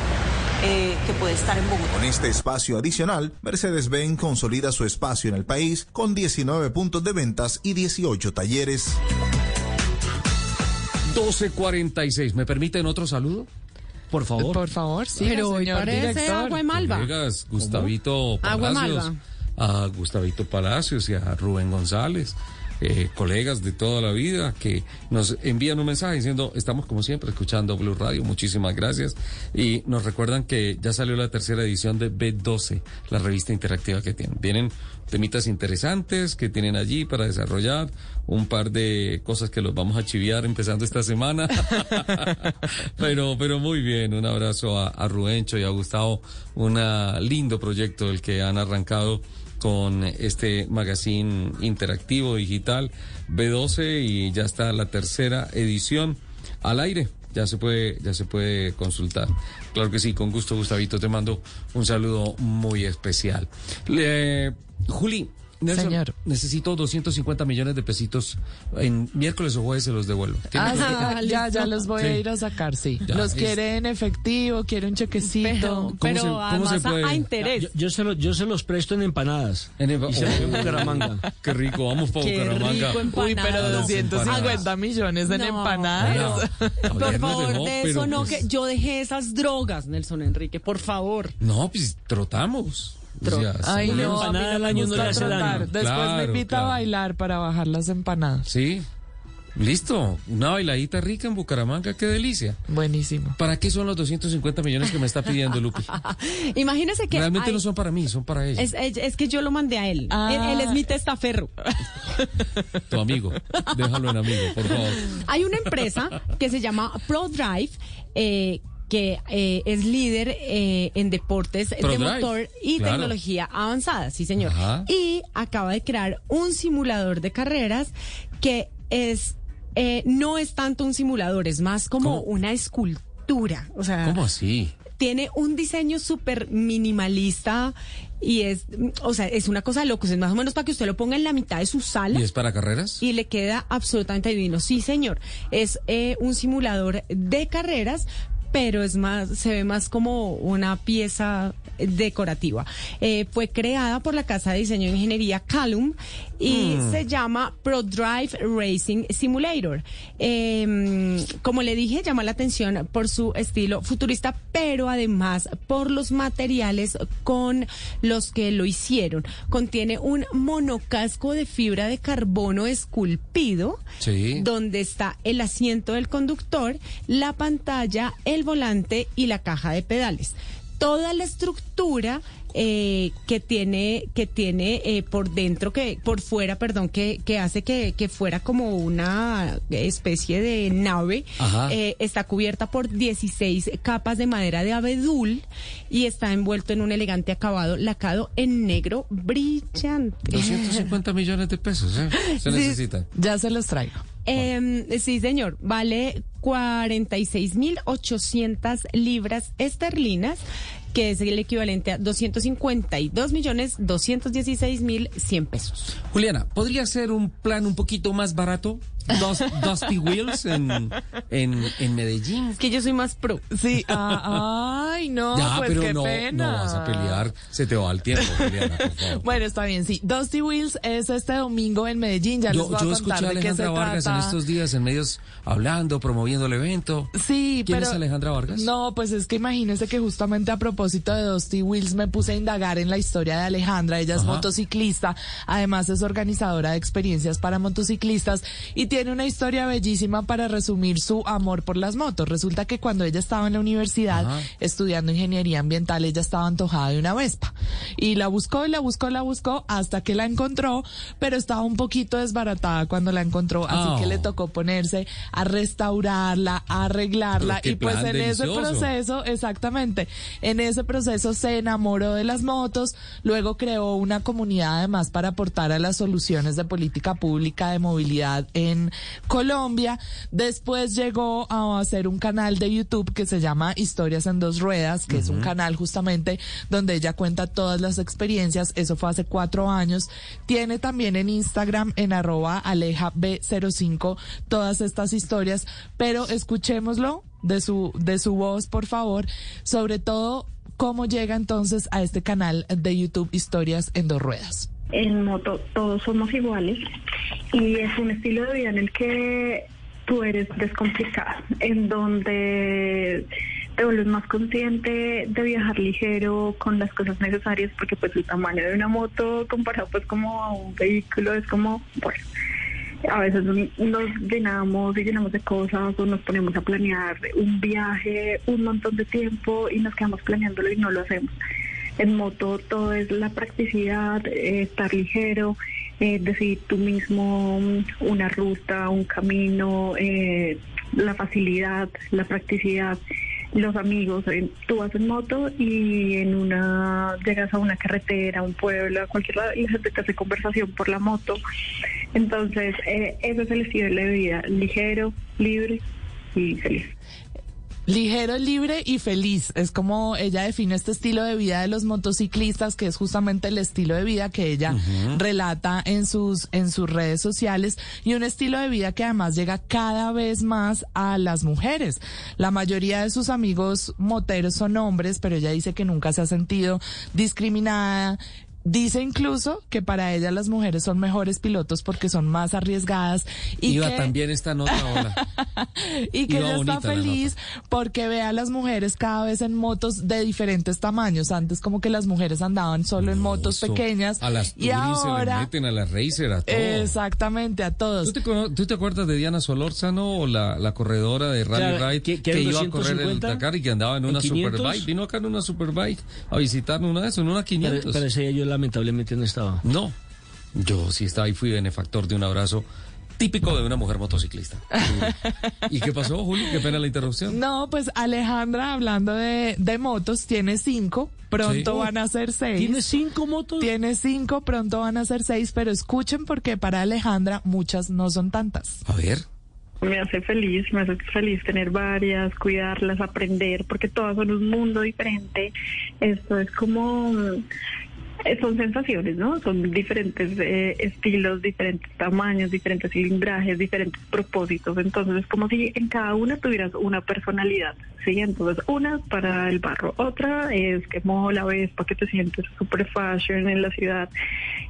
Speaker 52: eh, que puede estar en Bogotá.
Speaker 36: Con este espacio adicional, Mercedes-Benz consolida su espacio en el país con 19 puntos de ventas y 18 talleres.
Speaker 3: 12.46. ¿Me permiten otro saludo?
Speaker 5: Por favor.
Speaker 6: Por favor, sí.
Speaker 4: Pero hoy parece agua malva.
Speaker 3: Colegas, Gustavito
Speaker 4: Agua
Speaker 3: Palacios.
Speaker 4: Malva.
Speaker 3: A Gustavito Palacios y a Rubén González. Eh, colegas de toda la vida que nos envían un mensaje diciendo, estamos como siempre escuchando Blue Radio, muchísimas gracias. Y nos recuerdan que ya salió la tercera edición de B12, la revista interactiva que tienen. Vienen temitas interesantes que tienen allí para desarrollar, un par de cosas que los vamos a chiviar empezando esta semana. pero, pero muy bien, un abrazo a, a Ruencho y a Gustavo, un lindo proyecto el que han arrancado con este magazine interactivo digital B12 y ya está la tercera edición al aire. Ya se puede, ya se puede consultar. Claro que sí, con gusto, Gustavito, te mando un saludo muy especial. Juli, Señor. necesito 250 millones de pesitos. En miércoles o jueves se los devuelvo.
Speaker 6: Ah, ya, ya los voy a ir a sacar, sí. los quiere en efectivo, quiere un chequecito.
Speaker 4: Pero, pero además a, interés.
Speaker 5: Yo, se yo se los presto en empanadas. En y se en Bucaramanga.
Speaker 3: Qué rico, vamos para Bucaramanga.
Speaker 6: Uy, pero 250 millones en empanadas.
Speaker 4: por favor, de eso no, pues que yo dejé esas drogas, Nelson Enrique, por favor.
Speaker 3: No, pues trotamos.
Speaker 6: Ay, no, empanada al año no le hace daño. Después me invita a bailar para bajar las empanadas.
Speaker 3: Sí. Listo, una bailadita rica en Bucaramanga, qué delicia.
Speaker 6: Buenísimo.
Speaker 3: ¿Para qué son los 250 millones que me está pidiendo Lupi?
Speaker 4: Imagínese que...
Speaker 3: Realmente no son para mí, son para ella.
Speaker 4: Es, que yo lo mandé a él. Ah. Él, es mi testaferro.
Speaker 3: tu amigo, déjalo en amigo, por favor.
Speaker 4: Hay una empresa que se llama ProDrive, eh, que eh, es líder eh, en deportes de motor y tecnología avanzada, sí señor. Y acaba de crear un simulador de carreras que es eh, no es tanto un simulador, es más como una escultura. O sea,
Speaker 3: ¿cómo así?
Speaker 4: Tiene un diseño súper minimalista y es, o sea, es una cosa de locos, es más o menos para que usted lo ponga en la mitad de su sala.
Speaker 3: ¿Y es para carreras?
Speaker 4: Y le queda absolutamente divino. Sí, señor. Es un simulador de carreras, pero es más, se ve más como una pieza decorativa. Eh, fue creada por la Casa de Diseño e Ingeniería Calum y mm. se llama ProDrive Racing Simulator. Em, como le dije, llama la atención por su estilo futurista, pero además por los materiales con los que lo hicieron. Contiene un monocasco de fibra de carbono esculpido, donde está el asiento del conductor, la pantalla, el volante y la caja de pedales. Toda la estructura eh, que tiene que tiene eh, por dentro que por fuera perdón que, que hace que, que fuera como una especie de nave eh, está cubierta por 16 capas de madera de abedul y está envuelto en un elegante acabado lacado en negro brillante.
Speaker 3: 250 millones de pesos se necesitan
Speaker 6: ya se los traigo
Speaker 4: eh, sí, señor. Vale 46.800 libras esterlinas que es el equivalente a 252 millones 216 mil 100 pesos.
Speaker 3: Juliana, ¿podría ser un plan un poquito más barato? Dos, Dusty Wheels en, en, en, Medellín.
Speaker 4: Es que yo soy más pro.
Speaker 6: Sí, ah, ay, no, pues pero qué
Speaker 3: no,
Speaker 6: pena.
Speaker 3: no vas a pelear, se te va el tiempo, Juliana, por favor.
Speaker 6: Bueno, está bien, sí. Dusty Wheels es este domingo en Medellín, ya yo, les voy
Speaker 3: yo
Speaker 6: a contar
Speaker 3: escuché a Alejandra Vargas en estos días en medios hablando, promoviendo el evento.
Speaker 6: Sí,
Speaker 3: ¿Quién
Speaker 6: pero...
Speaker 3: es Alejandra Vargas?
Speaker 6: No, pues es que imagínese que justamente a propósito propósito de Dusty Wheels me puse a indagar en la historia de Alejandra. Ella es motociclista, además es organizadora de experiencias para motociclistas y tiene una historia bellísima para resumir su amor por las motos. Resulta que cuando ella estaba en la universidad estudiando ingeniería ambiental, ella estaba antojada de una Vespa. Y la buscó y la buscó, la buscó hasta que la encontró, pero estaba un poquito desbaratada cuando la encontró, así que le oh. tocó ponerse a restaurarla, a arreglarla. Y pues en ese proceso, exactamente, en ese proceso se enamoró de las motos, luego creó una comunidad además para aportar a las soluciones de política pública de movilidad en Colombia. Después llegó a hacer un canal de YouTube que se llama Historias en dos ruedas, que es un canal justamente donde ella cuenta todas las experiencias. Eso fue hace cuatro años. Tiene también en Instagram en arroba aleja B05 todas estas historias, pero escuchémoslo de su, de su voz, por favor, sobre todo ¿Cómo llega entonces a este canal de YouTube Historias en dos ruedas?
Speaker 53: En moto todos somos iguales y es un estilo de vida en el que tú eres descomplicada, en donde te vuelves más consciente de viajar ligero con las cosas necesarias porque pues el tamaño de una moto comparado pues como a un vehículo es como, bueno, a veces nos llenamos y llenamos de cosas o nos ponemos a planear un viaje un montón de tiempo y nos quedamos planeándolo y no lo hacemos. En moto todo es la practicidad, eh, estar ligero, eh, decidir tú mismo una ruta, un camino, eh, la facilidad, la practicidad los amigos, tú vas en moto y en una llegas a una carretera, un pueblo, a cualquier lado y gente te hace conversación por la moto. Entonces, eh, ese es el estilo de vida, ligero, libre y feliz.
Speaker 6: Ligero, libre y feliz. Es como ella define este estilo de vida de los motociclistas, que es justamente el estilo de vida que ella relata en sus, en sus redes sociales y un estilo de vida que además llega cada vez más a las mujeres. La mayoría de sus amigos moteros son hombres, pero ella dice que nunca se ha sentido discriminada, Dice incluso que para ella las mujeres son mejores pilotos porque son más arriesgadas. Y
Speaker 3: Iba
Speaker 6: que...
Speaker 3: también esta nota ahora.
Speaker 6: y que ella está feliz porque ve a las mujeres cada vez en motos de diferentes tamaños. Antes como que las mujeres andaban solo en motos pequeñas.
Speaker 3: A las
Speaker 6: y ahora
Speaker 3: se le meten a las racer, a todo.
Speaker 6: Exactamente, a todos.
Speaker 3: ¿Tú te, acuerdas de Diana Solórzano, la, la corredora de Rally Ride, que, que, iba a correr el Dakar y que andaba en una Superbike? Vino acá en una Superbike a visitar una de esas, en una 500.
Speaker 5: Pero, pero yo la lamentablemente no estaba.
Speaker 3: No, yo sí estaba y fui benefactor de un abrazo típico de una mujer motociclista. ¿Y qué pasó, Juli? Qué pena la interrupción.
Speaker 6: No, pues Alejandra, hablando de, de motos, tiene cinco. Pronto van a ser seis.
Speaker 5: ¿Tiene cinco motos?
Speaker 6: Tiene cinco, pronto van a ser seis, pero escuchen porque para Alejandra muchas no son tantas.
Speaker 3: A ver.
Speaker 53: Me hace feliz, me hace feliz tener varias, cuidarlas, aprender, porque todas son un mundo diferente. Esto es como son sensaciones, ¿no? Son diferentes eh, estilos, diferentes tamaños, diferentes cilindrajes, diferentes propósitos. Entonces es como si en cada una tuvieras una personalidad, ¿sí? Entonces una para el barro, otra es que mola, ves, para que te sientes super fashion en la ciudad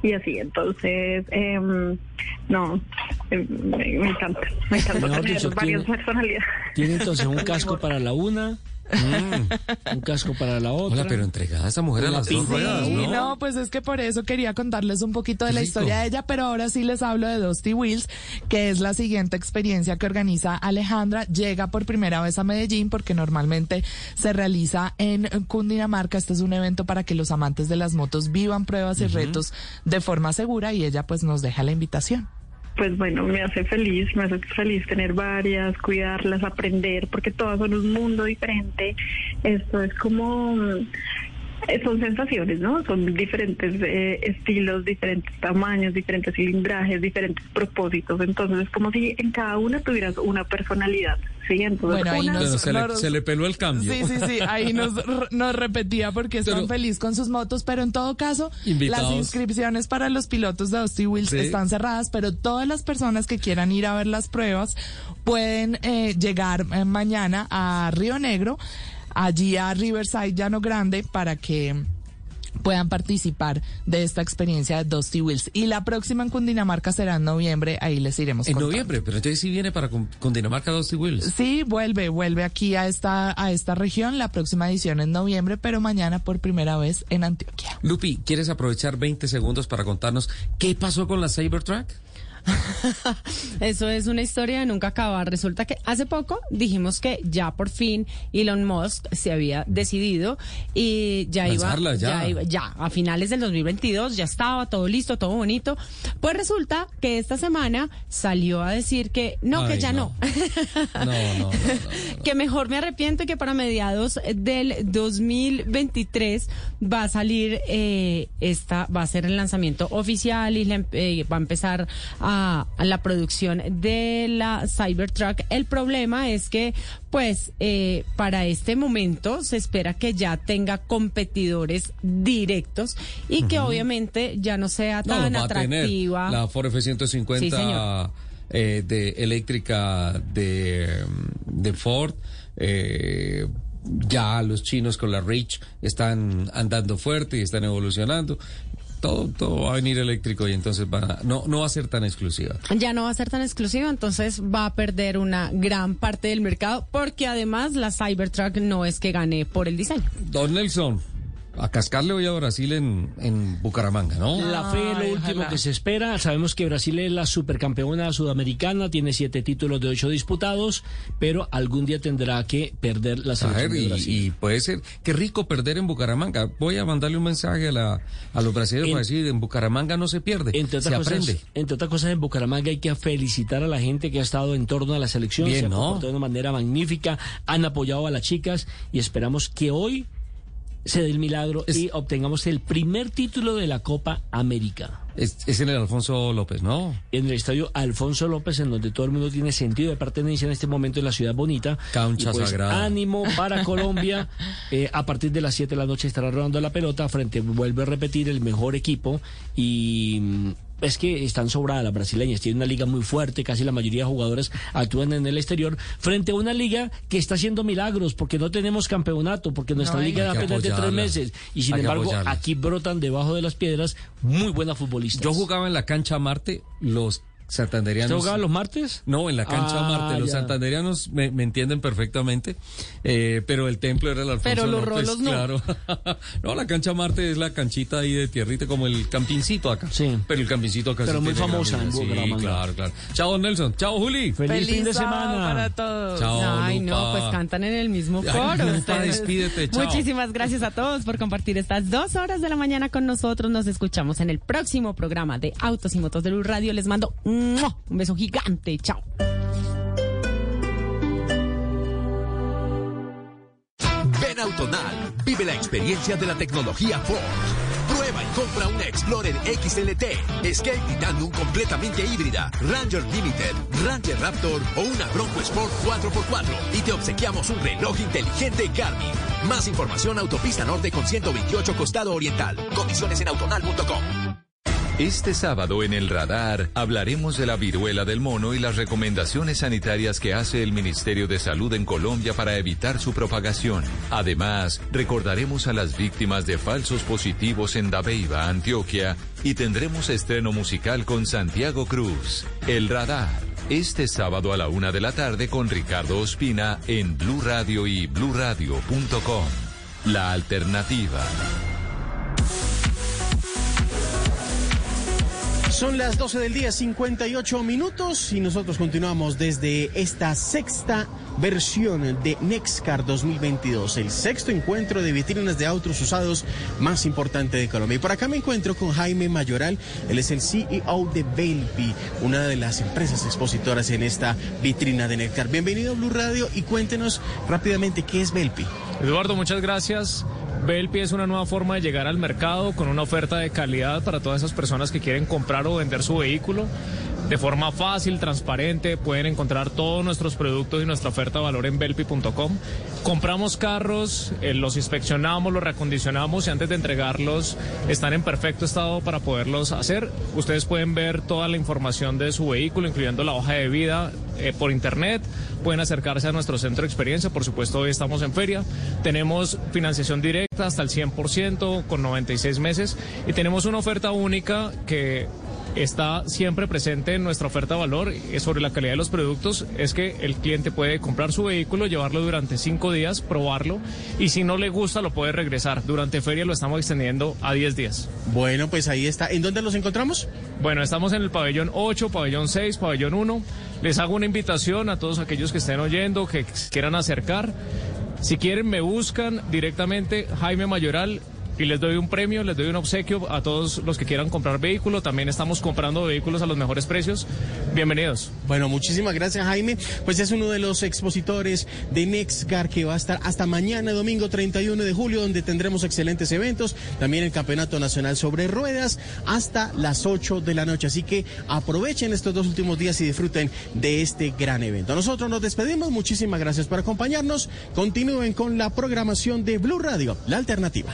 Speaker 53: y así. Entonces, em, no, em, me, encanta, me encanta tener varias personalidades.
Speaker 5: Tiene entonces un casco para la una Mm. un casco para la otra.
Speaker 3: Hola, pero entregada esa mujer a las dos ruedas, ¿no?
Speaker 6: No, pues es que por eso quería contarles un poquito de la historia de ella, pero ahora sí les hablo de Dusty Wheels, que es la siguiente experiencia que organiza Alejandra. Llega por primera vez a Medellín porque normalmente se realiza en Cundinamarca. Este es un evento para que los amantes de las motos vivan pruebas y retos de forma segura y ella pues nos deja la invitación
Speaker 53: pues bueno, me hace feliz, me hace feliz tener varias, cuidarlas, aprender, porque todas son un mundo diferente. Esto es como son sensaciones, ¿no? Son diferentes eh, estilos, diferentes tamaños, diferentes cilindrajes, diferentes propósitos. Entonces es como si en cada una tuvieras una personalidad. Sí, entonces
Speaker 3: bueno, ahí se, le, peló el cambio.
Speaker 6: Sí, sí, sí, ahí nos, nos repetía porque están feliz con sus motos, pero en todo caso, las inscripciones para los pilotos de Dusty Wheels están cerradas, pero todas las personas que quieran ir a ver las pruebas pueden eh, llegar mañana a Río Negro allí a Riverside Llano Grande para que puedan participar de esta experiencia de Dusty Wheels. Y la próxima en Cundinamarca será en noviembre, ahí les iremos
Speaker 3: En noviembre, pero entonces sí viene para Cundinamarca Dusty Wheels.
Speaker 6: Sí, vuelve, vuelve aquí a esta, a esta región, la próxima edición en noviembre, pero mañana por primera vez en Antioquia.
Speaker 3: Lupi, ¿quieres aprovechar 20 segundos para contarnos qué pasó con la Cybertruck?
Speaker 4: Eso es una historia de nunca acabar. Resulta que hace poco dijimos que ya por fin Elon Musk se había decidido y ya iba, ya. ya, a finales del 2022 ya estaba todo listo, todo bonito. Pues resulta que esta semana salió a decir que no, que ya no. No. que mejor me arrepiento y que para mediados del 2023 va a salir eh, esta, va a ser el lanzamiento oficial y eh, va a empezar a la producción de la Cybertruck. El problema es que, pues, eh, para este momento se espera que ya tenga competidores directos y que obviamente ya no sea tan atractiva.
Speaker 3: la Ford F-150 eh, de eléctrica de, de Ford. Eh, ya los chinos con la Reach están andando fuerte y están evolucionando todo, todo va a venir eléctrico y entonces va, no, no va a ser tan exclusiva.
Speaker 4: Ya no va a ser tan exclusiva, entonces va a perder una gran parte del mercado porque además la Cybertruck no es que gane por el diseño.
Speaker 3: Don Nelson. A cascarle hoy a Brasil en, en Bucaramanga, ¿no?
Speaker 5: La fe es lo último que se espera. Sabemos que Brasil es la supercampeona sudamericana, tiene siete títulos de ocho disputados, pero algún día tendrá que perder la selección de Brasil.
Speaker 3: Y, puede ser, qué rico perder en Bucaramanga. Voy a mandarle un mensaje a, la, a los brasileños para decir, en Bucaramanga no se pierde, entre se aprende.
Speaker 5: Entre otras cosas, en Bucaramanga hay que felicitar a la gente que ha estado en torno a la selección, se ha ¿no? de una manera magnífica, han apoyado a las chicas y esperamos que hoy se dé el milagro y obtengamos el primer título de la Copa América.
Speaker 3: Es, en el Alfonso López, ¿no?
Speaker 5: En el estadio Alfonso López, en donde todo el mundo tiene sentido de pertenencia en este momento en la ciudad bonita.
Speaker 3: Cancha pues, sagrada.
Speaker 5: Ánimo para Colombia. Eh, a partir de las 7 de la noche estará rodando la pelota frente, vuelve a repetir, el mejor equipo y es que están sobradas las brasileñas, tienen una liga muy fuerte, casi la mayoría de jugadores actúan en el exterior, frente a una liga que está haciendo milagros, porque no tenemos campeonato, porque nuestra liga da apenas de tres meses, y sin embargo aquí brotan debajo de las piedras muy buenas futbolistas.
Speaker 3: Yo jugaba en la cancha Marte, los santanderianos.
Speaker 5: ¿Usted jugaba los martes?
Speaker 3: No, en la cancha
Speaker 5: ah,
Speaker 3: Marte. Los santanderianos me, entienden perfectamente, eh, pero el templo era el Alfonso
Speaker 4: Pero los rolos no.
Speaker 3: Claro. no, la cancha Marte es la canchita ahí de tierrita, como el campincito acá.
Speaker 5: Sí.
Speaker 3: Pero el campincito acá
Speaker 5: Pero muy famosa en
Speaker 3: Sí, claro, claro. Chao, Nelson. Chao, Juli.
Speaker 5: Feliz, fin de semana.
Speaker 4: para todos.
Speaker 3: Chao,
Speaker 4: Ay, no, pues cantan en el mismo coro.
Speaker 3: despídete, chao.
Speaker 4: Muchísimas gracias a todos por compartir estas dos horas de la mañana con nosotros. Nos escuchamos en el próximo programa de Autos y Motos de Luz Radio. Les mando un beso gigante. Chao.
Speaker 11: Ven Autonal, vive la experiencia de la tecnología Ford. Prueba y compra una Explorer XLT, Escape Titanium completamente híbrida, Ranger Limited, Ranger Raptor o una Bronco Sport 4x4 y te obsequiamos un reloj inteligente Garmin. Más información Autopista Norte con 128 Costado Oriental. Condiciones en autonal.com.
Speaker 2: Este sábado en el radar hablaremos de la viruela del mono y las recomendaciones sanitarias que hace el Ministerio de Salud en Colombia para evitar su propagación. Además, recordaremos a las víctimas de falsos positivos en Dabeiba, Antioquia, y tendremos estreno musical con Santiago Cruz. El radar. Este sábado a la una de la tarde con Ricardo Ospina en Blue Radio y bluradio.com. La alternativa.
Speaker 9: Son las 12 del día, 58 minutos y nosotros continuamos desde esta sexta versión de Nexcar 2022, el sexto encuentro de vitrinas de autos usados más importante de Colombia. Y por acá me encuentro con Jaime Mayoral, él es el CEO de Belpi, una de las empresas expositoras en esta vitrina de Nexcar. Bienvenido a Blue Radio y cuéntenos rápidamente qué es Belpi.
Speaker 54: Eduardo, muchas gracias. Belpi es una nueva forma de llegar al mercado con una oferta de calidad para todas esas personas que quieren comprar o vender su vehículo de forma fácil, transparente. Pueden encontrar todos nuestros productos y nuestra oferta de valor en belpi.com. Compramos carros, eh, los inspeccionamos, los reacondicionamos y antes de entregarlos están en perfecto estado para poderlos hacer. Ustedes pueden ver toda la información de su vehículo, incluyendo la hoja de vida, eh, por internet. Pueden acercarse a nuestro centro de experiencia. Por supuesto, hoy estamos en feria. Tenemos financiación directa hasta el 100% con 96 meses y tenemos una oferta única que está siempre presente en nuestra oferta de valor sobre la calidad de los productos es que el cliente puede comprar su vehículo, llevarlo durante cinco días, probarlo y si no le gusta lo puede regresar. Durante feria lo estamos extendiendo a 10 días.
Speaker 9: Bueno, pues ahí está. ¿En dónde los encontramos?
Speaker 54: Bueno, estamos en el pabellón 8, pabellón 6, pabellón 1. Les hago una invitación a todos aquellos que estén oyendo, que quieran acercar. Si quieren, me buscan directamente Jaime Mayoral y les doy un premio, les doy un obsequio a todos los que quieran comprar vehículo. También estamos comprando vehículos a los mejores precios. Bienvenidos.
Speaker 9: Bueno, muchísimas gracias Jaime. Pues es uno de los expositores de Nexgar que va a estar hasta mañana, domingo 31 de julio, donde tendremos excelentes eventos. También el Campeonato Nacional sobre Ruedas hasta las 8 de la noche. Así que aprovechen estos dos últimos días y disfruten de este gran evento. Nosotros nos despedimos. Muchísimas gracias por acompañarnos. Continúen con la programación de Blue Radio, la alternativa.